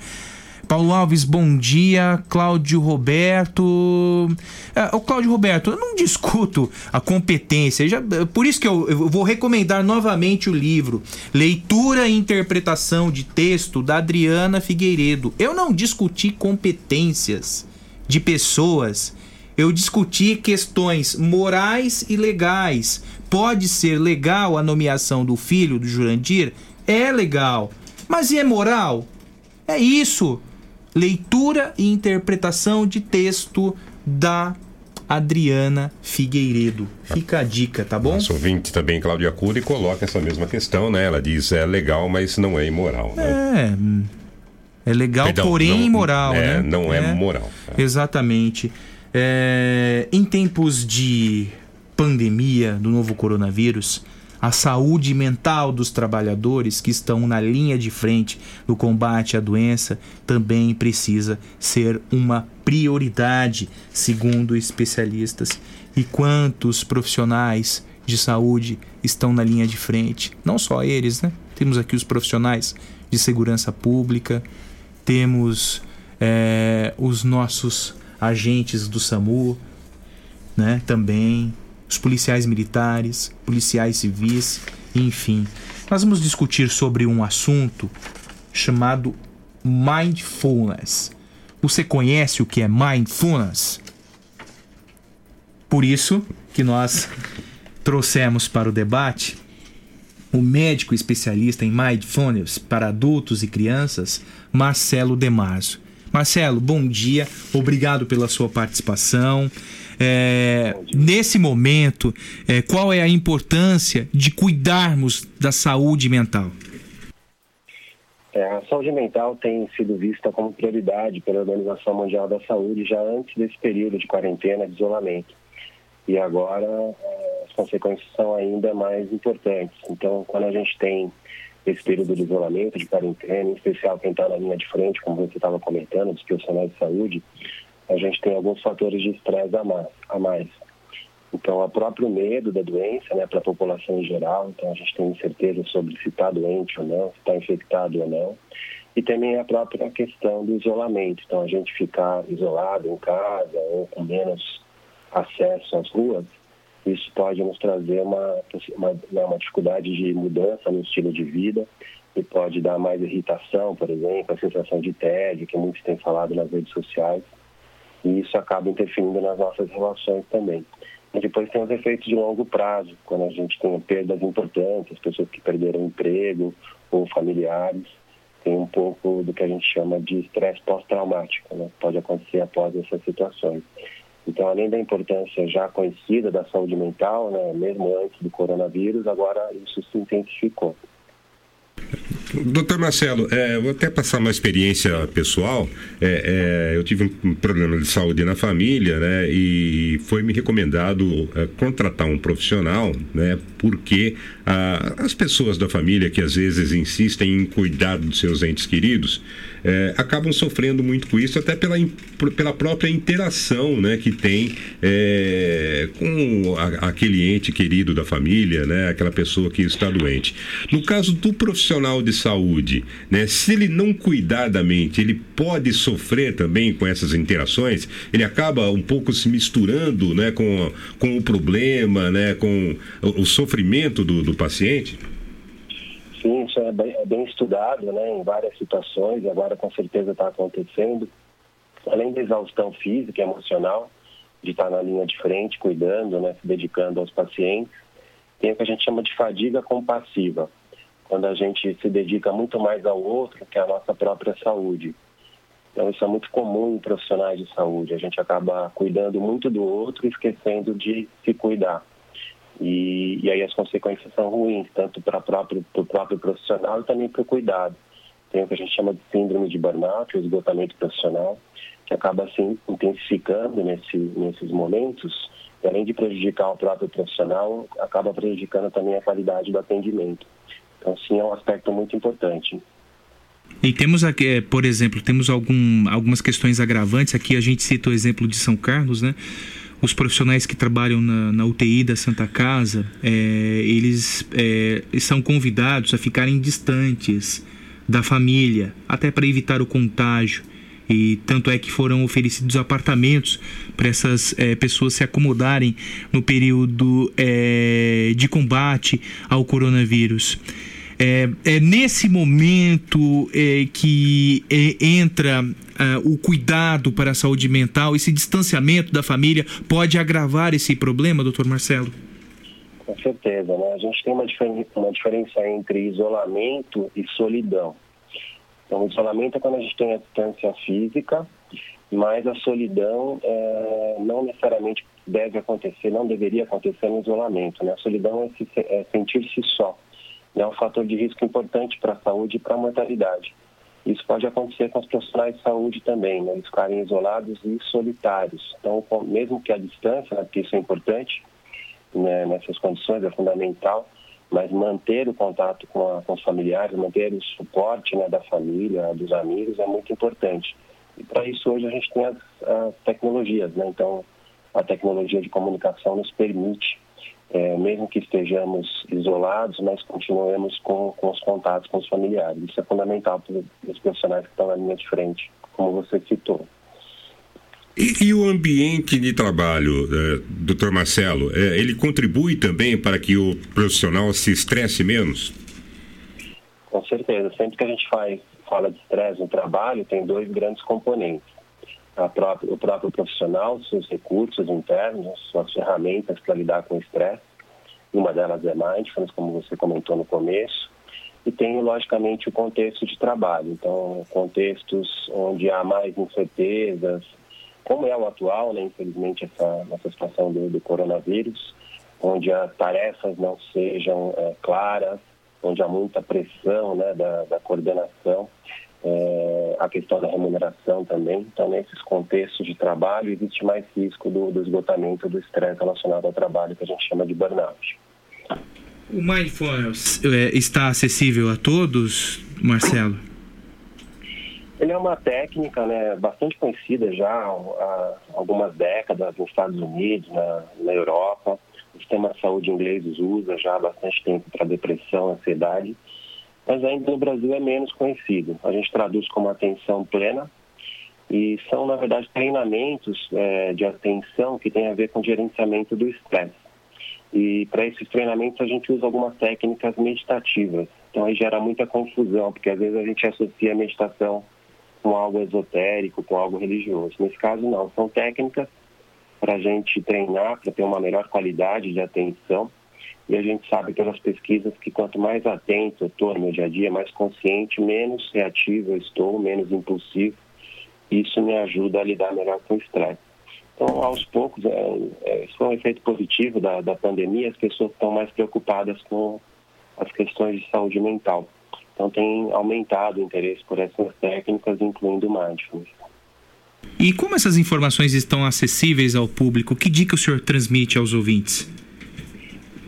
Paulo Alves, bom dia. Cláudio Roberto. É, o Cláudio Roberto, eu não discuto a competência. Já, por isso que eu, eu, vou recomendar novamente o livro Leitura e Interpretação de Texto da Adriana Figueiredo. Eu não discuti competências de pessoas. Eu discuti questões morais e legais. Pode ser legal a nomeação do filho do Jurandir? É legal. Mas e é moral? É isso leitura e interpretação de texto da Adriana Figueiredo. Fica a dica, tá bom? Nosso ouvinte também, Cláudia Cury, coloca essa mesma questão, né? Ela diz é legal, mas não é imoral, né? É. É legal, Perdão, porém não, imoral, é, né? Não é, é moral. É. Exatamente. É, em tempos de pandemia do novo coronavírus, a saúde mental dos trabalhadores que estão na linha de frente do combate à doença também precisa ser uma prioridade, segundo especialistas. E quantos profissionais de saúde estão na linha de frente? Não só eles, né? Temos aqui os profissionais de segurança pública, temos é, os nossos agentes do SAMU, né? Também os policiais militares, policiais civis, enfim. Nós vamos discutir sobre um assunto chamado mindfulness. Você conhece o que é mindfulness? Por isso que nós trouxemos para o debate o médico especialista em mindfulness para adultos e crianças, Marcelo Demarzo. Marcelo, bom dia, obrigado pela sua participação. É, nesse momento, é, qual é a importância de cuidarmos da saúde mental? É, a saúde mental tem sido vista como prioridade pela Organização Mundial da Saúde já antes desse período de quarentena, de isolamento. E agora é, as consequências são ainda mais importantes. Então, quando a gente tem esse período de isolamento, de quarentena, em especial quem está na linha de frente, como você estava comentando, dos profissionais de saúde, a gente tem alguns fatores de estresse a mais. Então, o próprio medo da doença né, para a população em geral, então a gente tem incerteza sobre se está doente ou não, se está infectado ou não. E também a própria questão do isolamento. Então, a gente ficar isolado em casa ou com menos acesso às ruas, isso pode nos trazer uma, uma, né, uma dificuldade de mudança no estilo de vida e pode dar mais irritação, por exemplo, a sensação de tédio, que muitos têm falado nas redes sociais e isso acaba interferindo nas nossas relações também. E depois tem os efeitos de longo prazo, quando a gente tem perdas importantes, pessoas que perderam emprego ou familiares, tem um pouco do que a gente chama de estresse pós-traumático, né? pode acontecer após essas situações. Então, além da importância já conhecida da saúde mental, né, mesmo antes do coronavírus, agora isso se intensificou. Doutor Marcelo, é, vou até passar uma experiência pessoal. É, é, eu tive um problema de saúde na família, né? E foi me recomendado é, contratar um profissional, né? Porque ah, as pessoas da família que às vezes insistem em cuidar dos seus entes queridos é, acabam sofrendo muito com isso, até pela, pela própria interação, né? Que tem é, com a, aquele ente querido da família, né? Aquela pessoa que está doente. No caso do profissional de saúde, né? Se ele não cuidar da mente, ele pode sofrer também com essas interações. Ele acaba um pouco se misturando, né? Com, com o problema, né? Com o, o sofrimento do, do paciente. Sim, isso é bem, é bem, estudado, né? Em várias situações. Agora com certeza está acontecendo. Além da exaustão física e emocional de estar na linha de frente, cuidando, né? Se dedicando aos pacientes, tem o que a gente chama de fadiga compassiva quando a gente se dedica muito mais ao outro que à nossa própria saúde. Então, isso é muito comum em profissionais de saúde. A gente acaba cuidando muito do outro e esquecendo de se cuidar. E, e aí as consequências são ruins, tanto para o próprio, próprio profissional e também para o cuidado. Tem o que a gente chama de síndrome de burnout, o esgotamento profissional, que acaba se assim, intensificando nesse, nesses momentos. E além de prejudicar o próprio profissional, acaba prejudicando também a qualidade do atendimento. Então, sim, é um aspecto muito importante. E temos aqui, é, por exemplo, temos algum, algumas questões agravantes. Aqui a gente cita o exemplo de São Carlos, né? Os profissionais que trabalham na, na UTI da Santa Casa, é, eles é, são convidados a ficarem distantes da família, até para evitar o contágio. E tanto é que foram oferecidos apartamentos para essas é, pessoas se acomodarem no período é, de combate ao coronavírus. É, é nesse momento é, que é, entra uh, o cuidado para a saúde mental, esse distanciamento da família pode agravar esse problema, doutor Marcelo? Com certeza, né? A gente tem uma, diferen uma diferença entre isolamento e solidão. Então, o isolamento é quando a gente tem a distância física, mas a solidão é, não necessariamente deve acontecer, não deveria acontecer no isolamento. Né? A solidão é, se, é sentir-se só. É um fator de risco importante para a saúde e para a mortalidade. Isso pode acontecer com os profissionais de saúde também, né? eles ficarem isolados e solitários. Então, mesmo que a distância, né, porque isso é importante, né, nessas condições é fundamental, mas manter o contato com, a, com os familiares, manter o suporte né, da família, dos amigos é muito importante. E para isso hoje a gente tem as, as tecnologias, né? então a tecnologia de comunicação nos permite, é, mesmo que estejamos isolados, mas continuemos com, com os contatos com os familiares. Isso é fundamental para os profissionais que estão na linha de frente, como você citou. E, e, o ambiente de trabalho, é, doutor Marcelo, é, ele contribui também para que o profissional se estresse menos? Com certeza. Sempre que a gente faz, fala de estresse no trabalho, tem dois grandes componentes. Própria, o próprio profissional, seus recursos internos, suas ferramentas para lidar com o estresse. Uma delas é mindfulness, como você comentou no começo. E tem, logicamente, o contexto de trabalho. Então, contextos onde há mais incertezas, como é o atual, né, infelizmente, essa, essa situação do, do coronavírus, onde as tarefas não sejam é, claras, onde há muita pressão né, da, da coordenação, é, a questão da remuneração também. Então, nesses contextos de trabalho, existe mais risco do, do esgotamento do estresse relacionado ao trabalho, que a gente chama de burnout. O Mindfulness é, está acessível a todos, Marcelo? Ele é uma técnica né, bastante conhecida já há algumas décadas nos Estados Unidos, na, na Europa. O sistema de saúde inglês usa já há bastante tempo para depressão, ansiedade, mas ainda no Brasil é menos conhecido. A gente traduz como atenção plena e são, na verdade, treinamentos é, de atenção que têm a ver com gerenciamento do estresse. E para esses treinamentos a gente usa algumas técnicas meditativas. Então aí gera muita confusão, porque às vezes a gente associa a meditação com algo esotérico, com algo religioso. Nesse caso, não. São técnicas para a gente treinar, para ter uma melhor qualidade de atenção. E a gente sabe pelas pesquisas que quanto mais atento eu estou no meu dia a dia, mais consciente, menos reativo eu estou, menos impulsivo. Isso me ajuda a lidar melhor com o estresse. Então, aos poucos, é, é, isso um efeito positivo da, da pandemia, as pessoas estão mais preocupadas com as questões de saúde mental. Então tem aumentado o interesse por essas técnicas, incluindo o mindfulness. E como essas informações estão acessíveis ao público? Que dica o senhor transmite aos ouvintes?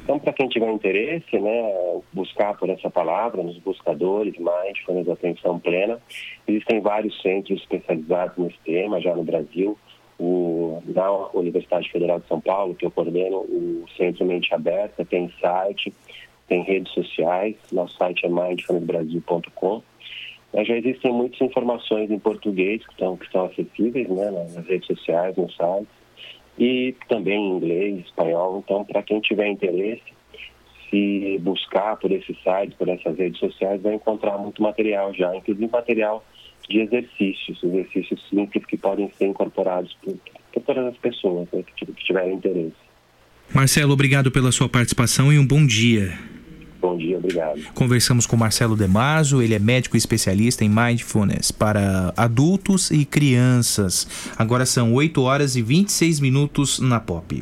Então, para quem tiver interesse, né, buscar por essa palavra nos buscadores, mindfulness, atenção plena, existem vários centros especializados nesse tema já no Brasil. O, na Universidade Federal de São Paulo, que eu coordeno, o Centro Mente Aberta, tem site, tem redes sociais, nosso site é mindfulnessbrasil.com. Já existem muitas informações em português que estão, que estão acessíveis né, nas redes sociais, no site, e também em inglês, espanhol. Então, para quem tiver interesse, se buscar por esses sites, por essas redes sociais, vai encontrar muito material já, inclusive material de exercícios, exercícios simples que podem ser incorporados por, por todas as pessoas né, que, que tiverem interesse. Marcelo, obrigado pela sua participação e um bom dia. Bom dia, obrigado. Conversamos com Marcelo Demaso, ele é médico especialista em mindfulness para adultos e crianças. Agora são 8 horas e 26 minutos na Pop.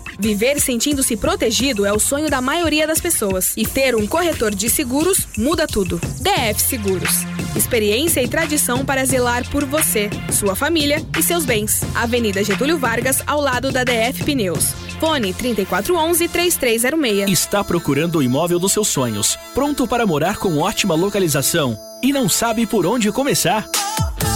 Viver sentindo-se protegido é o sonho da maioria das pessoas. E ter um corretor de seguros muda tudo. DF Seguros. Experiência e tradição para zelar por você, sua família e seus bens. Avenida Getúlio Vargas, ao lado da DF Pneus. Fone 3411-3306. Está procurando o imóvel dos seus sonhos, pronto para morar com ótima localização e não sabe por onde começar?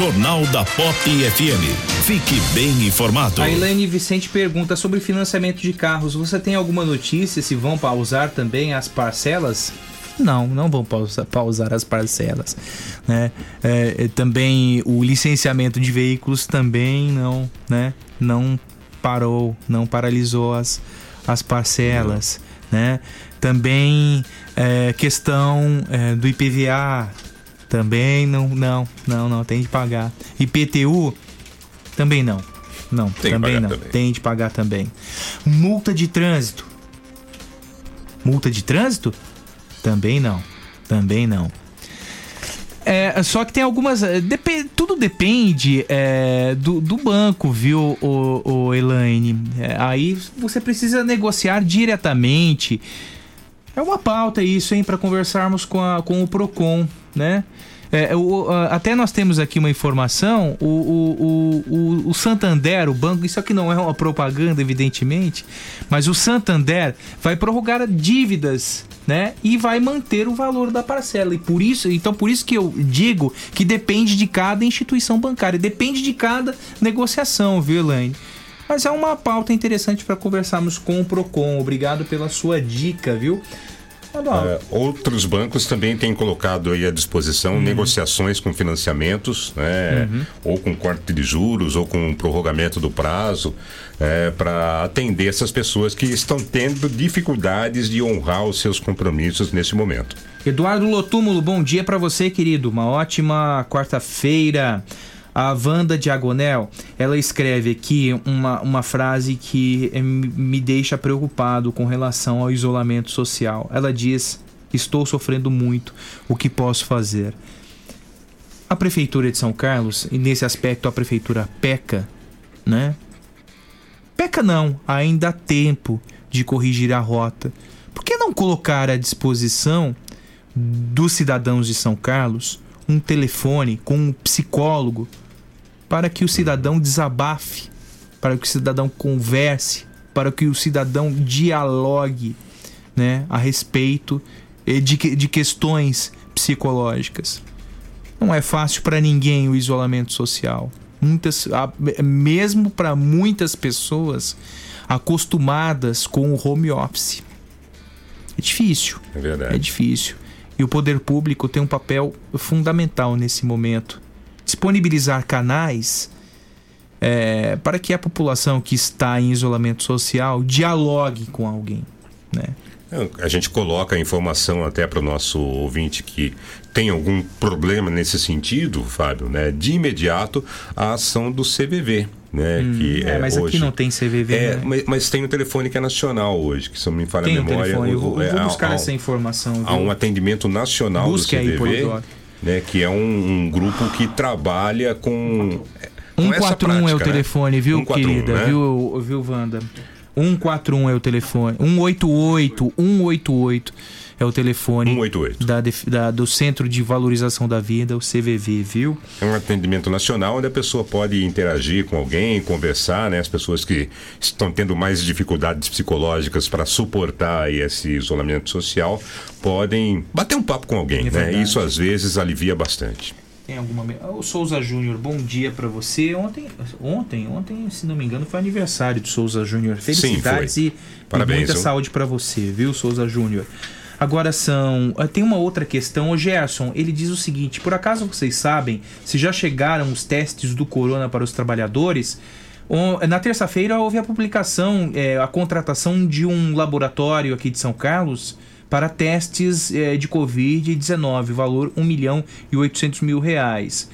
Jornal da Pop FM. Fique bem informado. A Elaine Vicente pergunta sobre financiamento de carros. Você tem alguma notícia se vão pausar também as parcelas? Não, não vão pausa- pausar as parcelas. Né? É, é, também o licenciamento de veículos também não, né? não parou, não paralisou as, as parcelas. Né? Também é, questão é, do IPVA também não, não, não, não, tem de pagar. IPTU também não. Não, Tem também não. também. Tem de pagar também. Multa de trânsito. Multa de trânsito? Também não. Também não. É, só que tem algumas. é, depe- tudo depende é, do, do banco, viu, o, o Elaine? É, aí você precisa negociar diretamente. É uma pauta isso, hein, para conversarmos com, a, com o Procon, né? É, o- a- até nós temos aqui uma informação, o, o, o, o- o Santander, o banco, isso aqui não é uma propaganda, evidentemente, mas o Santander vai prorrogar dívidas, né? E vai manter o valor da parcela. E por isso, então por isso que eu digo que depende de cada instituição bancária, depende de cada negociação, viu, Elaine? Mas é uma pauta interessante para conversarmos com o Procon. Obrigado pela sua dica, viu? É, outros bancos também têm colocado aí à disposição negociações com financiamentos, né? Uhum. ou com corte de juros, ou com prorrogamento do prazo, para atender essas pessoas que estão tendo dificuldades de honrar os seus compromissos nesse momento. Eduardo Lotúmulo, bom dia para você, querido. Uma ótima quarta-feira. A Wanda Diagonel, ela escreve aqui uma, uma frase que eh, me deixa preocupado com relação ao isolamento social. Ela diz: Estou sofrendo muito, o que posso fazer? A Prefeitura de São Carlos, e nesse aspecto a Prefeitura peca, né? Peca não, ainda há tempo de corrigir a rota. Por que não colocar à disposição dos cidadãos de São Carlos um telefone com um psicólogo para que o cidadão desabafe, para que o cidadão converse, para que o cidadão dialogue né, a respeito eh, de, de questões psicológicas. Não é fácil para ninguém o isolamento social. Muitas, mesmo para muitas pessoas acostumadas com o home office. É difícil. É verdade. É difícil. E o poder público tem um papel fundamental nesse momento. Disponibilizar canais é, para que a população que está em isolamento social dialogue com alguém. Né? A gente coloca a informação até para o nosso ouvinte que tem algum problema nesse sentido, Fábio, né? De imediato a ação do CVV, né? Hum, que é, é, mas hoje... aqui não tem CVV. É, né? mas, mas tem o telefone que é nacional hoje, que se não me falha Tem a um memória. telefone. Eu vou, eu é, vou há- buscar há- essa informação. Há viu? um atendimento nacional Busque do aí, CVV, Polidoro. Né? Que é um, um grupo que trabalha com. com essa 141 é o prática, né? telefone, viu, 141, querida? né? Viu, viu, Wanda? 141 é o telefone. 188, 188 é o telefone 188. Da, da- do Centro de Valorização da Vida, o CVV, viu? É um atendimento nacional onde a pessoa pode interagir com alguém, conversar, né? As pessoas que estão tendo mais dificuldades psicológicas para suportar esse isolamento social podem bater um papo com alguém, né? verdade. Isso às vezes alivia bastante. Tem alguma. O Souza Júnior, bom dia pra você. Ontem, ontem, ontem, se não me engano, foi aniversário do Souza Júnior. Felicidades foi. e, Parabéns, e muita viu? saúde pra você, viu, Souza Júnior? Agora são. ah, Tem uma outra questão. O Gerson, ele diz o seguinte: por acaso vocês sabem se já chegaram os testes do corona para os trabalhadores? Na terça-feira houve a publicação, é, a contratação de um laboratório aqui de São Carlos para testes é, de Covid-19, valor 1 milhão e 800 mil reais.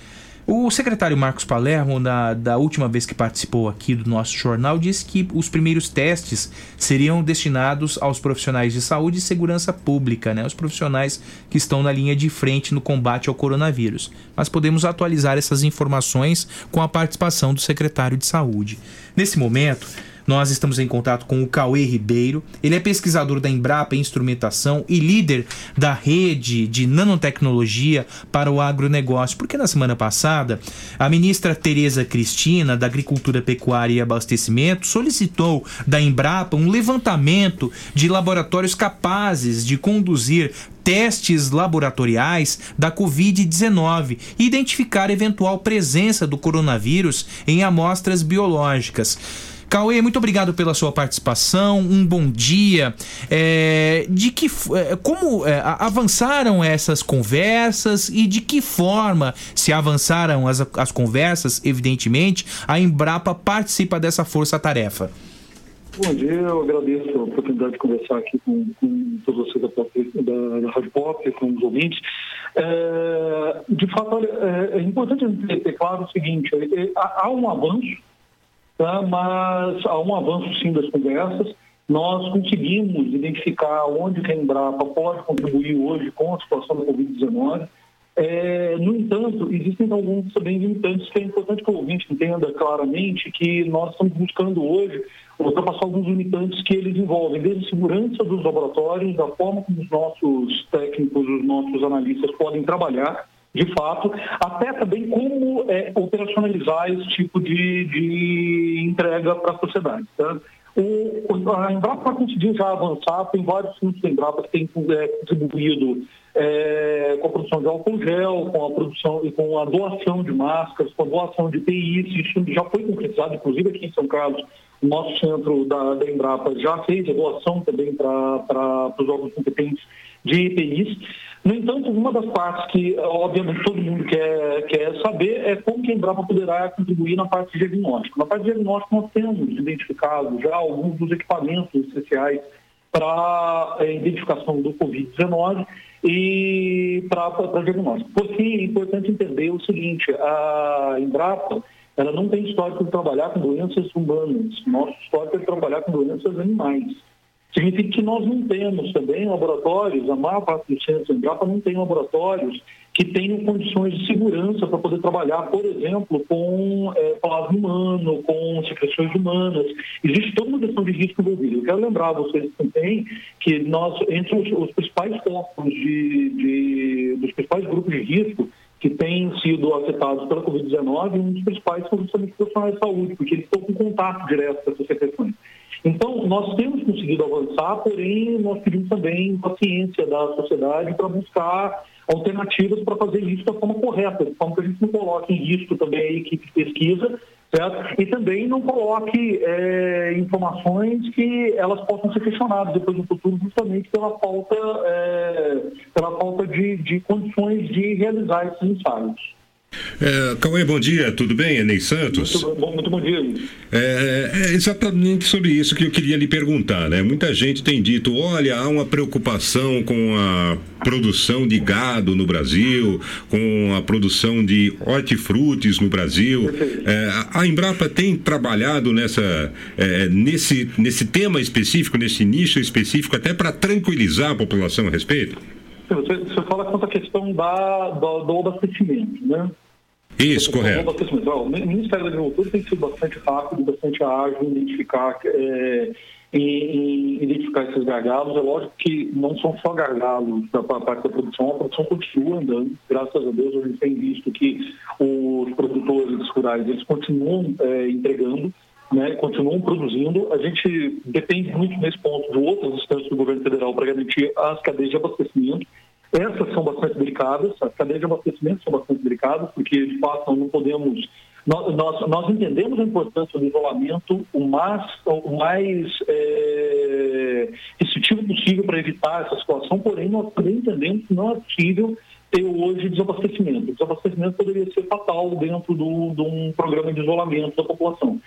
O secretário Marcos Palermo, na, da última vez que participou aqui do nosso jornal, disse que os primeiros testes seriam destinados aos profissionais de saúde e segurança pública, né? os profissionais que estão na linha de frente no combate ao coronavírus. Mas podemos atualizar essas informações com a participação do secretário de saúde. Nesse momento, nós estamos em contato com o Cauê Ribeiro. Ele é pesquisador da Embrapa Instrumentação e líder da rede de nanotecnologia para o agronegócio. Porque na semana passada, a ministra Tereza Cristina, da Agricultura, Pecuária e Abastecimento, solicitou da Embrapa um levantamento de laboratórios capazes de conduzir testes laboratoriais da Covid-19 e identificar eventual presença do coronavírus em amostras biológicas. Cauê, muito obrigado pela sua participação. Um bom dia. É, de que é, como é, avançaram essas conversas e de que forma se avançaram as, as conversas? Evidentemente, a Embrapa participa dessa força-tarefa. Bom dia, eu agradeço a oportunidade de conversar aqui com, com todos vocês da, da, da Rádio Pop, com os ouvintes. É, de fato, é, é importante ter, claro o seguinte, é, há um avanço, tá? mas há um avanço sim das conversas. Nós conseguimos identificar onde que a Embrapa pode contribuir hoje com a situação da Covid-19. É, no entanto, existem alguns também limitantes que é importante que o ouvinte entenda claramente que nós estamos buscando hoje ultrapassar alguns limitantes que eles envolvem desde a segurança dos laboratórios, da forma como os nossos técnicos, os nossos analistas podem trabalhar, de fato, até também como é, operacionalizar esse tipo de, de entrega para a sociedade. Tá? O, a Embrapa conseguiu já avançar, tem vários fundos da Embrapa que têm é, contribuído é, com a produção de álcool gel, com a produção e com a doação de máscaras, com a doação de EPIs, isso já foi concretizado, inclusive aqui em São Carlos, o nosso centro da, da Embrapa já fez a doação também para os órgãos competentes de EPIs. No entanto, uma das partes que, obviamente, todo mundo quer, quer saber é como que a Embrapa poderá contribuir na parte de diagnóstico. Na parte de diagnóstico, nós temos identificado já alguns dos equipamentos essenciais para a identificação do Covid-19 e para diagnóstico. Porque é importante entender o seguinte, a Embrapa ela não tem histórico de trabalhar com doenças humanas. Nosso histórico é de trabalhar com doenças animais. Significa que nós não temos também laboratórios, a maior parte dos centros da Embrapa não tem laboratórios que tenham condições de segurança para poder trabalhar, por exemplo, com eh, plasma humano, com secreções humanas. Existe toda uma questão de risco envolvida. Eu quero lembrar a vocês também que nós, entre os, os principais focos de, de- dos principais grupos de risco que têm sido afetados pela Covid-19, um dos principais são justamente os profissionais de saúde, porque eles estão com contato direto com essas secreções. Então, nós temos conseguido avançar, porém, nós pedimos também paciência da sociedade para buscar alternativas para fazer isso da forma correta, de forma que a gente não coloque em risco também a equipe de pesquisa, certo? E também não coloque eh, informações que elas possam ser questionadas depois no futuro, justamente pela falta, eh, pela falta de, de condições de realizar esses ensaios. É, Cauê, bom dia, tudo bem? É Ney Santos? Muito bom, muito bom dia. Luiz. É, é exatamente sobre isso que eu queria lhe perguntar, né? Muita gente tem dito, olha, há uma preocupação com a produção de gado no Brasil, com a produção de hortifrutis no Brasil. É, a Embrapa tem trabalhado nessa, é, nesse, nesse tema específico, nesse nicho específico, até para tranquilizar a população a respeito? Você, você fala quanto à questão da, do, do abastecimento, né? Isso, correto. Abastecimento. Ó, O Ministério da Agricultura tem sido bastante rápido, bastante ágil em identificar, é, em, em identificar esses gargalos. É lógico que não são só gargalos da pa- parte da produção, a produção continua andando. Graças a Deus, a gente tem visto que os produtores rurais eles continuam é, entregando. Né, continuam produzindo. A gente depende muito nesse ponto de outras instâncias do governo federal para garantir as cadeias de abastecimento. Essas são bastante delicadas, as cadeias de abastecimento são bastante delicadas, porque de fato não podemos. Nós, nós, nós entendemos a importância do isolamento o mais, o mais é, restritivo possível para evitar essa situação, porém nós também entendemos que não é possível ter hoje desabastecimento. Desabastecimento poderia ser fatal dentro do, de um programa de isolamento da população.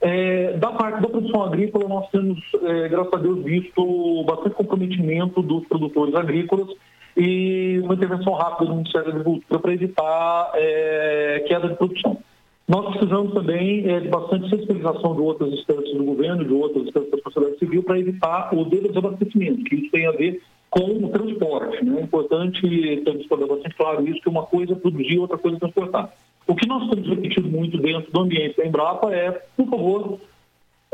É, da parte da produção agrícola, nós temos, é, graças a Deus, visto bastante comprometimento dos produtores agrícolas e uma intervenção rápida do Ministério da Agricultura para evitar é, queda de produção. Nós precisamos também é, de bastante sensibilização de outras instâncias do governo, de outras instâncias da sociedade civil, para evitar o desabastecimento, que isso tem a ver com o transporte. Né? É importante termos bastante claro isso, que uma coisa é produzir, outra coisa é transportar. O que nós temos repetido muito dentro do ambiente da Embrapa é, por favor,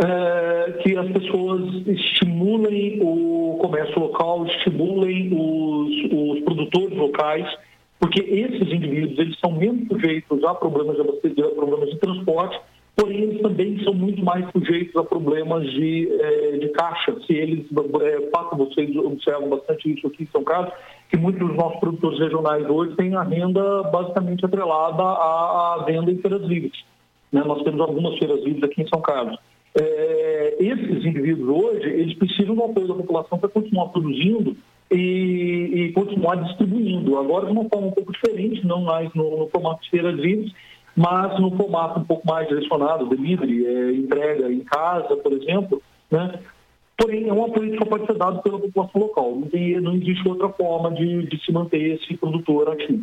é, que as pessoas estimulem o comércio local, estimulem os, os produtores locais, porque esses indivíduos eles são menos sujeitos a problemas de, abastecimento, a problemas de transporte, porém eles também são muito mais sujeitos a problemas de, eh, de caixa. Se eles, é, fato, vocês observam bastante isso aqui em São Carlos, que muitos dos nossos produtores regionais hoje têm a renda basicamente atrelada à, à venda em feiras livres. Né? Nós temos algumas feiras livres aqui em São Carlos. É, esses indivíduos hoje, eles precisam do apoio da população para continuar produzindo e, e continuar distribuindo. Agora de uma forma um pouco diferente, não mais no, no formato de feiras livres, mas no formato um pouco mais direcionado, delivery, é, entrega em casa, por exemplo, né? Porém, é um apoio que só pode ser dado pela população local. Não, tem, não existe outra forma de, de se manter esse produtor ativo.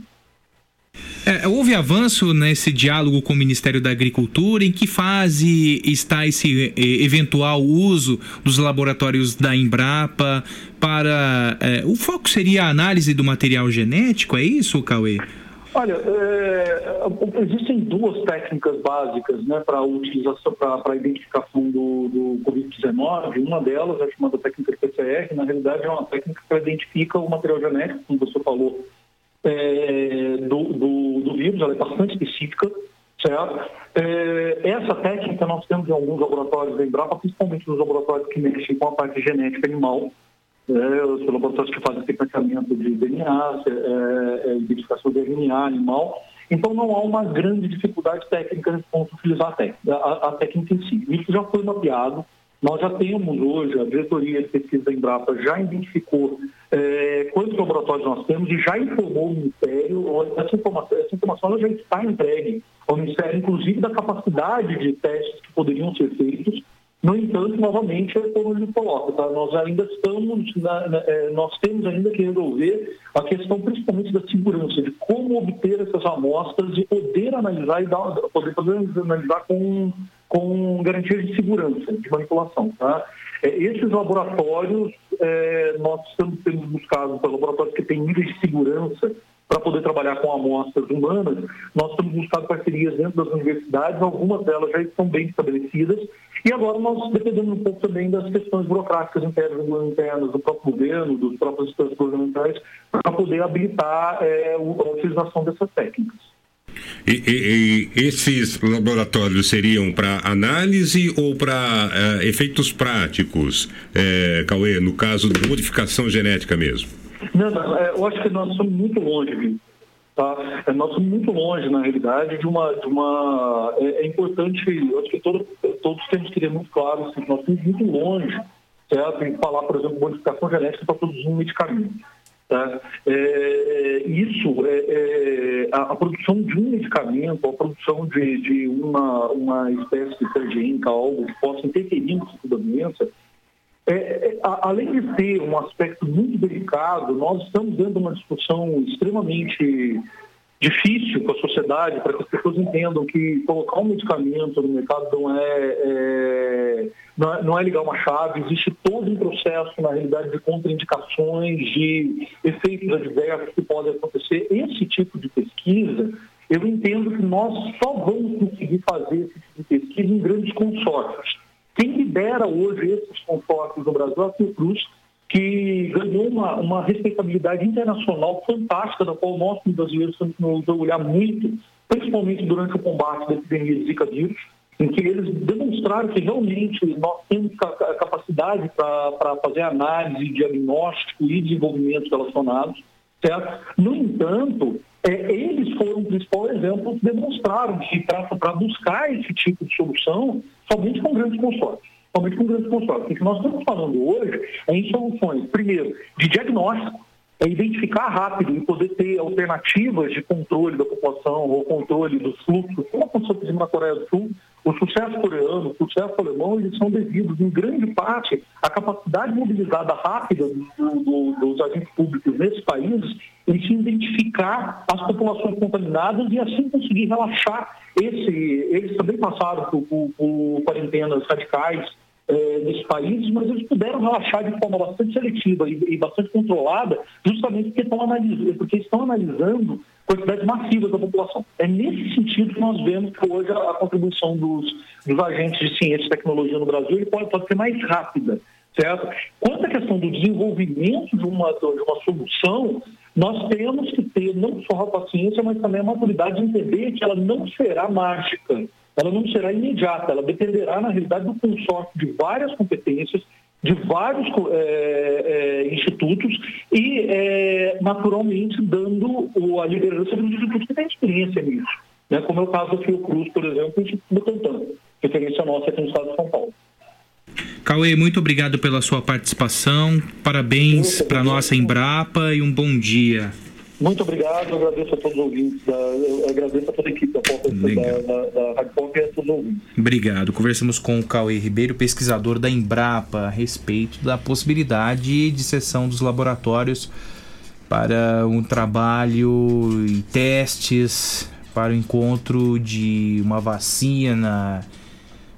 É, houve avanço nesse diálogo com o Ministério da Agricultura? Em que fase está esse eh, eventual uso dos laboratórios da Embrapa para. eh, o foco seria a análise do material genético, é isso, Cauê? Olha, é, existem duas técnicas básicas né, para utilização, para a identificação do, do Covid-19. Uma delas é chamada técnica PCR, na realidade é uma técnica que identifica o material genético, como você falou, é, do, do, do vírus, ela é bastante específica, certo? É, essa técnica nós temos em alguns laboratórios da Embrapa, principalmente nos laboratórios que mexem com a parte genética animal, é, os laboratórios que fazem sequenciamento de DNA, é, é, identificação de RNA animal. Então, não há uma grande dificuldade técnica nesse ponto de utilizar a a, a técnica em si. Isso já foi mapeado. Nós já temos hoje, a diretoria de pesquisa da Embrapa já identificou é, quantos laboratórios nós temos e já informou o Ministério, essa informação, essa informação já está entregue ao Ministério, inclusive da capacidade de testes que poderiam ser feitos. No entanto, novamente, é como ele coloca, tá? nós ainda estamos, na, na, é, nós temos ainda que resolver a questão principalmente da segurança, de como obter essas amostras e poder analisar e dar, poder, poder analisar com, com garantias de segurança, de manipulação. Tá? É, esses laboratórios, é, nós estamos tendo buscado para laboratórios que têm níveis de segurança para poder trabalhar com amostras humanas, nós temos buscado parcerias dentro das universidades, algumas delas já estão bem estabelecidas, e agora nós dependemos um pouco também das questões burocráticas internas, internas do próprio governo, dos próprios instâncias governamentais, para poder habilitar é, a utilização dessas técnicas. E, e- e esses laboratórios seriam para análise ou para eh, efeitos práticos, eh, Cauê, no caso de modificação genética mesmo? Não, não, é, eu acho que nós somos muito longe. Tá? É, nós somos muito longe, na realidade, de uma. De uma é, é importante, eu acho que todo, todos temos que ter muito claro assim, nós estamos muito longe certo? falar, por exemplo, modificação genética para produzir um medicamento. Tá? É, isso, é, é, a, a produção de um medicamento, a produção de, de uma, uma espécie de transgênica, algo que possa interferir no ciclo da doença, é, é, a- além de ter um aspecto muito delicado, nós estamos dentro de uma discussão extremamente difícil com a sociedade para que as pessoas entendam que colocar um medicamento no mercado não é, é- não é, não é ligar uma chave, existe todo um processo, na realidade, de contraindicações, de efeitos adversos que podem acontecer. Esse tipo de pesquisa, eu entendo que nós só vamos conseguir fazer esse tipo de pesquisa em grandes consórcios. Quem lidera hoje esses consórcios no Brasil é a Fiocruz, que ganhou uma, uma respeitabilidade internacional fantástica, da qual nós, brasileiros, nos orgulhar muito, principalmente durante o combate da epidemia de Zika vírus, em que eles demonstraram que realmente nós temos ca- capacidade para fazer análise, diagnóstico e desenvolvimento relacionados, certo? No entanto, é, eles foram o principal exemplo que demonstraram que para buscar esse tipo de solução somente com grandes consórcios. Somente com grandes consórcios. O que nós estamos falando hoje é em soluções, primeiro, de diagnóstico, é identificar rápido e poder ter alternativas de controle da população ou controle dos fluxos, como aconteceu na Coreia do Sul, o sucesso coreano, o sucesso alemão, eles são devidos, em grande parte, à capacidade mobilizada rápida do- do- dos agentes públicos nesses países em se identificar as populações contaminadas e assim conseguir relaxar esse... Eles também passaram por, por- por quarentenas radicais eh, nesses países, mas eles puderam relaxar de forma bastante seletiva e, e bastante controlada, justamente porque estão analisando, porque estão analisando quantidades massivas da população. É nesse sentido que nós vemos que hoje a, a contribuição dos, dos agentes de ciência e tecnologia no Brasil pode, pode ser mais rápida. Certo? Quanto à questão do desenvolvimento de uma, de uma solução, nós temos que ter não só a paciência, mas também a maturidade de entender que ela não será mágica ela não será imediata, ela dependerá, na realidade, do consórcio de várias competências, de vários eh, eh, institutos e, eh, naturalmente, dando o- a liderança dos institutos que têm experiência nisso. Né? Como é o caso do Fiocruz, por exemplo, e o Instituto referência nossa aqui no estado de São Paulo. Cauê, muito obrigado pela sua participação. Parabéns para nossa Embrapa e um bom dia. Muito obrigado, eu agradeço a todos os ouvintes, da, eu agradeço a toda a equipe da, Pop- da Rádio Pop e a todos os ouvintes. Obrigado. Conversamos com o Cauê Ribeiro, pesquisador da Embrapa, a respeito da possibilidade de cessão dos laboratórios para um trabalho e testes para o encontro de uma vacina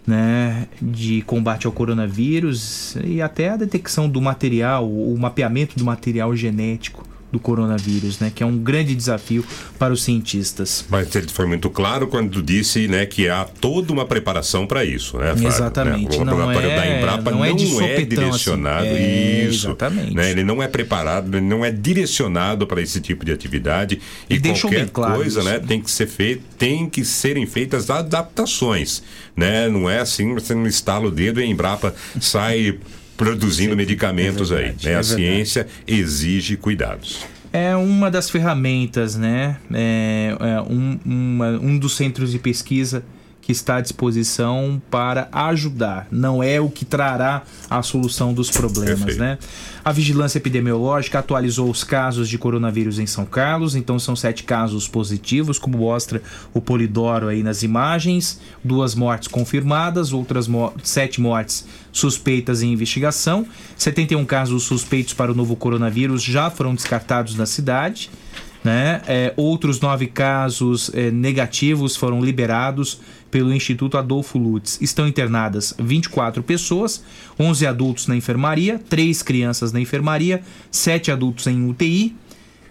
né, de combate ao coronavírus e até a detecção do material, o mapeamento do material genético do coronavírus, né, que é um grande desafio para os cientistas. Mas ele foi muito claro quando disse né, que há toda uma preparação para isso. Né? Exatamente, Né? O não laboratório é- da Embrapa não não, é de é sopetão, direcionado. assim. É, isso. exatamente. Né? Ele não é preparado, ele não é direcionado para esse tipo de atividade. E, E qualquer claro coisa isso. né, tem que ser feito, tem que serem feitas adaptações. Né? Não é assim, você não estala o dedo e a Embrapa sai produzindo medicamentos aí. Né? é A verdade. ciência exige cuidados. É uma das ferramentas, né? É, é um, uma- um dos centros de pesquisa que está à disposição para ajudar. Não é o que trará a solução dos problemas, Perfeito. né? A vigilância epidemiológica atualizou os casos de coronavírus em São Carlos, então são sete casos positivos, como mostra o Polidoro aí nas imagens, duas mortes confirmadas, outras mo sete mortes suspeitas em investigação, 71 casos suspeitos para o novo coronavírus já foram descartados na cidade. Né? É, outros nove casos é, negativos foram liberados pelo Instituto Adolfo Lutz. Estão internadas 24 pessoas, 11 adultos na enfermaria, 3 crianças na enfermaria, 7 adultos em UTI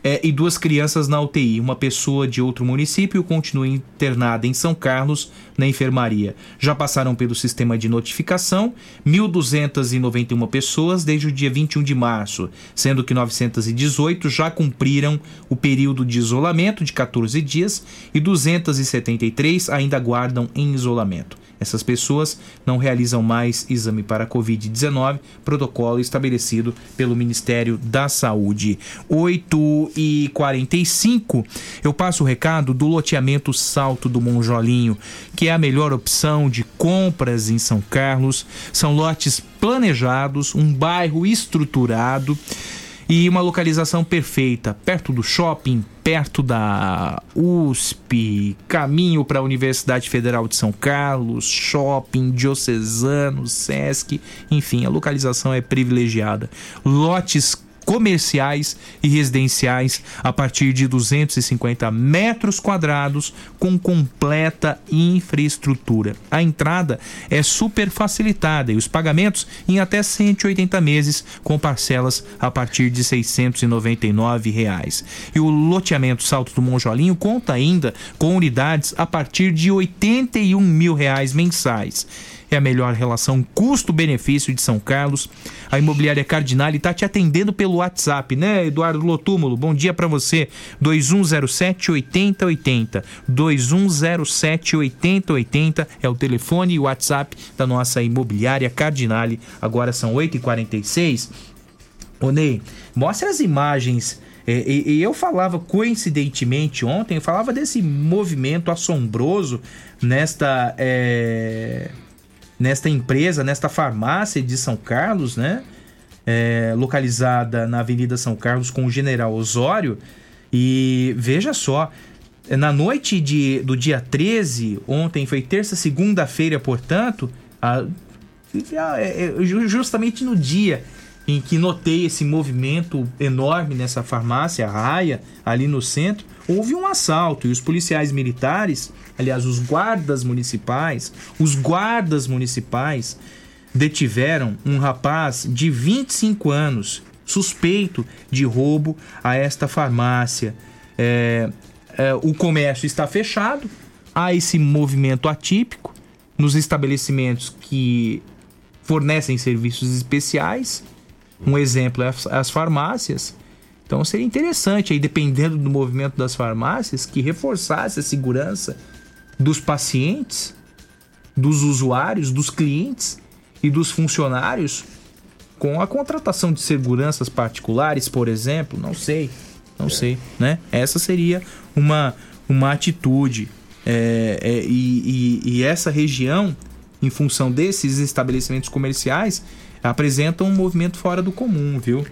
é, e duas crianças na UTI. Uma pessoa de outro município continua internada em São Carlos, na enfermaria. Já passaram pelo sistema de notificação 1.291 pessoas desde o dia 21 de março, sendo que 918 já cumpriram o período de isolamento de 14 dias e 273 ainda aguardam em isolamento. Essas pessoas não realizam mais exame para Covid-19, protocolo estabelecido pelo Ministério da Saúde. 8 e 45 eu passo o recado do loteamento Salto do Monjolinho, que é a melhor opção de compras em São Carlos. São lotes planejados, um bairro estruturado e uma localização perfeita, perto do shopping, perto da USP, caminho para a Universidade Federal de São Carlos, shopping diocesano, SESC, enfim, a localização é privilegiada. Lotes comerciais e residenciais a partir de 250 metros quadrados com completa infraestrutura. A entrada é super facilitada e os pagamentos em até 180 meses com parcelas a partir de 699 reais. E o loteamento Salto do Monjolinho conta ainda com unidades a partir de 81 mil reais mensais é a melhor relação custo-benefício de São Carlos. A imobiliária Cardinale está te atendendo pelo WhatsApp, né, Eduardo Lotúmulo? Bom dia para você. 2107 8080. 2107 8080 é o telefone e o WhatsApp da nossa imobiliária Cardinale. Agora são 8h46. Ô Ney, mostra as imagens. É, e, e eu falava coincidentemente ontem, eu falava desse movimento assombroso nesta. É nesta empresa, nesta farmácia de São Carlos, né? É, localizada na Avenida São Carlos com o General Osório. E veja só, na noite de, do dia 13, ontem foi terça, segunda-feira, portanto, a, é, é, justamente no dia em que notei esse movimento enorme nessa farmácia, a Raia, ali no centro, houve um assalto e os policiais militares, aliás, os guardas municipais, os guardas municipais detiveram um rapaz de 25 anos suspeito de roubo a esta farmácia. É, é, o comércio está fechado, há esse movimento atípico nos estabelecimentos que fornecem serviços especiais. Um exemplo é as farmácias. Então seria interessante aí, dependendo do movimento das farmácias, que reforçasse a segurança dos pacientes, dos usuários, dos clientes e dos funcionários com a contratação de seguranças particulares, por exemplo, não sei, não é. sei, né? Essa seria uma, uma atitude é, é, e, e, e essa região, em função desses estabelecimentos comerciais, apresenta um movimento fora do comum, viu?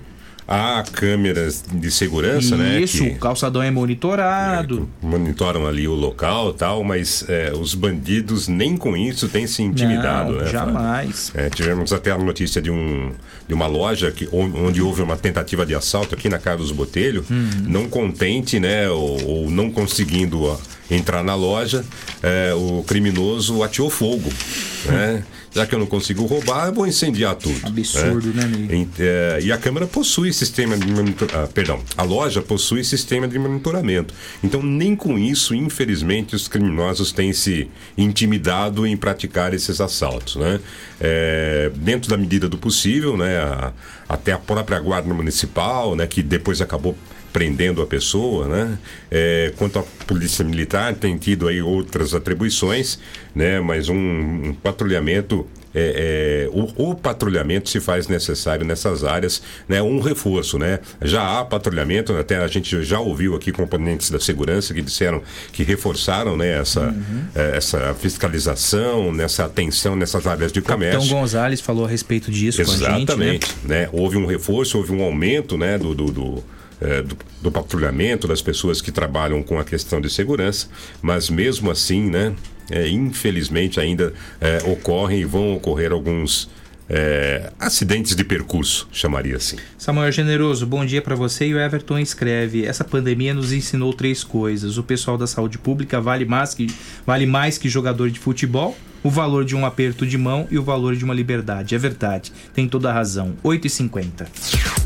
Há câmeras de segurança, Isso, né? Isso, o calçadão é monitorado. É, monitoram ali o local tal, mas é, os bandidos nem com isso têm se intimidado, Não, né? Jamais. É, tivemos até a notícia de, um, de uma loja que, onde houve uma tentativa de assalto aqui na Carlos Botelho, Uhum. não contente, né? Ou, ou não conseguindo entrar na loja, é, o criminoso ateou fogo, né? Já que eu não consigo roubar, eu vou incendiar tudo. Absurdo, né, Ney? Em- é, e a câmera possui sistema de monitoramento. perdão, a loja possui sistema de monitoramento. Então, nem com isso, infelizmente, os criminosos têm se intimidado em praticar esses assaltos. Né? É, dentro da medida do possível, né, a- até a própria Guarda Municipal, né, que depois acabou prendendo a pessoa, né? É, quanto à polícia militar tem tido aí outras atribuições, né? Mas um, um patrulhamento é, é, o, o patrulhamento se faz necessário nessas áreas, né? Um reforço, né? Já há patrulhamento, até a gente já ouviu aqui componentes da segurança que disseram que reforçaram, né? Essa, eh, essa fiscalização, nessa atenção nessas áreas de comércio. Capitão Gonzalez falou a respeito disso com a gente, né? Exatamente. né? Houve um reforço, houve um aumento né, do, do, do, eh, do- do patrulhamento das pessoas que trabalham com a questão de segurança, mas mesmo assim, né, eh, infelizmente ainda eh, ocorrem e vão ocorrer alguns eh, acidentes de percurso, chamaria assim. Samuel Generoso, bom dia para você. E o Everton escreve: essa pandemia nos ensinou três coisas. O pessoal da saúde pública vale mais que, vale mais que jogador de futebol. O valor de um aperto de mão e o valor de uma liberdade. É verdade, tem toda a razão. 8h50.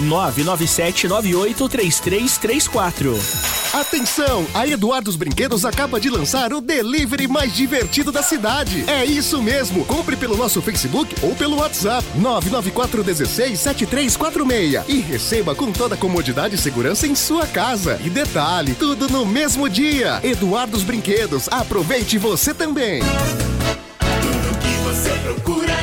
997983334. Atenção! A Eduardo dos Brinquedos acaba de lançar o delivery mais divertido da cidade. É isso mesmo! Compre pelo nosso Facebook ou pelo WhatsApp 994167346 e receba com toda a comodidade e segurança em sua casa. E detalhe, tudo no mesmo dia. Eduardo dos Brinquedos, aproveite você também. Tudo que você procura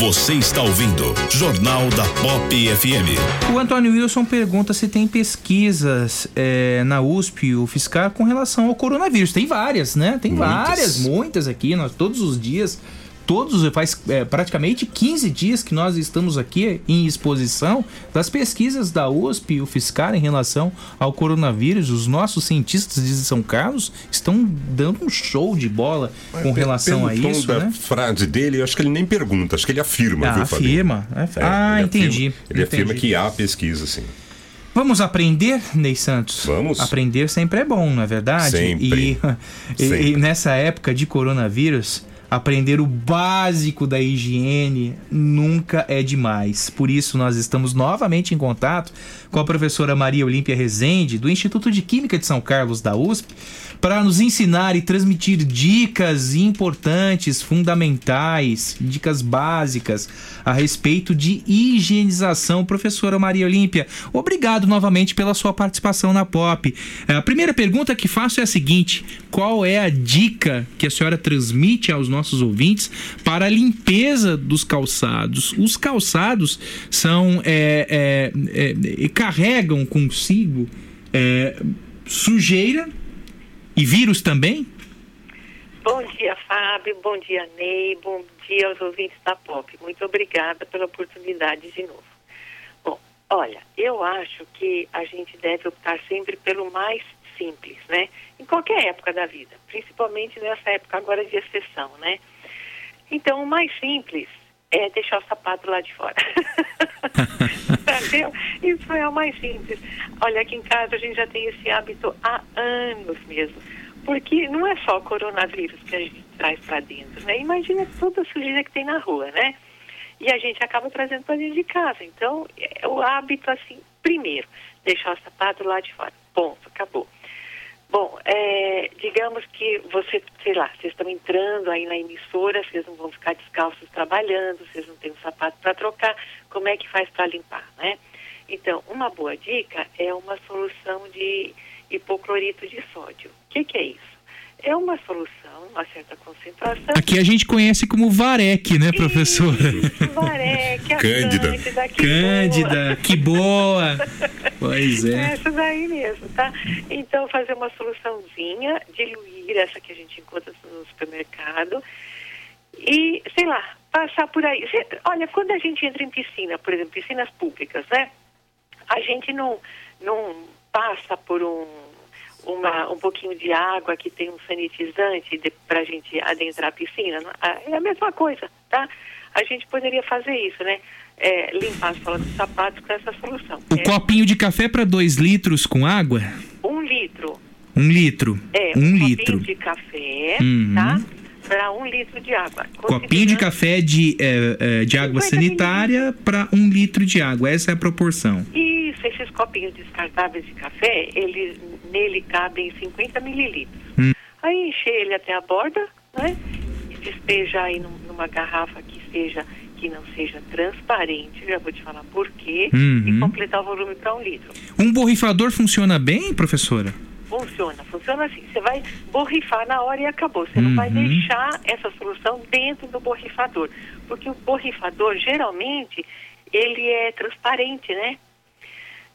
Você está ouvindo Jornal da Pop FM. O Antônio Wilson pergunta se tem pesquisas é, na USP, o Fiscar, com relação ao coronavírus. Tem várias, né? Tem Muitas. várias, muitas aqui. Nós todos os dias, todos faz é, praticamente 15 dias que nós estamos aqui em exposição das pesquisas da USP e o Fiscar em relação ao coronavírus. Os nossos cientistas de São Carlos estão dando um show de bola com Pe- relação a tom isso, da né? frase dele, eu acho que ele nem pergunta, acho que ele afirma, Ah, viu, afirma. É, ah, ele entendi. Afirma, ele afirma Entendi. que há pesquisa, sim. Vamos aprender, Ney Santos? Vamos. Aprender sempre é bom, não é verdade? Sempre. E, e- Sempre. e nessa época de coronavírus, aprender o básico da higiene nunca é demais. Por isso, nós estamos novamente em contato com a professora Maria Olímpia Rezende, do Instituto de Química de São Carlos da USP, para nos ensinar e transmitir dicas importantes, fundamentais, dicas básicas a respeito de higienização. Professora Maria Olímpia, obrigado novamente pela sua participação na POP. Eh, A primeira pergunta que faço é a seguinte: qual é a dica que a senhora transmite aos nossos ouvintes para a limpeza dos calçados? Os calçados são eh, eh, eh, carregam consigo eh, sujeira e vírus também? Bom dia, Fábio. Bom dia, Ney. Bom dia aos ouvintes da POP. Muito obrigada pela oportunidade de novo. Bom, olha, eu acho que a gente deve optar sempre pelo mais simples, né? Em qualquer época da vida, principalmente nessa época agora de exceção, né? Então, o mais simples é deixar o sapato lá de fora. Isso é o mais simples. Olha, aqui em casa a gente já tem esse hábito há anos mesmo. Porque não é só o coronavírus que a gente traz para dentro, né? Imagina toda a sujeira que tem na rua, né? E a gente acaba trazendo para dentro de casa. Então, é o hábito, assim, primeiro, deixar o sapato lá de fora. Ponto, acabou. Bom, é, digamos que você, sei lá, vocês estão entrando aí na emissora, vocês não vão ficar descalços trabalhando, vocês não têm um sapato para trocar, como é que faz para limpar, né? Então, uma boa dica é uma solução de hipoclorito de sódio. O que, que é isso? É uma solução, uma certa concentração. Aqui a gente conhece como Varec, né, professora? Varec, a Cândida. Cândida, que Cândida, que boa! Pois é. Essa daí mesmo, tá? Então, fazer uma soluçãozinha, diluir essa que a gente encontra no supermercado e, sei lá, passar por aí. Cê- olha, quando a gente entra em piscina, por exemplo, piscinas públicas, né? A gente não, não passa por um, uma, um pouquinho de água que tem um sanitizante para a gente adentrar a piscina. não? Ah, É a mesma coisa, tá? A gente poderia fazer isso, né? É, limpar as solas dos sapatos com essa solução. O copinho de café para dois litros com água? Um litro. Um litro. É, um um litro. copinho de café, Uhum. tá? Para um litro de água. Copinho de café de, é, é, de água 50 sanitária para um litro de água. Essa é a proporção. Isso, esses copinhos descartáveis de café, ele, nele cabem 50 mililitros. Hum. Aí encher ele até a borda, né? E despejar aí num- numa garrafa que seja que não seja transparente, já vou te falar por quê, Uhum. e completar o volume para um litro. Um borrifador funciona bem, professora? Funciona, funciona assim. Você vai borrifar na hora e acabou. Você não vai Uhum. deixar essa solução dentro do borrifador. Porque o borrifador, geralmente, ele é transparente, né?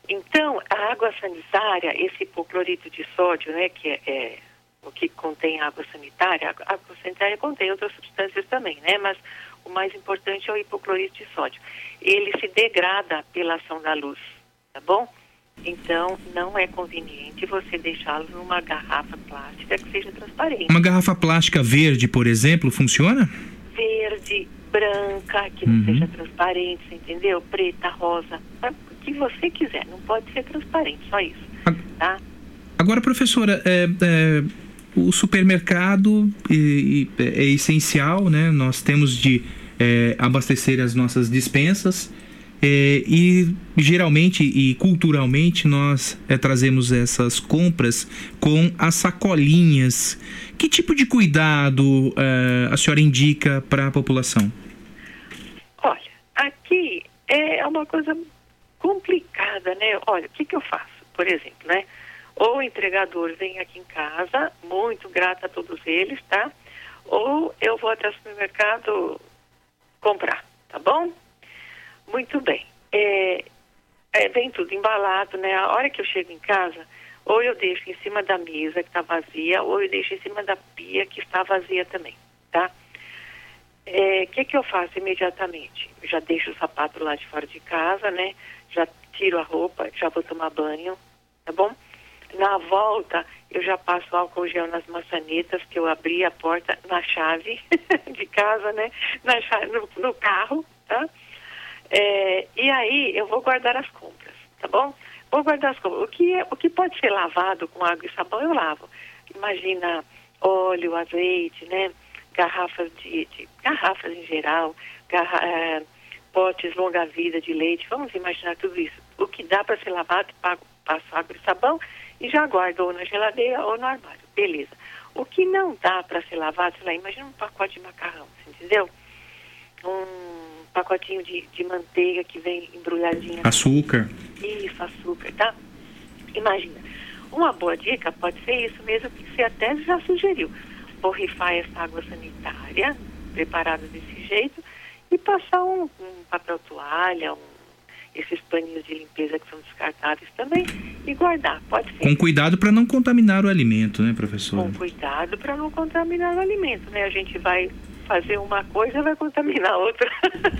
Então, a água sanitária, esse hipoclorito de sódio, né, que é, é o que contém água sanitária, a água sanitária contém outras substâncias também, né? Mas o mais importante é o hipoclorito de sódio. Ele se degrada pela ação da luz, tá bom? Então, não é conveniente você deixá-lo numa garrafa plástica que seja transparente. Uma garrafa plástica verde, por exemplo, funciona? Verde, branca, que não Uhum. seja transparente, você entendeu? Preta, rosa, o que você quiser. Não pode ser transparente, só isso, tá? Agora, professora, é, é, o supermercado e é essencial, né? Nós temos de é, abastecer as nossas dispensas. É, e geralmente e culturalmente nós é, trazemos essas compras com as sacolinhas. Que tipo de cuidado é, a senhora indica para a população? Olha, aqui é uma coisa complicada, né? Olha, o que, que eu faço, por exemplo, né? Ou o entregador vem aqui em casa, muito grata a todos eles, tá? Ou eu vou até o supermercado comprar, tá bom? Muito bem. É, é, vem tudo embalado, né? A hora que eu chego em casa, ou eu deixo em cima da mesa que está vazia, ou eu deixo em cima da pia que está vazia também, tá? O é, que, que eu faço imediatamente? Eu já deixo o sapato lá de fora de casa, né? Já tiro a roupa, já vou tomar banho, tá bom? Na volta, eu já passo álcool gel nas maçanetas, que eu abri a porta na chave de casa, né? Na chave, no, no carro, tá? É, e aí eu vou guardar as compras, tá bom? Vou guardar as compras. O que, é, o que pode ser lavado com água e sabão, eu lavo. Imagina óleo, azeite, né? Garrafas de, de garrafas em geral, garra, é, potes longa-vida de leite, vamos imaginar tudo isso. O que dá para ser lavado, pago, passo água e sabão e já guardo ou na geladeira ou no armário. Beleza. O que não dá para ser lavado, sei lá, imagina um pacote de macarrão, entendeu? Um pacotinho de, de manteiga que vem embrulhadinha. Açúcar. Isso, açúcar, tá? Imagina. Uma boa dica pode ser isso mesmo que você até já sugeriu. Borrifar essa água sanitária, preparada desse jeito, e passar um, um papel toalha, um, esses paninhos de limpeza que são descartáveis também, e guardar. Pode ser. Com cuidado para não contaminar o alimento, né, professor? Com cuidado para não contaminar o alimento, né? A gente vai fazer uma coisa vai contaminar outra.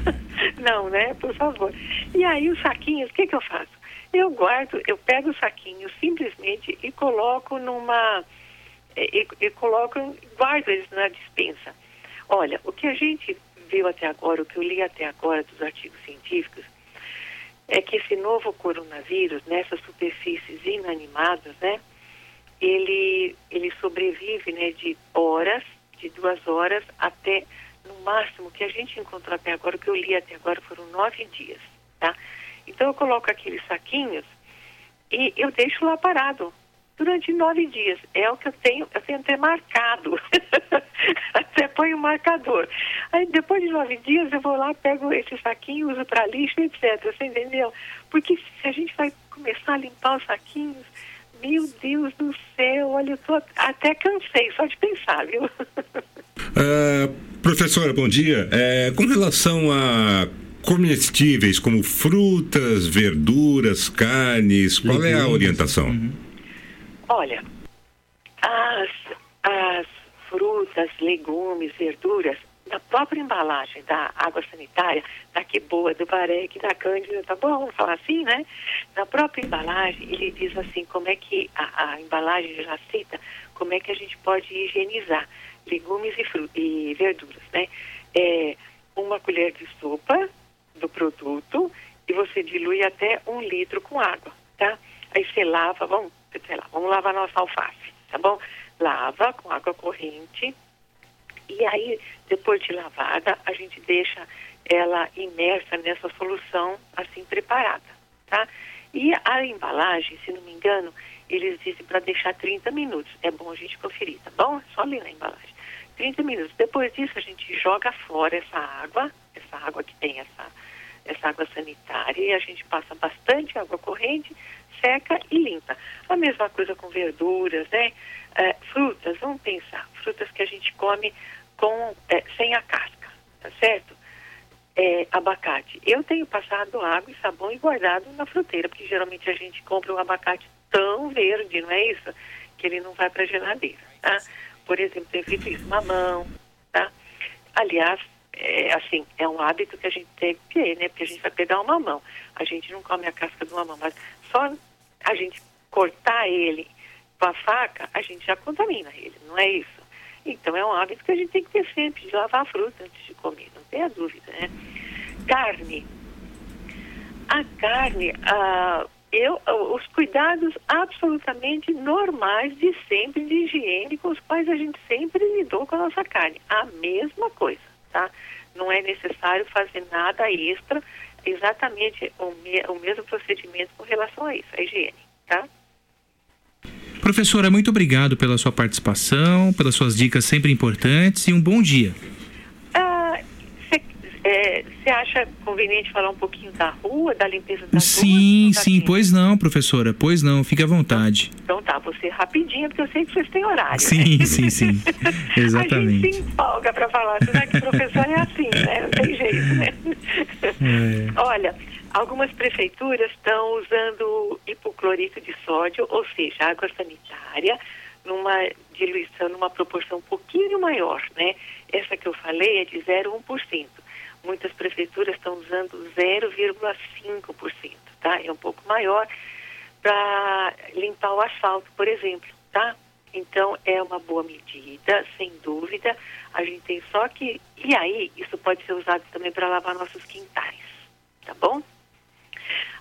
não, né? Por favor. E aí os saquinhos, o que, que eu faço? Eu guardo, eu pego o saquinho simplesmente e coloco numa. E, e coloco, guardo eles na dispensa. Olha, o que a gente viu até agora, o que eu li até agora dos artigos científicos, é que esse novo coronavírus, nessas superfícies inanimadas, né, ele, ele sobrevive né, de horas, de duas horas, até no máximo que a gente encontrou até agora, o que eu li até agora foram nove dias, tá? Então eu coloco aqueles saquinhos e eu deixo lá parado durante nove dias. É o que eu tenho, eu tenho até marcado. até ponho o marcador. Aí depois de nove dias eu vou lá, pego esse saquinho, uso para lixo, etc. Você entendeu? Porque se a gente vai começar a limpar os saquinhos, meu Deus do céu, olha, eu tô até cansei só de pensar, viu? Uh, professora, bom dia. É, com relação a comestíveis como frutas, verduras, carnes, qual é a orientação? Uhum. Olha, as, as frutas, legumes, verduras, na própria embalagem da água sanitária, da que boa, do Barec, da Cândida, tá bom? Vamos falar assim, né? Na própria embalagem, ele diz assim, como é que a, a embalagem já cita, como é que a gente pode higienizar legumes e, e verduras, né? É, uma colher de sopa do produto e você dilui até um litro com água, tá? Aí você lava, vamos, sei lá, vamos lavar nossa alface, tá bom? Lava com água corrente e aí, depois de lavada, a gente deixa ela imersa nessa solução assim preparada, tá? E a embalagem, se não me engano, eles dizem para deixar 30 minutos. É bom a gente conferir, tá bom? É só ler na embalagem. 30 minutos. Depois disso, a gente joga fora essa água, essa água que tem essa, essa água sanitária, e a gente passa bastante água corrente, seca e limpa. A mesma coisa com verduras, né? É, frutas, vamos pensar, frutas que a gente come com, é, sem a casca, tá certo? É, abacate. Eu tenho passado água e sabão e guardado na fruteira, porque geralmente a gente compra um abacate tão verde, não é isso? Que ele não vai para a geladeira, tá? Por exemplo, tenho feito isso, mamão, tá? Aliás, é, assim, é um hábito que a gente tem que ter, né? Porque a gente vai pegar um mamão. A gente não come a casca do mamão, mas só a gente cortar ele com a faca, a gente já contamina ele, não é isso? Então é um hábito que a gente tem que ter sempre, de lavar a fruta antes de comer, não tenha dúvida, né? Carne. A carne, ah, eu, os cuidados absolutamente normais de sempre, de higiene, com os quais a gente sempre lidou com a nossa carne. A mesma coisa, tá? Não é necessário fazer nada extra, exatamente o, me, o mesmo procedimento com relação a isso, a higiene, tá? Professora, muito obrigado pela sua participação, pelas suas dicas sempre importantes e um bom dia. Você acha conveniente falar um pouquinho da rua, da limpeza da Sim, sim, pois não, professora, pois não, fique à vontade. Então tá, você rapidinho, porque eu sei que vocês têm horário. Sim, né? sim, sim, A gente exatamente. se empolga para falar, será que professor é assim, né? Não tem jeito, né? É. Olha, algumas prefeituras estão usando hipoclorito de sódio, ou seja, água sanitária, numa diluição, numa proporção um pouquinho maior, né? Essa que eu falei é de 0,1%. Muitas prefeituras estão usando 0,5%, tá? É um pouco maior para limpar o asfalto, por exemplo, tá? Então é uma boa medida, sem dúvida. A gente tem só que e aí isso pode ser usado também para lavar nossos quintais, tá bom?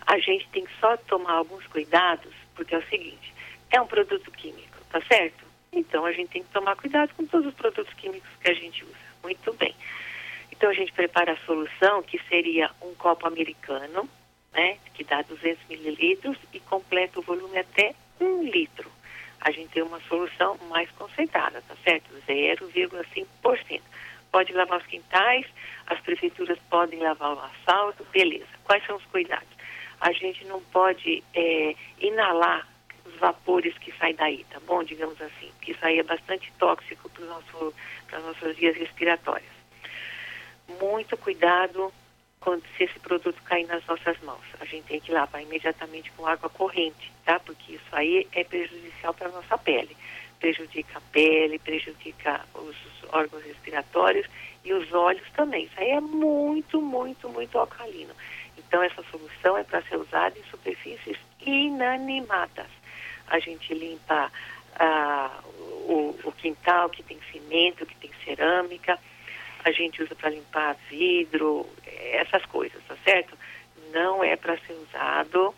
A gente tem que só tomar alguns cuidados, porque é o seguinte, é um produto químico, tá certo? Então a gente tem que tomar cuidado com todos os produtos químicos que a gente usa. Muito bem. Então a gente prepara a solução, que seria um copo americano, né, que dá 200 mililitros e completa o volume até um litro. A gente tem uma solução mais concentrada, tá certo? 0,5%. Pode lavar os quintais, as prefeituras podem lavar o asfalto, beleza. Quais são os cuidados? A gente não pode é, inalar os vapores que saem daí, tá bom? Digamos assim, porque isso aí é bastante tóxico para nosso, as nossas vias respiratórias muito cuidado quando se esse produto cair nas nossas mãos. A gente tem que lavar imediatamente com água corrente, tá? Porque isso aí é prejudicial para a nossa pele. Prejudica a pele, prejudica os órgãos respiratórios e os olhos também. Isso aí é muito, muito, muito alcalino. Então essa solução é para ser usada em superfícies inanimadas. A gente limpa ah, o, o quintal que tem cimento, que tem cerâmica, a gente usa para limpar vidro, essas coisas, tá certo? Não é para ser usado,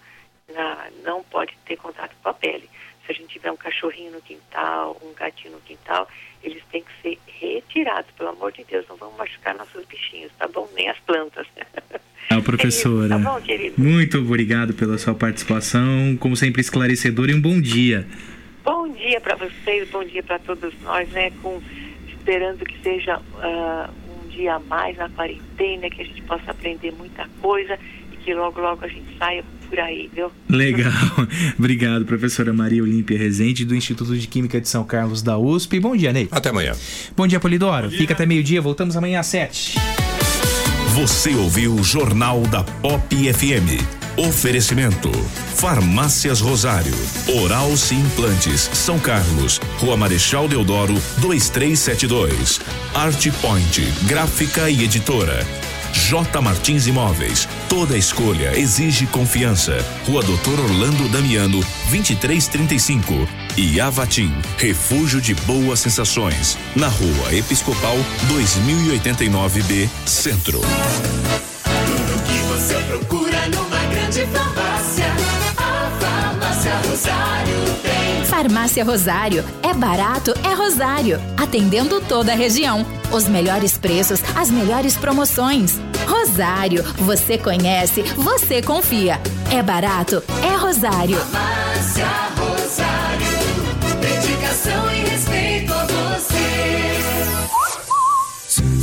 na, não pode ter contato com a pele. Se a gente tiver um cachorrinho no quintal, um gatinho no quintal, eles têm que ser retirados, pelo amor de Deus, não vamos machucar nossos bichinhos, tá bom? Nem as plantas. Ah, professora. Tá bom, querido? Muito obrigado pela sua participação, como sempre esclarecedor e um bom dia. Bom dia para vocês, bom dia para todos nós, né? Com, esperando que seja ah, um dia a mais na quarentena, que a gente possa aprender muita coisa e que logo, logo a gente saia por aí, viu? Legal. Obrigado, professora Maria Olímpia Rezende, do Instituto de Química de São Carlos da USP. Bom dia, Ney. Até amanhã. Bom dia, Polidoro. Fica até meio-dia, voltamos amanhã às sete. Você ouviu o Jornal da Pop FM. Oferecimento: Farmácias Rosário, Oral Sim Implantes, São Carlos, Rua Marechal Deodoro, 2372. Art Point, Gráfica e Editora. J Martins Imóveis. Toda escolha exige confiança. Rua Doutor Orlando Damiano, 2335. E Avatim, refúgio de boas sensações. Na Rua Episcopal, 2089B, Centro. Tudo que você procura numa grande farmácia. A Farmácia Rosário tem. Farmácia Rosário. É barato, é Rosário. Atendendo toda a região. Os melhores preços, as melhores promoções. Rosário. Você conhece, você confia. É barato, é Rosário.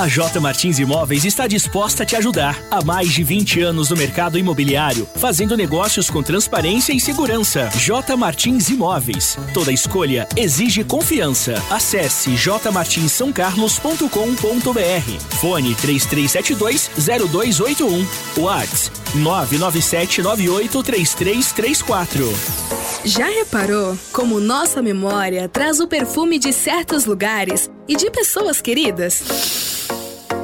A J Martins Imóveis está disposta a te ajudar. Há mais de 20 anos no mercado imobiliário, fazendo negócios com transparência e segurança. J Martins Imóveis. Toda escolha exige confiança. Acesse jmartinssaocarlos.com.br. Fone 3372-0281. Whats 997983334. Já reparou como nossa memória traz o perfume de certos lugares e de pessoas queridas?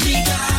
Tá todo mundo ligado.